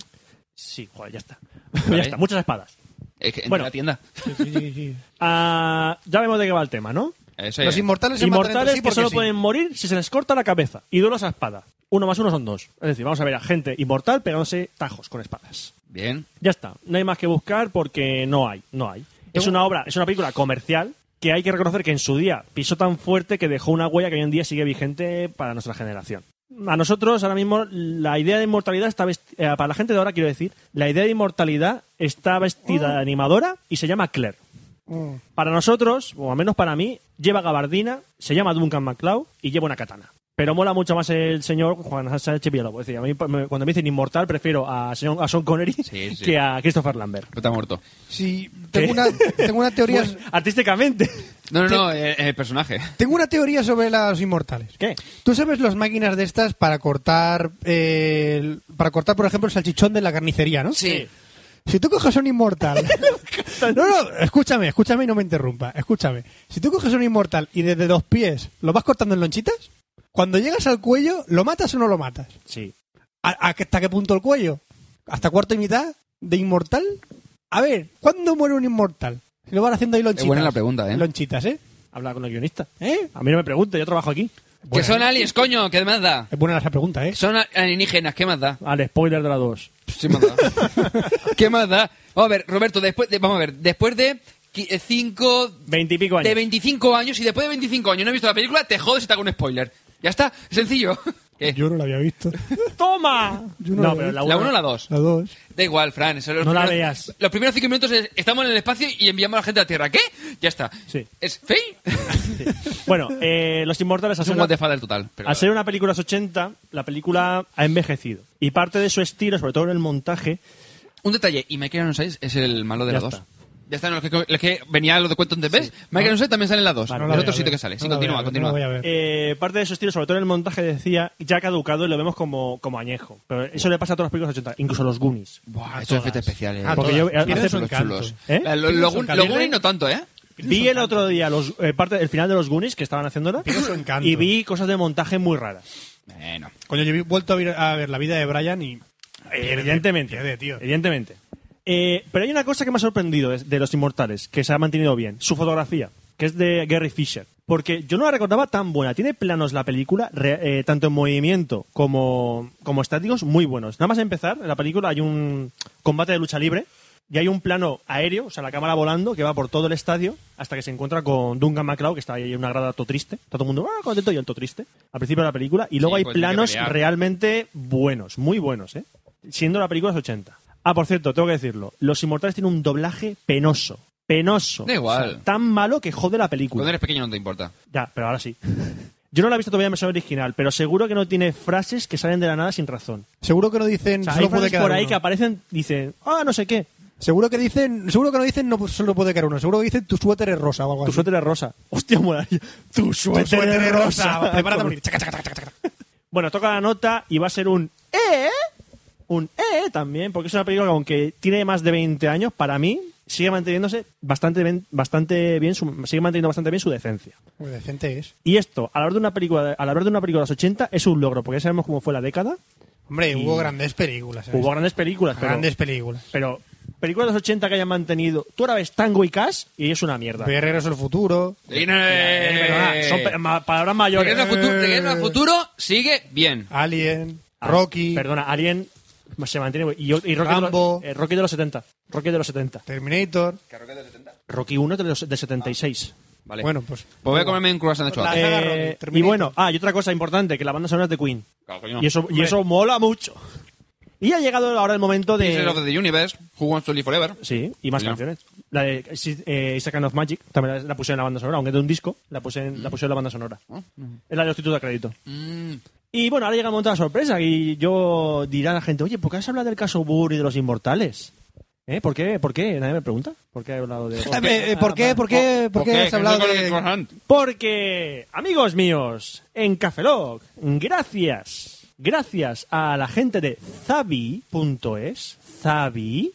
Sí, joder, ya está. Vale. ya está, muchas espadas. Es que en Bueno. la tienda. Sí, sí, sí, sí. Ah, ya vemos de qué va el tema, ¿no? Eso Los inmortales se Inmortales sí que solo sí. pueden morir si se les corta la cabeza. Y duelo esa espada. Uno más uno son dos. Es decir, vamos a ver a gente inmortal pegándose tajos con espadas. Bien. Ya está. No hay más que buscar porque no hay. No hay. Es una obra, es una película comercial que hay que reconocer que en su día pisó tan fuerte que dejó una huella que hoy en día sigue vigente para nuestra generación. A nosotros ahora mismo la idea de inmortalidad está vestida, para la gente de ahora quiero decir, la idea de inmortalidad está vestida de animadora y se llama Claire. Mm. Para nosotros, o al menos para mí, lleva gabardina, se llama Duncan MacLeod y lleva una katana. Pero mola mucho más el señor Juan Sánchez Villalobos. Es decir, a mí me- cuando me dicen inmortal prefiero a, señor- a Sean Connery Sí, sí. que a Christopher Lambert. Pero está muerto. Sí, tengo una, tengo una teoría... Bueno, artísticamente. No, no, no, eh, el personaje. Tengo una teoría sobre los inmortales. ¿Qué? ¿Tú sabes las máquinas de estas para cortar, eh, el- para cortar, por ejemplo, el salchichón de la carnicería, no? Sí. Si tú coges un inmortal... no, no, escúchame, escúchame y no me interrumpa. Escúchame. Si tú coges un inmortal y desde los pies lo vas cortando en lonchitas, cuando llegas al cuello, ¿lo matas o no lo matas? Sí. ¿A- a- ¿Hasta qué punto el cuello? ¿Hasta cuarto y mitad de inmortal? A ver, ¿cuándo muere un inmortal? Si lo van haciendo ahí lonchitas. Es buena la pregunta, ¿eh? Lonchitas, ¿eh? Habla con el guionista. ¿Eh? A mí no me pregunte, yo trabajo aquí. Que son aliens, coño, ¿qué más da? Es buena esa pregunta, ¿eh? Son alienígenas, ¿qué más da? Al spoiler de la 2. Sí, más da. ¿Qué más da? Vamos a ver, Roberto, después de, vamos a ver, después de 5 Veintipico años. de 25 años y después de 25 años no he visto la película, te jodes y te hago un spoiler. Ya está, sencillo. ¿Qué? Yo no la había visto. ¡Toma! Yo no no, la pero la ¿La 1 uno- o la 2? La dos. Da igual, Fran. eso, los No la primeros- veas. Los primeros 5 minutos es, estamos en el espacio y enviamos a la gente a la Tierra. ¿Qué? Ya está. Sí. ¿Es fake? Bueno, eh, Los Inmortales, al Es ser, un what the fuck del total. pero- al ser una película de los 80, la película ha envejecido. Y parte de su estilo, sobre todo en el montaje, Un detalle, y Michael Ironside es el malo de Ya la 2. está. Ya está, los que, los que venía lo de cuento en vez. Michael Ironside también sale en la 2. Vale, es no otro sitio que sale. Sí, No continúa, ver, continúa. no la voy a ver. eh, parte de su estilo, sobre todo en el montaje, decía, ya caducado y lo vemos como, como añejo. Pero eso le pasa a todas las películas de los 80, incluso a los Goonies. Buah, esos efectos especiales. A Porque todas. yo- hace- Son encanto. chulos. ¿Eh? Lo- lo- lo-. Los Goonies no tanto, ¿eh? Vi el otro día los, eh, parte, el final de los Goonies que estaban haciéndola y vi cosas de montaje muy raras. Bueno. Coño, yo he vuelto a ver, a ver la vida de Brian y Evidentemente. Pierde, tío. Evidentemente. Eh, pero hay una cosa que me ha sorprendido de, Los Inmortales, que se ha mantenido bien. Su fotografía, que es de Gary Fisher. Porque yo no la recordaba tan buena. Tiene planos la película, re- eh, tanto en movimiento como, como estáticos, muy buenos. Nada más empezar, en la película hay un combate de lucha libre y hay un plano aéreo, o sea, la cámara volando, que va por todo el estadio hasta que se encuentra con Duncan MacLeod, que está ahí en una grada todo triste. Todo el mundo ah, contento y él todo triste. Al principio de la película. Y luego Sí, hay pues planos realmente buenos, muy buenos, ¿eh? Siendo la película de los 80. Ah, por cierto, tengo que decirlo. Los Inmortales tienen un doblaje penoso. Penoso. Da igual. O sea, tan malo que jode la película. Cuando eres pequeño no te importa. Ya, pero ahora sí. Yo no la he visto todavía en versión original, pero seguro que no tiene frases que salen de la nada sin razón. Seguro que no dicen O sea, solo hay puede frases quedar por ahí uno. que aparecen, dicen, ah, no sé qué, Seguro que dicen, seguro que no dicen no pues, solo puede quedar uno. Seguro que dicen tu suéter es rosa o algo tu así. suéter es rosa. Hostia, molaría. Tu Tu suéter, es rosa. Prepárate a morir. Chaca, chaca, chaca, chaca. Bueno, toca la nota y va a ser un E. Un E también, porque es una película que aunque tiene más de 20 años, para mí sigue manteniéndose bastante bien, bastante bien su- sigue manteniendo bastante bien su decencia. Muy decente es. Y esto, al hablar de una película, de- al hablar de una película de los 80, es un logro, porque ya sabemos cómo fue la década. Hombre, Y- hubo grandes películas. ¿sabes? Hubo grandes películas, pero, grandes películas. pero películas de los 80 que hayan mantenido. Tú ahora ves Tango y Cash y es una mierda. Regreso al futuro. Y no- Perdona, son pe- ma- palabras mayores. Regreso al futuro, Regreso al futuro sigue bien. Alien, Ah, Rocky, Perdona, Alien se mantiene. Y, y Rocky, Rambo. De los, eh, Rocky de los 70. Rocky de los 70. Terminator. Rocky 1 de los de 76. Vale. Bueno, pues. Pues voy a comerme un croissant de La chocolate. Eh, Rocky, y bueno, ah, y otra cosa importante, que la banda sonora es de Queen. Claro. Y eso, y eso mola mucho. Y ha llegado ahora el momento Pieces of de... the Universe, Who Wants to Live Forever. Sí, y más Coño. canciones. La de eh, It's a Kind of Magic, también la, la puse en la banda sonora, aunque de un disco, la puse en la, puse en la banda sonora. Es la de los títulos de crédito. Mm, Y bueno, ahora llega el momento de la sorpresa y yo dirá a la gente, oye, ¿por qué has hablado del caso Burr y de los inmortales? ¿Eh? ¿Por qué? ¿Por qué? Nadie me pregunta. ¿Por qué he hablado de...? Eh, eh, ¿Por qué? ¿Por qué? ¿Por qué has hablado ¿Qué de.? Porque, amigos míos, en Cafelog, gracias, gracias a la gente de Zavi.es, Zavi,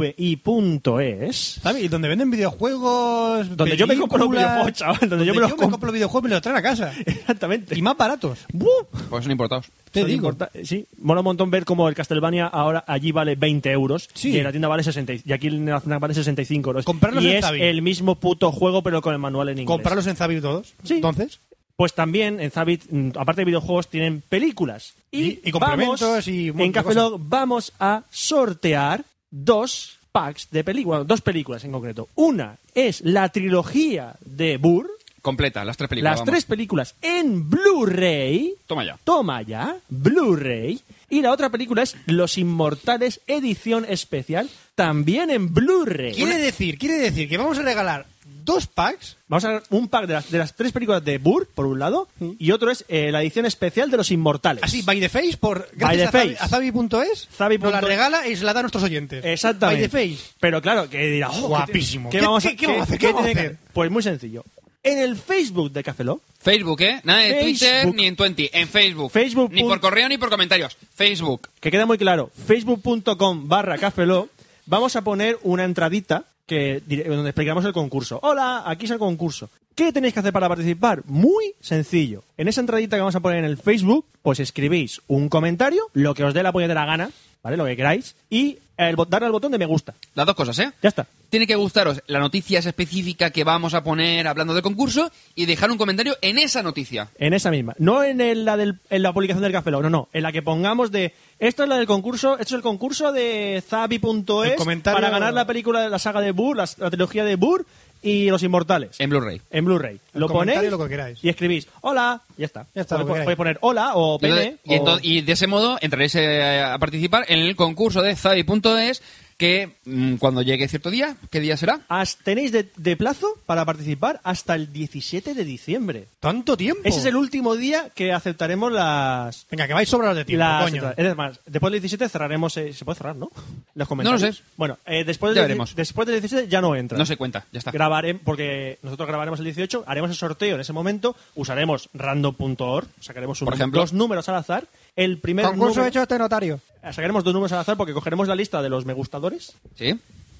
Z-A-V-V-I.es, ¿Sabes? Donde venden videojuegos. Donde yo me compro los videojuegos, chaval, donde yo me los compro. compro los videojuegos y me los traen a casa. exactamente. Y más baratos. ¡Buh! Pues son importados. Te Son digo. importa- Sí, mola un montón ver cómo el Castlevania ahora allí vale 20 euros Sí. y en la tienda vale 60 y aquí en la tienda vale 65 euros. Comprarlos y en es el mismo puto juego pero con el manual en inglés. Comprarlos en Zavi todos. Sí. Entonces. Pues también en Zabit, mm, aparte de videojuegos, tienen películas. Y, Y- y complementos vamos- y En Café Lock vamos a sortear dos packs de películas, dos películas en concreto. Una es la trilogía de Burr, Completa, las tres películas. las vamos. tres películas en Blu-ray. Toma ya. Toma ya, Blu-ray. Y la otra película es Los Inmortales, edición especial, también en Blu-ray. Quiere decir, quiere decir que vamos a regalar dos packs. Vamos a ver un pack de las, de las tres películas de Burr, por un lado, y otro es eh, la edición especial de Los Inmortales. Así, by the face, por By gracias the a Zavi- face. a Zavi.es. Zavi Nos la punto- regala y se la da a nuestros oyentes. Exactamente. By the face. Pero claro, que dirá, oh, Guapísimo. ¿qué, ¿Qué- vamos qué- qué vamos a hacer? ¿Qué vamos a tiene hacer? que- Pues muy sencillo. En el Facebook de Café Lock, Facebook, ¿eh? Nada de Twitter Facebook. ni en Twenty. En Facebook. Facebook Ni por correo ni por comentarios. Facebook. que queda muy claro, facebook.com barra Café Lock, vamos a poner una entradita que, donde explicamos el concurso. Hola, aquí es el concurso. ¿Qué tenéis que hacer para participar? Muy sencillo. En esa entradita que vamos a poner en el Facebook, pues escribís un comentario, lo que os dé la puñetera gana, ¿vale? Lo que queráis, y el, darle al botón de me gusta. Las dos cosas, ¿eh? Ya está. Tiene que gustaros la noticia específica que vamos a poner hablando del concurso y dejar un comentario en esa noticia. En esa misma. No en, el- la, del- en la publicación del Café Lock, no, no. En la que pongamos de. Esto es la del concurso. Esto es el concurso de Zabi.es comentario- para ganar la película de la saga de Burr, la, la trilogía de Burr y Los Inmortales. En Blu-ray. En Blu-ray. Lo ponéis lo que queráis. y escribís hola, ya está. Ya está, lo que Podéis, queráis. poner hola o Y pene. entonces- y, o- y de ese modo entraréis eh, a participar en el concurso de Zavi.es que mm, cuando llegue cierto día, ¿qué día será? As- tenéis de, de plazo para participar hasta el 17 de diciembre. ¿Tanto tiempo? Ese es el último día que aceptaremos las, Venga, que vais sobrados de tiempo, Las- coño. Es más, después del 17 cerraremos. eh, ¿Se puede cerrar, no? Los comentarios. No lo sé. Bueno, eh, después, Ya del, veremos. después del 17 ya no entra. No se cuenta, ya está. Grabaremos, porque nosotros grabaremos el 18, haremos el sorteo en ese momento, usaremos random.org, sacaremos un Por ejemplo. dos números al azar. El primer Concurso número, hecho este notario. sacaremos dos números al azar porque cogeremos la lista de los me gustadores ¿Sí?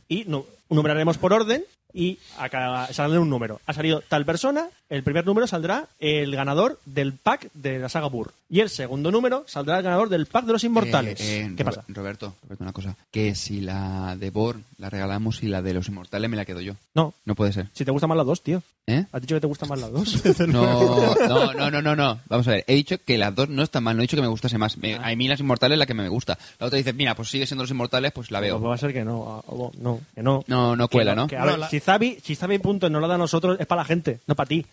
y nu- numeraremos por orden y acá sale un número. Ha salido tal persona, el primer número saldrá el ganador del pack de la saga Burr. Y el segundo número saldrá el ganador del pack de los inmortales. Eh, eh, ¿Qué Ro- pasa? Roberto, Roberto, una cosa. Que si la de Born la regalamos y la de los inmortales me la quedo yo. No, No puede ser. si te gustan más las dos, tío. ¿Eh? ¿Has dicho que te gustan más las dos? No, no, no, no, no, no. Vamos a ver. He dicho que las dos no están mal. No he dicho que me gustase más. Me- Ah. a mí las inmortales es la que me gusta. La otra dice, mira, pues sigue siendo los inmortales, pues la Pues veo. va a ser que no, no, que no. No, no Que cuela, ¿no? que, a No, ver, la- si Zabi, si Zabi punto no lo da a nosotros, es para la gente, no para ti.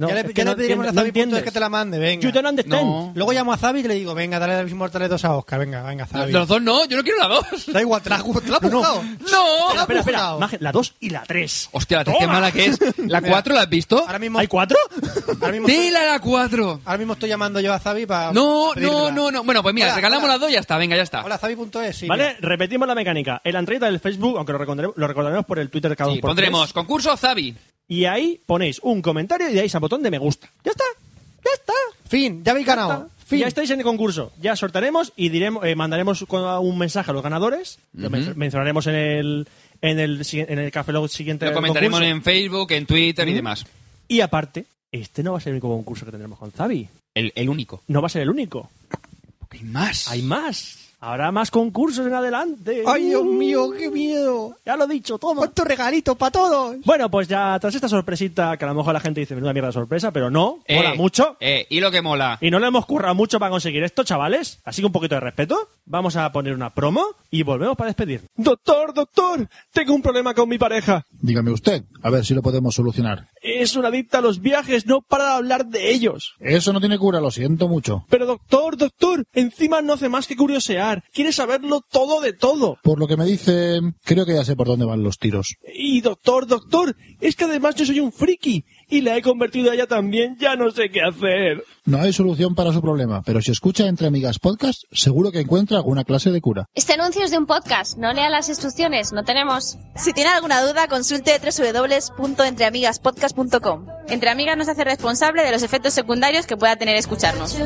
No, ya le, es ya que le no pediremos a no Zabi Punto entiendes. que te la mande, venga. You don't understand. No. Luego llamo a Zabi y le digo, venga, dale a los inmortales dos a Oscar, venga, venga, De Zabi. los dos no, yo no quiero la dos. Da igual, te la, te la has No, no. ¡No! Espera, espera, La 2 y la 3. Hostia, la tercera mala que es. ¿La Mira. 4 la has visto? Ahora mismo, ¿Hay cuatro? ahora mismo, estoy, ¡Tela la 4! ahora mismo estoy llamando yo a Zabi para. No, no, no, no. Bueno, pues mira, Hola, regalamos hola. las dos y ya está. Venga, ya está. Hola, Zabi.es, sí. ¿Vale? mira. Repetimos la mecánica. En la entrada del Facebook, aunque lo recordaremos, lo recordaremos por el Twitter cada Sí, uno por pondremos tres, concurso Zabi. Y ahí ponéis un comentario y dais al botón de me gusta. ¡Ya está! ¡Ya está! Fin, ya habéis Ya ganado. está. Fin. Ya estáis en el concurso. Ya sortaremos y diremos, eh, mandaremos un mensaje a los ganadores. Lo men- mencionaremos en el en el, en el Café Lock siguiente. Lo comentaremos concurso. en Facebook, en Twitter y demás. Y aparte, este no va a ser el único concurso que tendremos con Zabi. El, el único. No va a ser el único. Hay más. Hay más. Habrá más concursos en adelante. Ay, Dios mío, qué miedo. Ya lo he dicho, toma. ¿Cuántos regalitos para todos? Bueno, pues ya tras esta sorpresita, que a lo mejor la gente dice, menuda mierda de sorpresa, pero no, Eh, mola mucho. Eh, y lo que mola. Y no le hemos currado mucho para conseguir esto, chavales. Así que un poquito de respeto. Vamos a poner una promo y volvemos para despedir. Doctor, doctor, tengo un problema con mi pareja. Dígame usted, a ver si lo podemos solucionar. Es una adicta a los viajes, no para de hablar de ellos. Eso no tiene cura, lo siento mucho. Pero doctor, doctor, encima no hace más que curiosear. Quiere saberlo todo de todo. Por lo que me dice, creo que ya sé por dónde van los tiros. Y doctor, doctor, es que además yo soy un friki y la he convertido a ella también, ya no sé qué hacer. No hay solución para su problema, pero si escucha Entre Amigas Podcast, seguro que encuentra alguna clase de cura. Este anuncio es de un podcast, no lea las instrucciones, no tenemos. Si tiene alguna duda, consulte www.entreamigaspodcast.com. Entre Amigas nos hace responsable de los efectos secundarios que pueda tener escucharnos.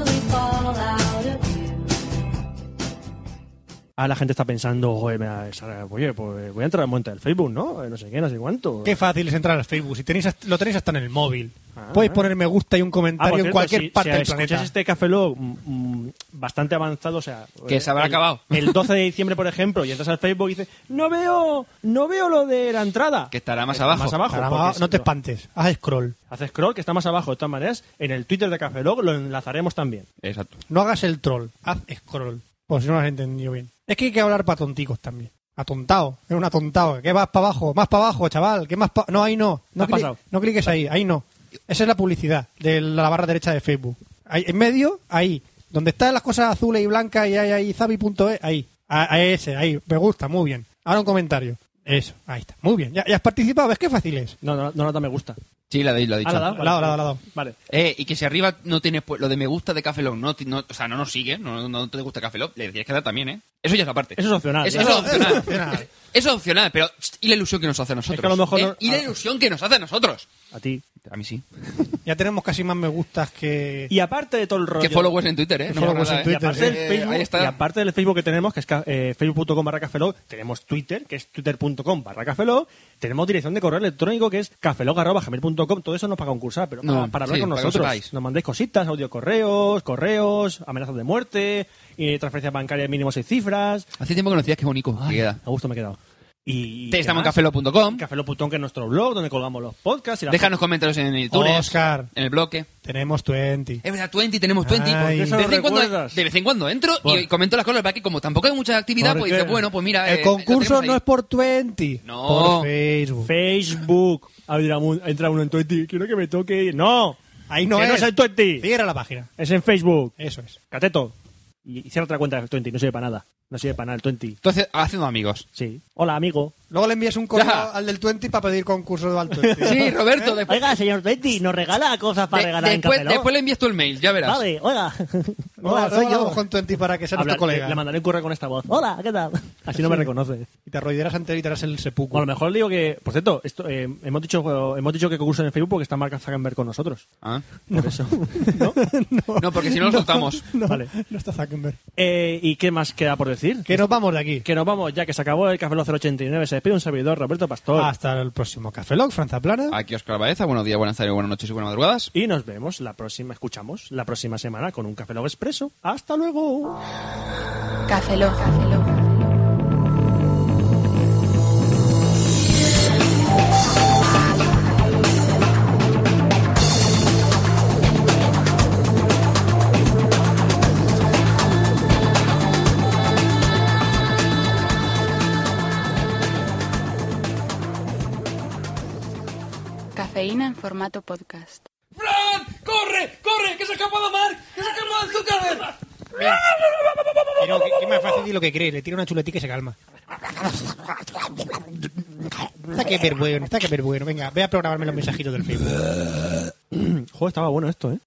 Ah, la gente está pensando, oye, da pues voy a entrar al monte del Facebook, ¿no? Eh, No sé qué, no sé cuánto. Qué fácil es entrar al Facebook. Si tenéis, lo tenéis hasta en el móvil. Ah. Podéis poner me gusta y un Ah, comentario en cualquier si- parte si del planeta. este Café Lock mm, mm, bastante avanzado, o sea... Que eh, se habrá el- acabado. El 12 de diciembre, por ejemplo, y entras al Facebook y dices, no veo, no veo lo de la entrada. Que estará más abajo. Más abajo. No te espantes. Haz scroll. Haces scroll, que está más abajo. De todas maneras, en el Twitter de Café Lock lo enlazaremos también. Exacto. No hagas el troll. Haz scroll. Por si no lo has entendido bien. Es que hay que hablar para tonticos también. Atontado. Es un atontado. ¿Qué vas para abajo? Más para abajo, chaval. ¿Qué más pa- No, ahí no. No, cli- pasado. no cliques ahí. Ahí no. Esa es la publicidad de la barra derecha de Facebook. Ahí, en medio, ahí. Donde están las cosas azules y blancas y hay ahí zabi.es, ahí. A, a ese, ahí. Me gusta, muy bien. Ahora un comentario. Eso, ahí está. Muy bien. Ya, ya has participado. ¿Ves qué fácil es? No, no, no, no me gusta. Sí, la de, lo ha dicho. Ah, la ha dado, La dado, la la. Vale. Eh, y que si arriba no tienes pues, lo de me gusta de Café Lock, no, o sea, no nos sigue, no, no te gusta Café Lock, le tienes que dar también, ¿eh? Eso ya es aparte. Eso es opcional. Eso, ya. eso es opcional. opcional. Eso es opcional, pero ¿y la ilusión que nos hace a nosotros? Es que a lo mejor ¿Eh? no- ¿Y la ilusión que nos hace a nosotros? A ti. A mí sí. Ya tenemos casi más me gustas que... Y aparte de todo el rollo... Que followers en Twitter, ¿eh? Que No followers nada, en ¿eh? Y aparte, Twitter, del Eh, Facebook, ahí está. y aparte del Facebook que tenemos, que es eh, facebook.com barra cafelog, tenemos Twitter, que es twitter.com barra cafelog, tenemos dirección de correo electrónico, que es todo eso no para concursar, pero para, No, para hablar sí, con nosotros. Nos mandéis cositas, audio correos, correos, amenazas de muerte, y transferencias bancarias mínimo seis cifras. Hace tiempo que nos decías que bonito Ay, que queda. A gusto me he quedado. Y, Te- Estamos en ¿qué más? cafelo.com. Que es nuestro blog, donde colgamos los podcasts y Déjanos comentarios en iTunes, Oscar. en el bloque. Tenemos 20. Es verdad, 20, tenemos 20. Ay. ¿Por qué eso de, vez en cuando, de vez en cuando entro Por- y comento las cosas, para que como tampoco hay mucha actividad, ¿Por pues dices, bueno, pues mira... El eh, concurso no es por 20. No. Por Facebook. Facebook. Mira, mu- entra uno en Twenty, quiero que me toque. ¡No! Ahí no que es. no es en Twenty. Cierra la página. Es en Facebook. Eso es. Cateto. Y y cierra otra cuenta de Twenty, no sirve para nada. No sirve para nada el Twenty. Entonces, haciendo amigos. Sí. Hola, amigo. Luego le envías un correo Ya. al del 20 para pedir concurso al 20. Sí, Roberto, después, Oiga, señor Twenty, ¿nos regala cosas para de- regalar en después, Café Lock? después le envías tú el mail, ya verás. Vale, oiga. Hola, soy yo. con 20 para que sea nuestro colega. Le, le mandaré un correo con esta voz. Hola, ¿qué tal? Así no me reconoce. Y te arrodillarás ante él y te harás el sepulcro. A lo mejor le digo que, por cierto, esto, eh, hemos dicho hemos dicho que concurso en Facebook porque está Mark Zuckerberg con nosotros. Ah. Por eso. ¿No? No, porque si no lo soltamos. no, vale. no está Zuckerberg. Eh, ¿Y qué más queda por decir? Que nos vamos de aquí. Que nos vamos ya, que se acabó el Café Lock 089. Se despide un servidor, Roberto Pastor. Hasta el próximo Café Lock, Franza Plana. Aquí Oscar Baeza, buenos días, buenas tardes, buenas noches y buenas madrugadas. Y nos vemos la próxima, escuchamos la próxima semana con un Café Lock Expreso. ¡Hasta luego! Café Lock. Café Lock. Cafeína en formato podcast. ¡Fran! ¡Corre! ¡Corre! ¡Que se escapa de mar! ¡Que se escapa de azúcar! Pero que, que más fácil de lo que cree. Le tira una chuletica y se calma. Está que ver bueno, está que ver bueno. Venga, ve a programarme los mensajitos del Facebook. Joder, estaba bueno esto, ¿eh?